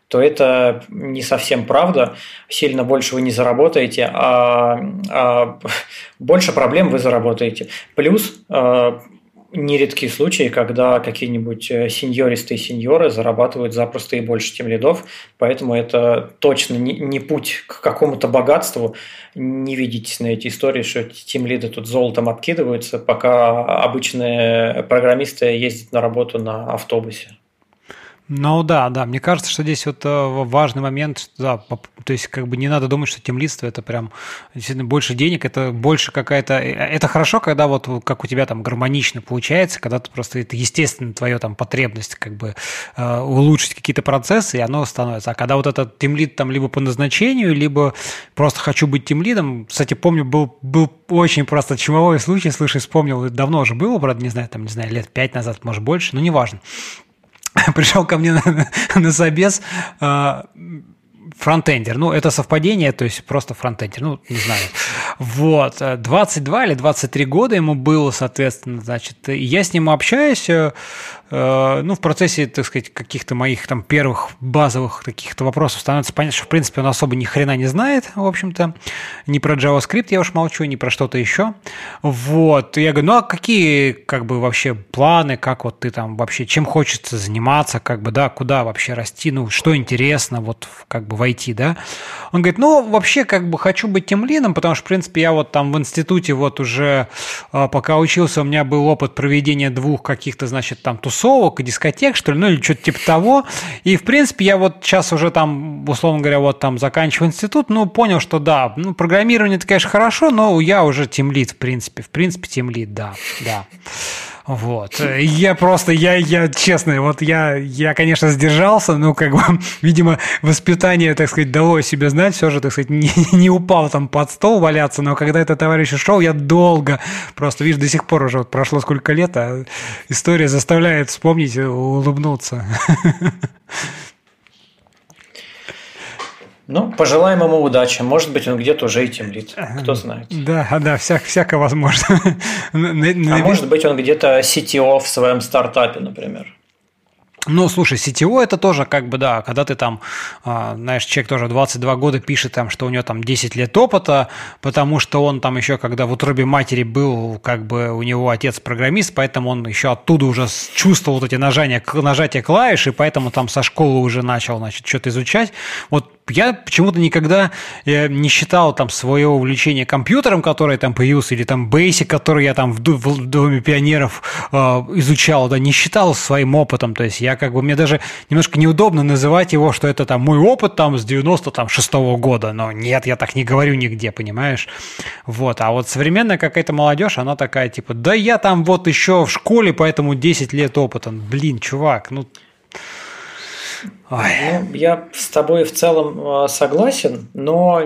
то это не совсем правда. Сильно больше вы не заработаете, а, а больше проблем вы заработаете. Плюс а, нередкие случаи, когда какие-нибудь э, сеньористые сеньоры зарабатывают запросто и больше тем лидов, поэтому это точно не, не путь к какому-то богатству. Не видитесь на эти истории, что тем лиды тут золотом обкидываются, пока обычные программисты ездят на работу на автобусе. Ну да, да, мне кажется, что здесь вот э, важный момент, что, да, то есть как бы не надо думать, что темлидство это прям действительно больше денег, это больше какая-то, э, это хорошо, когда вот как у тебя там гармонично получается, когда ты просто, это естественно твоя там потребность как бы э, улучшить какие-то процессы, и оно становится. А когда вот этот темлид там либо по назначению, либо просто хочу быть темлидом, кстати, помню, был, был очень просто чумовой случай, слушай, вспомнил, давно уже было, правда, не знаю, там, не знаю, лет пять назад, может, больше, но неважно. пришел ко мне на, на собес а, фронтендер. Ну, это совпадение, то есть просто фронтендер, ну, не знаю. Вот, 22 или 23 года ему было, соответственно, значит, и я с ним общаюсь, э, Э, ну, в процессе, так сказать, каких-то моих там первых базовых каких-то вопросов становится понятно, что, в принципе, он особо ни хрена не знает, в общем-то. Ни про JavaScript я уж молчу, ни про что-то еще. Вот. я говорю, ну, а какие, как бы, вообще планы, как вот ты там вообще, чем хочется заниматься, как бы, да, куда вообще расти, ну, что интересно, вот, как бы, войти, да? Он говорит, ну, вообще, как бы, хочу быть тем лином, потому что, в принципе, я вот там в институте вот уже, э, пока учился, у меня был опыт проведения двух каких-то, значит, там, тусовок, тусовок, дискотек, что ли, ну или что-то типа того. И, в принципе, я вот сейчас уже там, условно говоря, вот там заканчиваю институт, ну, понял, что да, ну, программирование это, конечно, хорошо, но я уже тимлит, в принципе. В принципе, тимлит, да, да. Вот. Я просто, я, я честно, вот я, я, конечно, сдержался, но, как бы, видимо, воспитание, так сказать, дало себе знать, все же, так сказать, не, не упал там под стол валяться, но когда этот товарищ ушел, я долго, просто, видишь, до сих пор уже вот прошло сколько лет, а история заставляет вспомнить, улыбнуться. Ну, пожелаем ему удачи. Может быть, он где-то уже и темлит. Кто знает. Да, да, всяк, всяко возможно. а может быть, он где-то CTO в своем стартапе, например. Ну, слушай, CTO это тоже как бы, да, когда ты там, э, знаешь, человек тоже 22 года пишет там, что у него там 10 лет опыта, потому что он там еще, когда в утробе матери был, как бы у него отец программист, поэтому он еще оттуда уже чувствовал вот эти нажания, нажатия клавиш, и поэтому там со школы уже начал, значит, что-то изучать. Вот я почему-то никогда э, не считал там свое увлечение компьютером, которое там появился, или там Basic, который я там в, Доме пионеров э, изучал, да, не считал своим опытом. То есть я как бы, мне даже немножко неудобно называть его, что это там мой опыт там с 96 -го года. Но нет, я так не говорю нигде, понимаешь? Вот. А вот современная какая-то молодежь, она такая, типа, да я там вот еще в школе, поэтому 10 лет опыта. Блин, чувак, ну Ой. Ну, я с тобой в целом э, согласен, но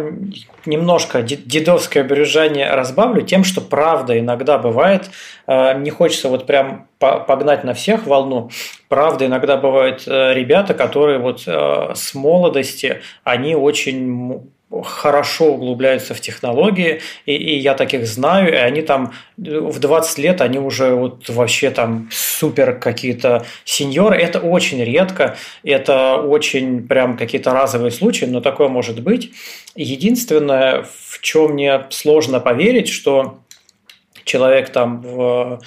немножко дедовское брюзжание разбавлю тем, что правда иногда бывает, э, не хочется вот прям погнать на всех волну, правда иногда бывают э, ребята, которые вот с молодости, они очень хорошо углубляются в технологии, и, и я таких знаю, и они там в 20 лет, они уже вот вообще там супер какие-то сеньоры. Это очень редко, это очень прям какие-то разовые случаи, но такое может быть. Единственное, в чем мне сложно поверить, что человек там в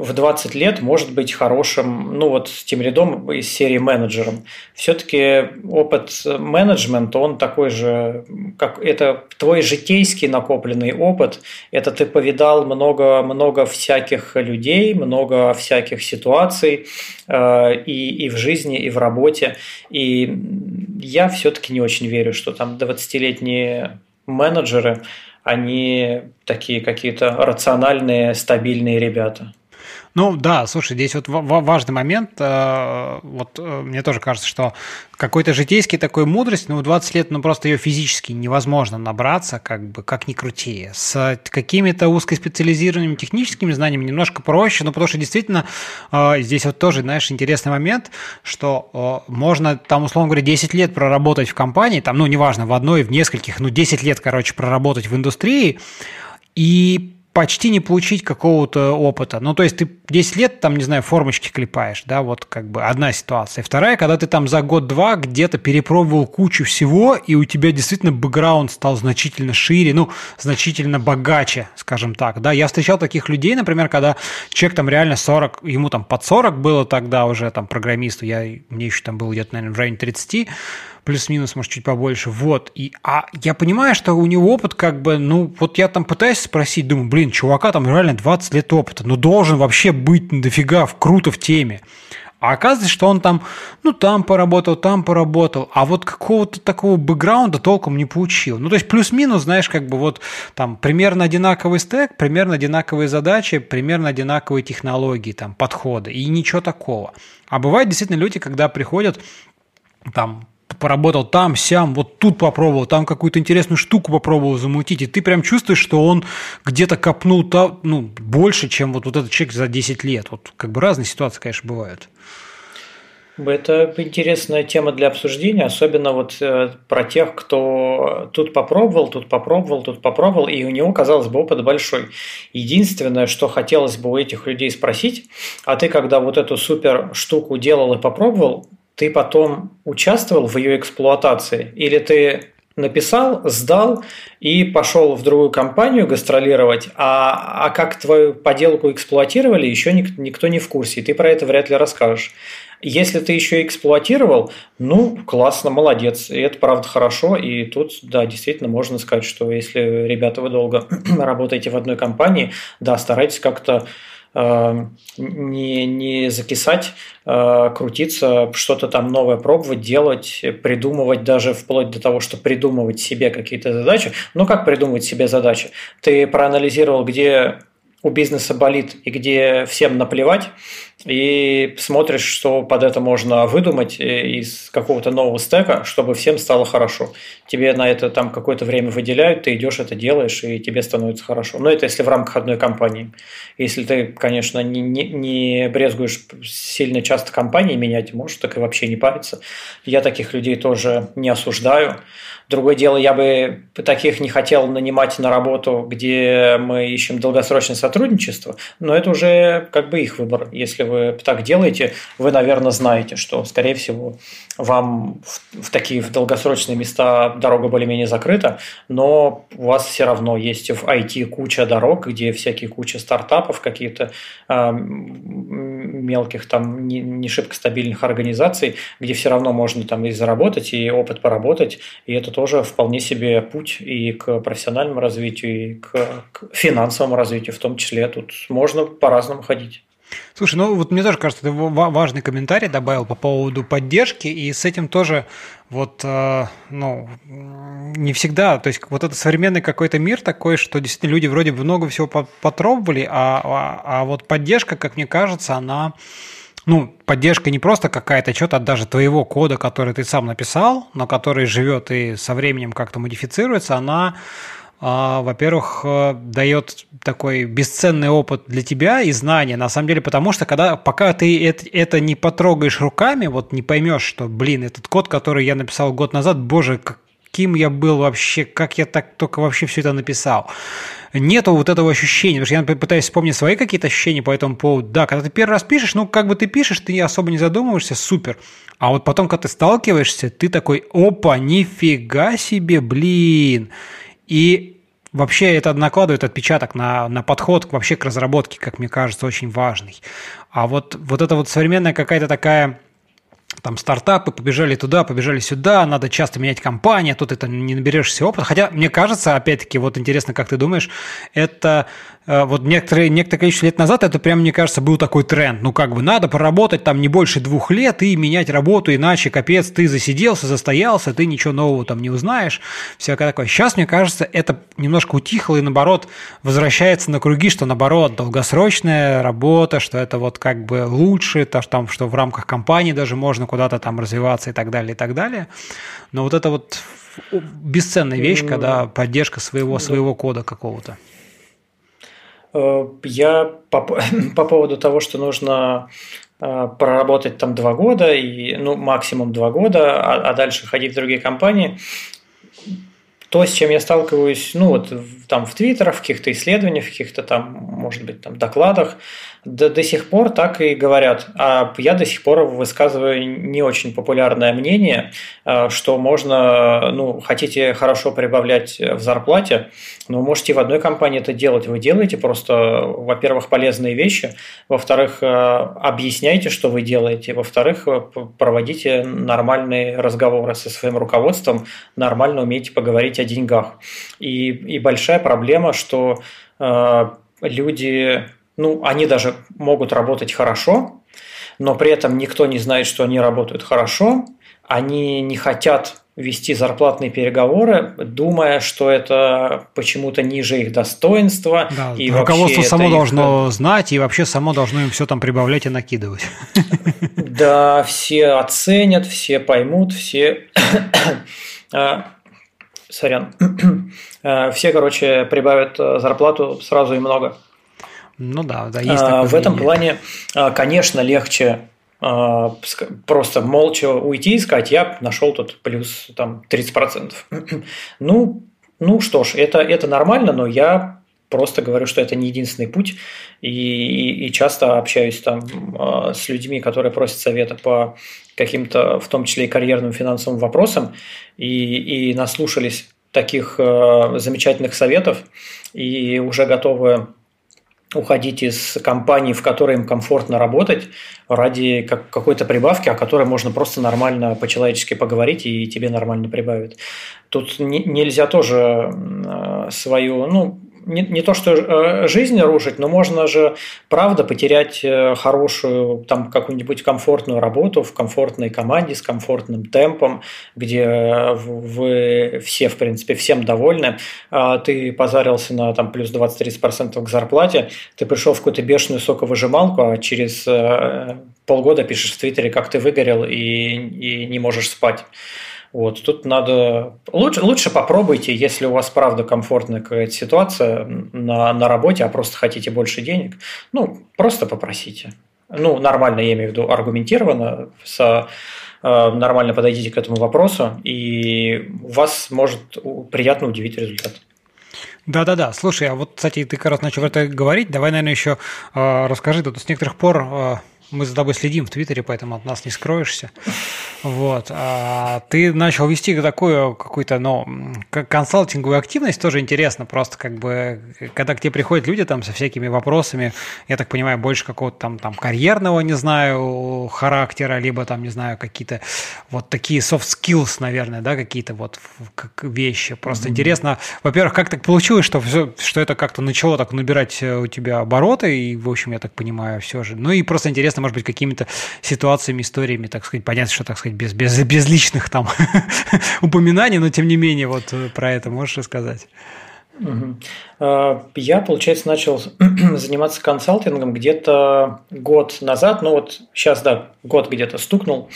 в 20 лет может быть хорошим, ну вот тем рядом из серии менеджером. Все-таки опыт менеджмента, он такой же, как это твой житейский накопленный опыт, это ты повидал много-много всяких людей, много всяких ситуаций э, и, и в жизни, и в работе. И я все-таки не очень верю, что там 20-летние менеджеры, они такие какие-то рациональные, стабильные ребята. Ну да, слушай, здесь вот важный момент. Э, вот э, мне тоже кажется, что какой-то житейский такой мудрость, ну, 20 лет, ну, просто ее физически невозможно набраться, как бы, как ни крути. С какими-то узкоспециализированными техническими знаниями немножко проще, но потому что действительно э, здесь вот тоже, знаешь, интересный момент, что можно там, условно говоря, 10 лет проработать в компании, там, ну, неважно, в одной, в нескольких, ну, 10 лет, короче, проработать в индустрии, и почти не получить какого-то опыта. Ну, то есть ты 10 лет, там, не знаю, формочки клепаешь, да, вот как бы одна ситуация. Вторая, когда ты там за год-два где-то перепробовал кучу всего, и у тебя действительно бэкграунд стал значительно шире, ну, значительно богаче, скажем так, да. Я встречал таких людей, например, когда человек там реально 40, ему там под 40 было тогда уже, там, программисту, я, мне еще там было где-то, наверное, в районе 30, плюс-минус, может, чуть побольше. Вот. И, а я понимаю, что у него опыт как бы, ну, вот я там пытаюсь спросить, думаю, блин, чувака там реально 20 лет опыта, ну, должен вообще быть дофига в, круто в теме. А оказывается, что он там, ну, там поработал, там поработал, а вот какого-то такого бэкграунда толком не получил. Ну, то есть плюс-минус, знаешь, как бы вот там примерно одинаковый стек, примерно одинаковые задачи, примерно одинаковые технологии, там, подходы, и ничего такого. А бывают действительно люди, когда приходят там поработал там, сям, вот тут попробовал, там какую-то интересную штуку попробовал замутить, и ты прям чувствуешь, что он где-то копнул ну, больше, чем вот, вот этот человек за 10 лет. Вот как бы разные ситуации, конечно, бывают. Это интересная тема для обсуждения, особенно вот э, про тех, кто тут попробовал, тут попробовал, тут попробовал, и у него, казалось бы, опыт большой. Единственное, что хотелось бы у этих людей спросить, а ты когда вот эту супер штуку делал и попробовал, ты потом участвовал в ее эксплуатации? Или ты написал, сдал и пошел в другую компанию гастролировать, а, а как твою поделку эксплуатировали, еще ник, никто не в курсе, и ты про это вряд ли расскажешь. Если ты еще эксплуатировал, ну, классно, молодец, и это правда хорошо, и тут, да, действительно можно сказать, что если, ребята, вы долго работаете в одной компании, да, старайтесь как-то не, не закисать, э, крутиться, что-то там новое пробовать, делать, придумывать даже вплоть до того, что придумывать себе какие-то задачи. Ну, как придумывать себе задачи? Ты проанализировал, где у бизнеса болит и где всем наплевать, и смотришь, что под это можно выдумать э, из какого-то нового стека, чтобы всем стало хорошо. Тебе на это там какое-то время выделяют, ты идешь это делаешь, и тебе становится хорошо. Но это если в рамках одной компании. Если ты, конечно, не, не, не брезгуешь сильно часто компании менять, можешь так и вообще не париться. Я таких людей тоже не осуждаю. Другое дело, я бы таких не хотел нанимать на работу, где мы ищем долгосрочное сотрудничество, но это уже как бы их выбор. Если вы так делаете, вы, наверное, знаете, что, скорее всего, вам в, в такие в долгосрочные места дорога более-менее закрыта, но у вас все равно есть в IT куча дорог, где всякие куча стартапов, какие-то э, мелких там не, не шибко стабильных организаций, где все равно можно там и заработать, и опыт поработать, и это тоже вполне себе путь и к профессиональному развитию, и к, к финансовому развитию в том числе. Тут можно по-разному ходить. Слушай, ну вот мне тоже кажется, ты важный комментарий добавил по поводу поддержки, и с этим тоже вот, э, ну, не всегда, то есть вот это современный какой-то мир такой, что действительно люди вроде бы много всего попробовали, а, а, а вот поддержка, как мне кажется, она ну, поддержка не просто какая-то, что-то даже твоего кода, который ты сам написал, но который живет и со временем как-то модифицируется, она а, во-первых, э, дает такой бесценный опыт для тебя и знания, на самом деле, потому что когда, пока ты это не потрогаешь руками, вот не поймешь, что, блин, этот код, который я написал год назад, боже, каким я был вообще, как я так только вообще все это написал. Нету вот этого ощущения, потому что я пытаюсь вспомнить свои какие-то ощущения по этому поводу. Да, когда ты первый раз пишешь, ну, как бы ты пишешь, ты особо не задумываешься, супер. А вот потом, когда ты сталкиваешься, ты такой, опа, нифига себе, блин. И вообще это накладывает отпечаток на, на подход вообще к разработке, как мне кажется, очень важный. А вот, вот это вот современная какая-то такая там стартапы побежали туда, побежали сюда, надо часто менять компанию, а тут это не наберешься опыта. Хотя, мне кажется, опять-таки, вот интересно, как ты думаешь, это вот некоторые, некоторое количество лет назад это прям, мне кажется, был такой тренд. Ну, как бы надо проработать там не больше двух лет и менять работу, иначе, капец, ты засиделся, застоялся, ты ничего нового там не узнаешь, всякое такое. Сейчас, мне кажется, это немножко утихло и, наоборот, возвращается на круги, что, наоборот, долгосрочная работа, что это вот как бы лучше, то, что, там, что в рамках компании даже можно куда-то там развиваться и так далее, и так далее. Но вот это вот бесценная вещь, когда поддержка своего, своего кода какого-то. Э, я по, по поводу того, что нужно э, проработать там два года, и, ну, максимум два года, а, а дальше ходить в другие компании, то, с чем я сталкиваюсь, ну, вот там в Твиттерах, в каких-то исследованиях, в каких-то там, может быть, там докладах, до, до сих пор так и говорят. А я до сих пор высказываю не очень популярное мнение, э, что можно, ну, хотите хорошо прибавлять в зарплате, но можете в одной компании это делать. Вы делаете просто, во-первых, полезные вещи, во-вторых, э, объясняйте, что вы делаете, во-вторых, э, проводите нормальные разговоры со своим руководством, нормально умейте поговорить о деньгах. И, и большая проблема, что люди ну, они даже могут работать хорошо, но при этом никто не знает, что они работают хорошо, они не хотят вести зарплатные переговоры, думая, что это почему-то ниже их достоинства. Да, и руководство само их... должно знать и вообще само должно им все там прибавлять и накидывать. Да, все оценят, все поймут, все... А, сорян. А, все, короче, прибавят зарплату сразу и много. Ну да, да, есть такое В этом плане, а, конечно, легче а, просто молча уйти и сказать, я нашел тут плюс там 30%. ну, ну что ж, это, это нормально, но я просто говорю, что это не единственный путь, и, и, и часто общаюсь там а, с людьми, которые просят совета по каким-то, в том числе и карьерным финансовым вопросам, и, и наслушались таких замечательных советов, и уже готовы уходить из компании, в которой им комфортно работать, ради какой-то прибавки, о которой можно просто нормально по-человечески поговорить, и тебе нормально прибавят. Тут нельзя тоже свою, ну, не, не то, что э, жизнь рушить, но можно же, правда, потерять э, хорошую, там, какую-нибудь комфортную работу в комфортной команде с комфортным темпом, где вы все, в принципе, всем довольны. А ты позарился на там, плюс 20-30% к зарплате, ты пришел в какую-то бешеную соковыжималку, а через э, полгода пишешь в Твиттере, как ты выгорел и, и не можешь спать. Вот, тут надо... Лучше, лучше попробуйте, если у вас правда комфортная какая-то ситуация на, на работе, а просто хотите больше денег, ну, просто попросите. Ну, нормально, я имею в виду, аргументированно, со, э, нормально подойдите к этому вопросу, и вас может приятно удивить результат. Да-да-да. Слушай, а вот, кстати, ты как раз начал это говорить. Давай, наверное, еще э, расскажи. Тут с некоторых пор э, мы за тобой следим в Твиттере, поэтому от нас не скроешься. Вот. А ты начал вести такую какую-то, ну, консалтинговую активность, тоже интересно, просто как бы, когда к тебе приходят люди там со всякими вопросами, я так понимаю, больше какого-то там, там карьерного, не знаю, характера, либо там, не знаю, какие-то вот такие soft skills, наверное, да, какие-то вот как вещи. Просто mm-hmm. интересно, во-первых, как так получилось, что, все, что это как-то начало так набирать э, у тебя обороты, и, в общем, я так понимаю, все же. Ну и просто интересно, может быть, какими-то ситуациями, историями, так сказать, понятно, что, так сказать, без, без, без личных там упоминаний, но тем не менее, вот э, про это можешь рассказать? А, я, получается, начал заниматься консалтингом где-то год назад, ну вот сейчас, да, год где-то стукнул.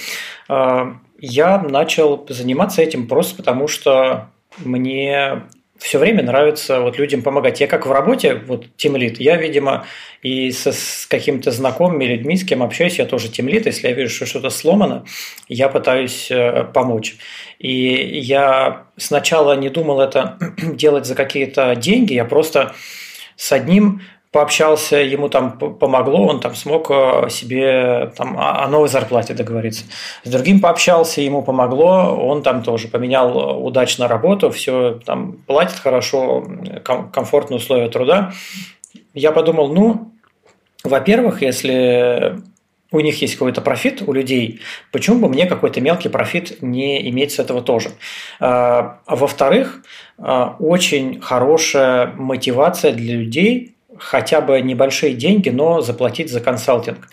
А, я начал заниматься этим просто потому, что мне все время нравится вот людям помогать. Я как в работе, вот тимлит, я, видимо, и со, с какими-то знакомыми людьми, с кем общаюсь, я тоже тимлит. Если я вижу, что что-то сломано, я пытаюсь э, помочь. И я сначала не думал это делать за какие-то деньги, я просто с одним пообщался, ему там помогло, он там смог э, себе там, о новой зарплате договориться. С другим пообщался, ему помогло, он там тоже поменял удачно работу, все там платит хорошо, комфортные условия труда. Я подумал, ну, во-первых, если у них есть какой-то профит у людей, почему бы мне какой-то мелкий профит не иметь с этого тоже? А, а во-вторых, очень хорошая мотивация для людей хотя бы небольшие деньги, но заплатить за консалтинг.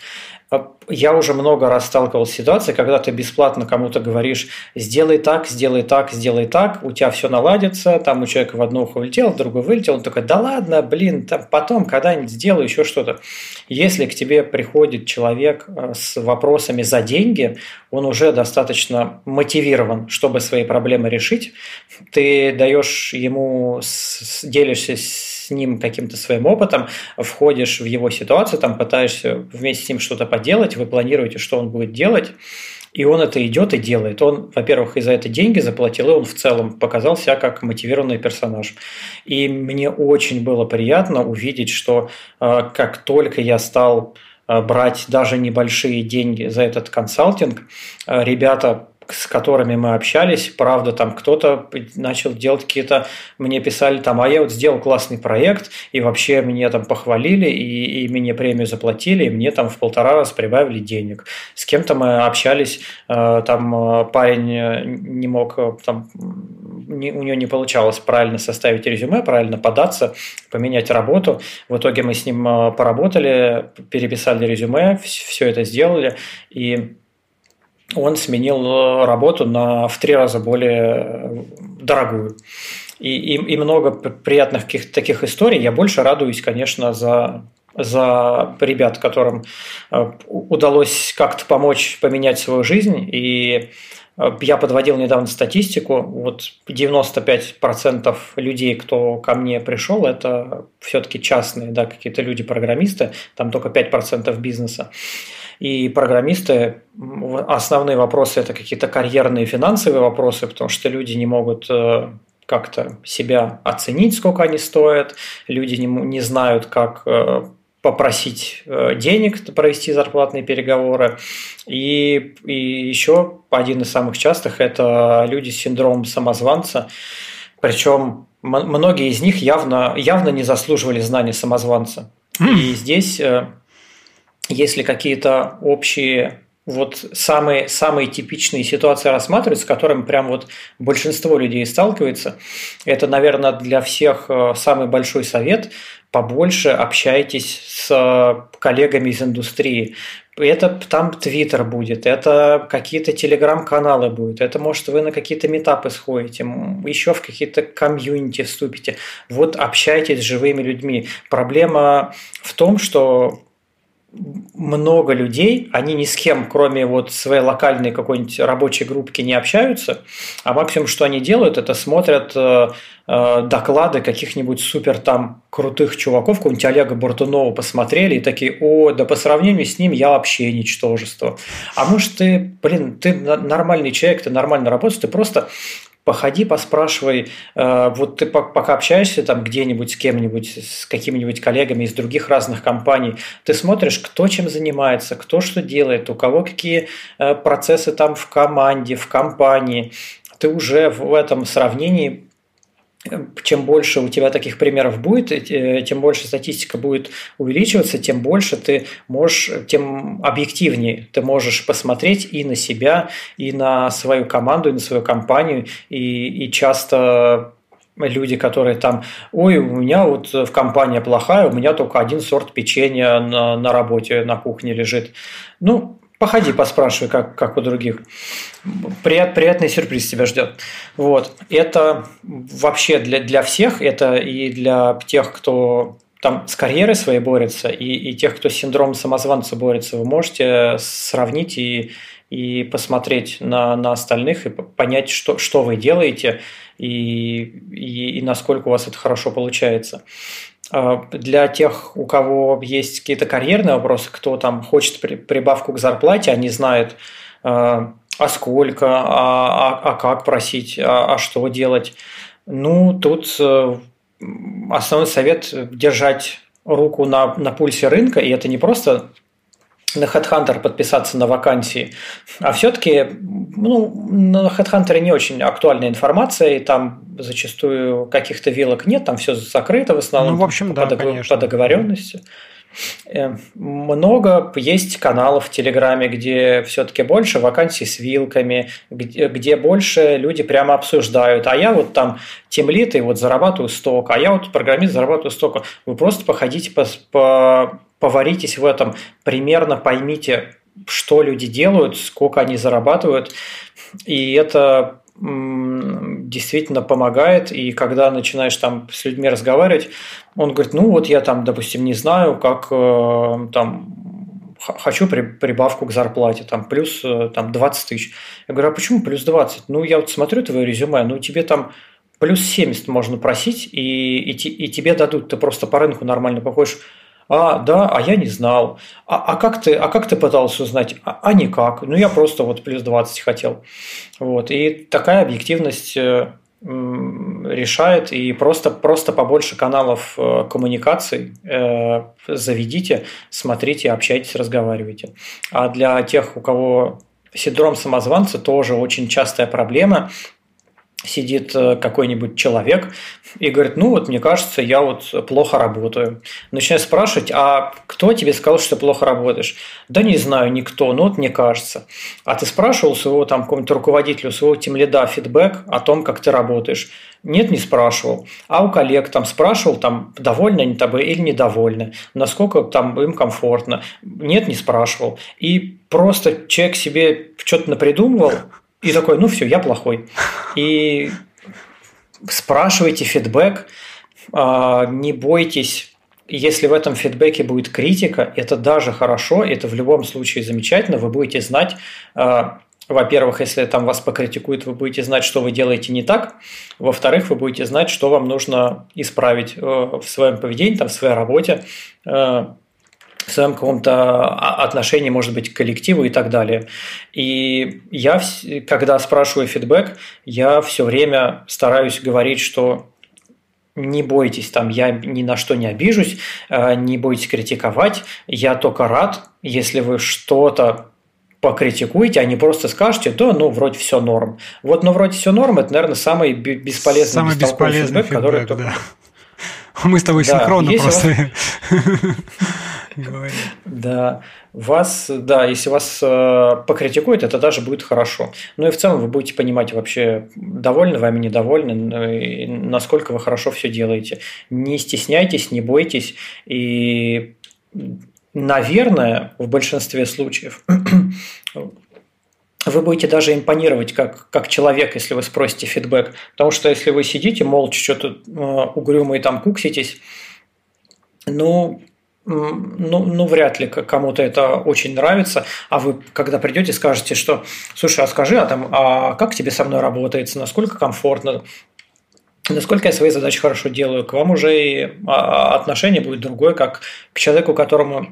Я уже много раз сталкивался с ситуацией, когда ты бесплатно кому-то говоришь, сделай так, сделай так, сделай так, у тебя все наладится, там у человека в одно ухо улетело, в другое вылетело, он такой, да ладно, блин, там потом когда-нибудь сделаю еще что-то. Если к тебе приходит человек э, с вопросами за деньги, он уже достаточно мотивирован, чтобы свои проблемы решить, ты даешь ему, делишься с ним каким-то своим опытом, входишь в его ситуацию, там пытаешься вместе с ним что-то поделать, вы планируете, что он будет делать, и он это идет и делает. Он, во-первых, и за это деньги заплатил, и он в целом показал себя как мотивированный персонаж. И мне очень было приятно увидеть, что э, как только я стал э, брать даже небольшие деньги за этот консалтинг, э, ребята с которыми мы общались, правда, там кто-то начал делать какие-то, мне писали там, а я вот сделал классный проект, и вообще мне там похвалили, и, и мне премию заплатили, и мне там в полтора раза прибавили денег. С кем-то мы общались, э, там э, парень э, не мог, там, не, у него не получалось правильно составить резюме, правильно податься, поменять работу. В итоге мы с ним поработали, переписали резюме, все это сделали, и он сменил э, работу на в три раза более дорогую. И, и, и много приятных каких таких историй. Я больше радуюсь, конечно, за, за ребят, которым э, удалось как-то помочь поменять свою жизнь. И э, я подводил недавно статистику. Вот 95% людей, кто ко мне пришел, это все-таки частные, да, какие-то люди-программисты, там только 5% бизнеса. И программисты, основные вопросы – это какие-то карьерные финансовые вопросы, потому что люди не могут э, как-то себя оценить, сколько они стоят, люди не, не знают, как э, попросить э, денег, провести зарплатные переговоры. И, и еще один из самых частых – это люди с синдромом самозванца. Причем многие из них явно, явно не заслуживали знания самозванца. И здесь если какие-то общие вот самые, самые типичные ситуации рассматриваются, с которыми прям вот большинство людей сталкивается, это, наверное, для всех э, самый большой совет – побольше общайтесь с коллегами из индустрии. Это там Твиттер будет, это какие-то телеграм-каналы будут, это может вы на какие-то метапы сходите, еще в какие-то комьюнити вступите. Вот общайтесь с живыми людьми. Проблема в том, что много людей, они ни с кем, кроме вот своей локальной какой-нибудь рабочей группки не общаются, а максимум, что они делают, это смотрят э, э, доклады каких-нибудь супер там крутых чуваков, какого-нибудь Олега Бортунова посмотрели и такие, о, да по сравнению с ним я вообще ничтожество. А может ты, блин, ты нормальный человек, ты нормально работаешь, ты просто походи, поспрашивай. Э, вот ты пока общаешься там где-нибудь с кем-нибудь, с какими-нибудь коллегами из других разных компаний, ты смотришь, кто чем занимается, кто что делает, у кого какие э, процессы там в команде, в компании. Ты уже в этом сравнении чем больше у тебя таких примеров будет, э, тем больше статистика будет увеличиваться, тем больше ты можешь, тем объективнее ты можешь посмотреть и на себя, и на свою команду, и на свою компанию, и, и часто люди, которые там, ой, у меня вот в компании плохая, у меня только один сорт печенья на, на работе, на кухне лежит. Ну, Походи, поспрашивай, как, как у других. Прият, приятный сюрприз тебя ждет. Вот. Это вообще для, для всех, это и для тех, кто там с карьерой своей борется, и, и тех, кто с синдромом самозванца борется. Вы можете сравнить и, и посмотреть на, на остальных и понять, что, что вы делаете и, и, и насколько у вас это хорошо получается. А, для тех, у кого есть какие-то карьерные вопросы, кто там хочет прибавку к зарплате, они знают, а, а сколько, а, а, а как просить, а, а что делать. Ну, тут э, основной совет – держать руку на, на пульсе рынка, и это не просто на HeadHunter подписаться на вакансии, а все-таки ну, на HeadHunter не очень актуальная информация, и там зачастую каких-то вилок нет, там все закрыто в основном ну, в общем, по, да, дог- по договоренности. Э, много есть каналов в Телеграме, где все-таки больше вакансий с вилками, где, где больше люди прямо обсуждают. А я вот там темлит и вот зарабатываю столько, а я вот программист зарабатываю столько. Вы просто походите, по, по, поваритесь в этом, примерно поймите, что люди делают, сколько они зарабатывают. И это действительно помогает, и когда начинаешь там с людьми разговаривать, он говорит, ну вот я там, допустим, не знаю, как э, там хочу прибавку к зарплате, там плюс э, там 20 тысяч. Я говорю, а почему плюс 20? Ну, я вот смотрю твое резюме, ну, тебе там плюс 70 можно просить, и, и, и тебе дадут, ты просто по рынку нормально походишь. А, да, а я не знал. А, а, как, ты, а как ты пытался узнать? А, а никак. Ну, я просто вот плюс 20 хотел. Вот. И такая объективность э, решает, и просто, просто побольше каналов э, коммуникаций э, заведите, смотрите, общайтесь, разговаривайте. А для тех, у кого синдром самозванца, тоже очень частая проблема – сидит э, какой-нибудь человек и говорит, ну вот мне кажется, я вот плохо работаю. Начинаю спрашивать, а кто тебе сказал, что ты плохо работаешь? Да не знаю, никто, ну вот мне кажется. А ты спрашивал своего там какого-нибудь руководителя, своего тимлида фидбэк о том, как ты работаешь? Нет, не спрашивал. А у коллег там спрашивал, там, довольны они тобой или недовольны, насколько там им комфортно. Нет, не спрашивал. И просто человек себе что-то напридумывал, и такой, ну все, я плохой. И спрашивайте фидбэк, а, не бойтесь, если в этом фидбэке будет критика, это даже хорошо, это в любом случае замечательно, вы будете знать, а, во-первых, если там вас покритикуют, вы будете знать, что вы делаете не так. Во-вторых, вы будете знать, что вам нужно исправить э, в своем поведении, там, в своей работе. Э, в своем каком-то отношении, может быть, к коллективу и так далее. И я, когда спрашиваю фидбэк, я все время стараюсь говорить, что не бойтесь, там я ни на что не обижусь, э, не бойтесь критиковать, я только рад, если вы что-то покритикуете, а не просто скажете, да, ну, вроде все норм. Вот, но вроде все норм, это, наверное, самый бесполезный, самый бесполезный фидбэк, фидбэк, который да. Мы с тобой да, синхронно просто Да, вас, да, если вас э, покритикуют, это даже будет хорошо. Ну и в целом вы будете понимать вообще, довольны вами, недовольны, насколько вы хорошо все делаете. Не стесняйтесь, не бойтесь. И, наверное, в большинстве случаев вы будете даже импонировать как, как человек, если вы спросите фидбэк. Потому что если вы сидите молча, что-то э, угрюмо там кукситесь, ну, ну, ну, вряд ли кому-то это очень нравится. А вы, когда придете, скажете, что, слушай, а скажи, а там, а как тебе со мной работается, насколько комфортно, насколько я свои задачи хорошо делаю, к вам уже и а, отношение будет другое, как к человеку, которому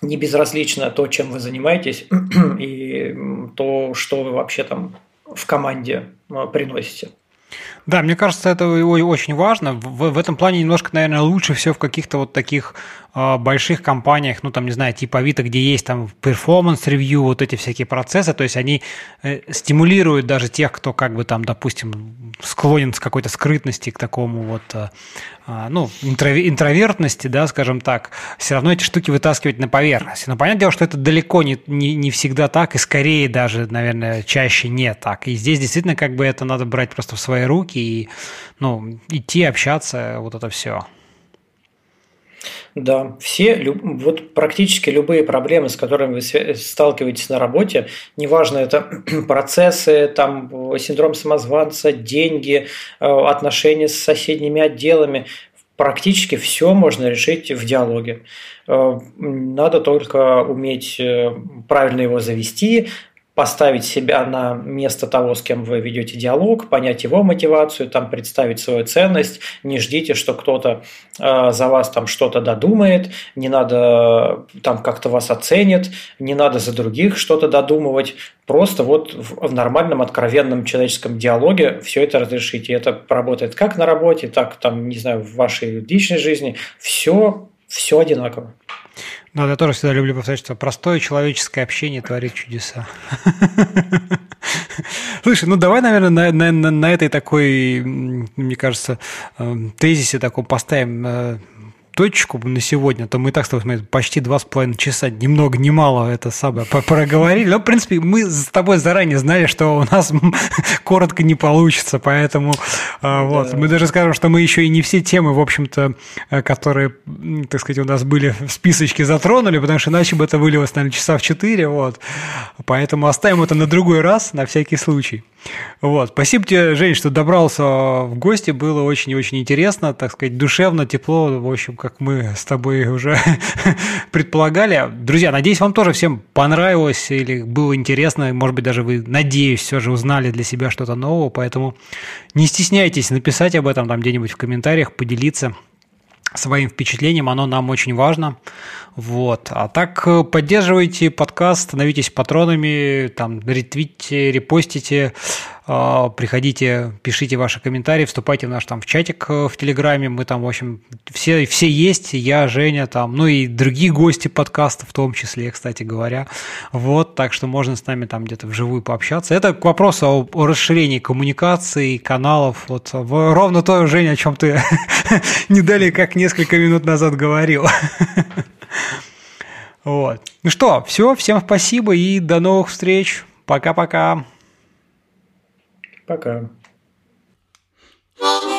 не безразлично то, чем вы занимаетесь, и то, что вы вообще там в команде а, приносите. Да, мне кажется, это очень важно. В, в этом плане немножко, наверное, лучше все в каких-то вот таких больших компаниях, ну там, не знаю, типа Авито, где есть там performance review, вот эти всякие процессы, то есть они э, стимулируют даже тех, кто как бы там, допустим, склонен с какой-то скрытности к такому вот, э, э, ну, интровертности, да, скажем так, все равно эти штуки вытаскивать на поверхность. Но понятное дело, что это далеко не, не, не всегда так, и скорее даже, наверное, чаще не так. И здесь действительно как бы это надо брать просто в свои руки и, ну, идти, общаться, вот это все. Да, все, вот практически любые проблемы, с которыми вы сталкиваетесь на работе, неважно, это процессы, там, синдром самозванца, деньги, э, отношения с соседними отделами, практически все можно решить в диалоге. Э, надо только уметь э, правильно его завести, поставить себя на место того, с кем вы ведете диалог, понять его мотивацию, там представить свою ценность. Не ждите, что кто-то э, за вас там что-то додумает, не надо там как-то вас оценит, не надо за других что-то додумывать. Просто вот в, в нормальном, откровенном человеческом диалоге все это разрешите. Это работает как на работе, так там, не знаю, в вашей личной жизни. Все, все одинаково. Ну, я тоже всегда люблю повторять, что простое человеческое общение творит чудеса. Слушай, ну давай, наверное, на, на, на этой такой, мне кажется, э, тезисе таком поставим э, точку на сегодня, то мы и так с тобой почти два с половиной часа, ни много ни мало это самое проговорили. Но, в принципе, мы с тобой заранее знали, что у нас коротко не получится, поэтому а, да. вот, мы даже скажем, что мы еще и не все темы, в общем-то, э, которые, так сказать, у нас были в списочке затронули, потому что иначе бы это вылилось, наверное, часа в четыре, вот. Поэтому оставим это на другой раз, на всякий случай. Вот. Спасибо тебе, Жень, что добрался в гости. Было очень и очень интересно, так сказать, душевно, тепло. В общем, как мы с тобой уже предполагали. Друзья, надеюсь, вам тоже всем понравилось или было интересно. Может быть, даже вы, надеюсь, все же узнали для себя что-то нового. Поэтому не стесняйтесь написать об этом там где-нибудь в комментариях, поделиться своим впечатлением, оно нам очень важно. Вот. А так э, поддерживайте подкаст, становитесь патронами, там, ретвитите, репостите, приходите, пишите ваши комментарии, вступайте в наш там в чатик э, в Телеграме, мы там, в общем, все, все есть, я, Женя, там, ну и другие гости подкаста в том числе, кстати говоря. Вот, так что можно с нами там где-то вживую пообщаться. Это к вопросу о, о расширении коммуникаций, каналов, вот ровно то, Женя, о чем ты не далее как несколько минут назад говорил. Вот. Ну что, все, всем спасибо и до новых встреч. Пока-пока. Пока. thank you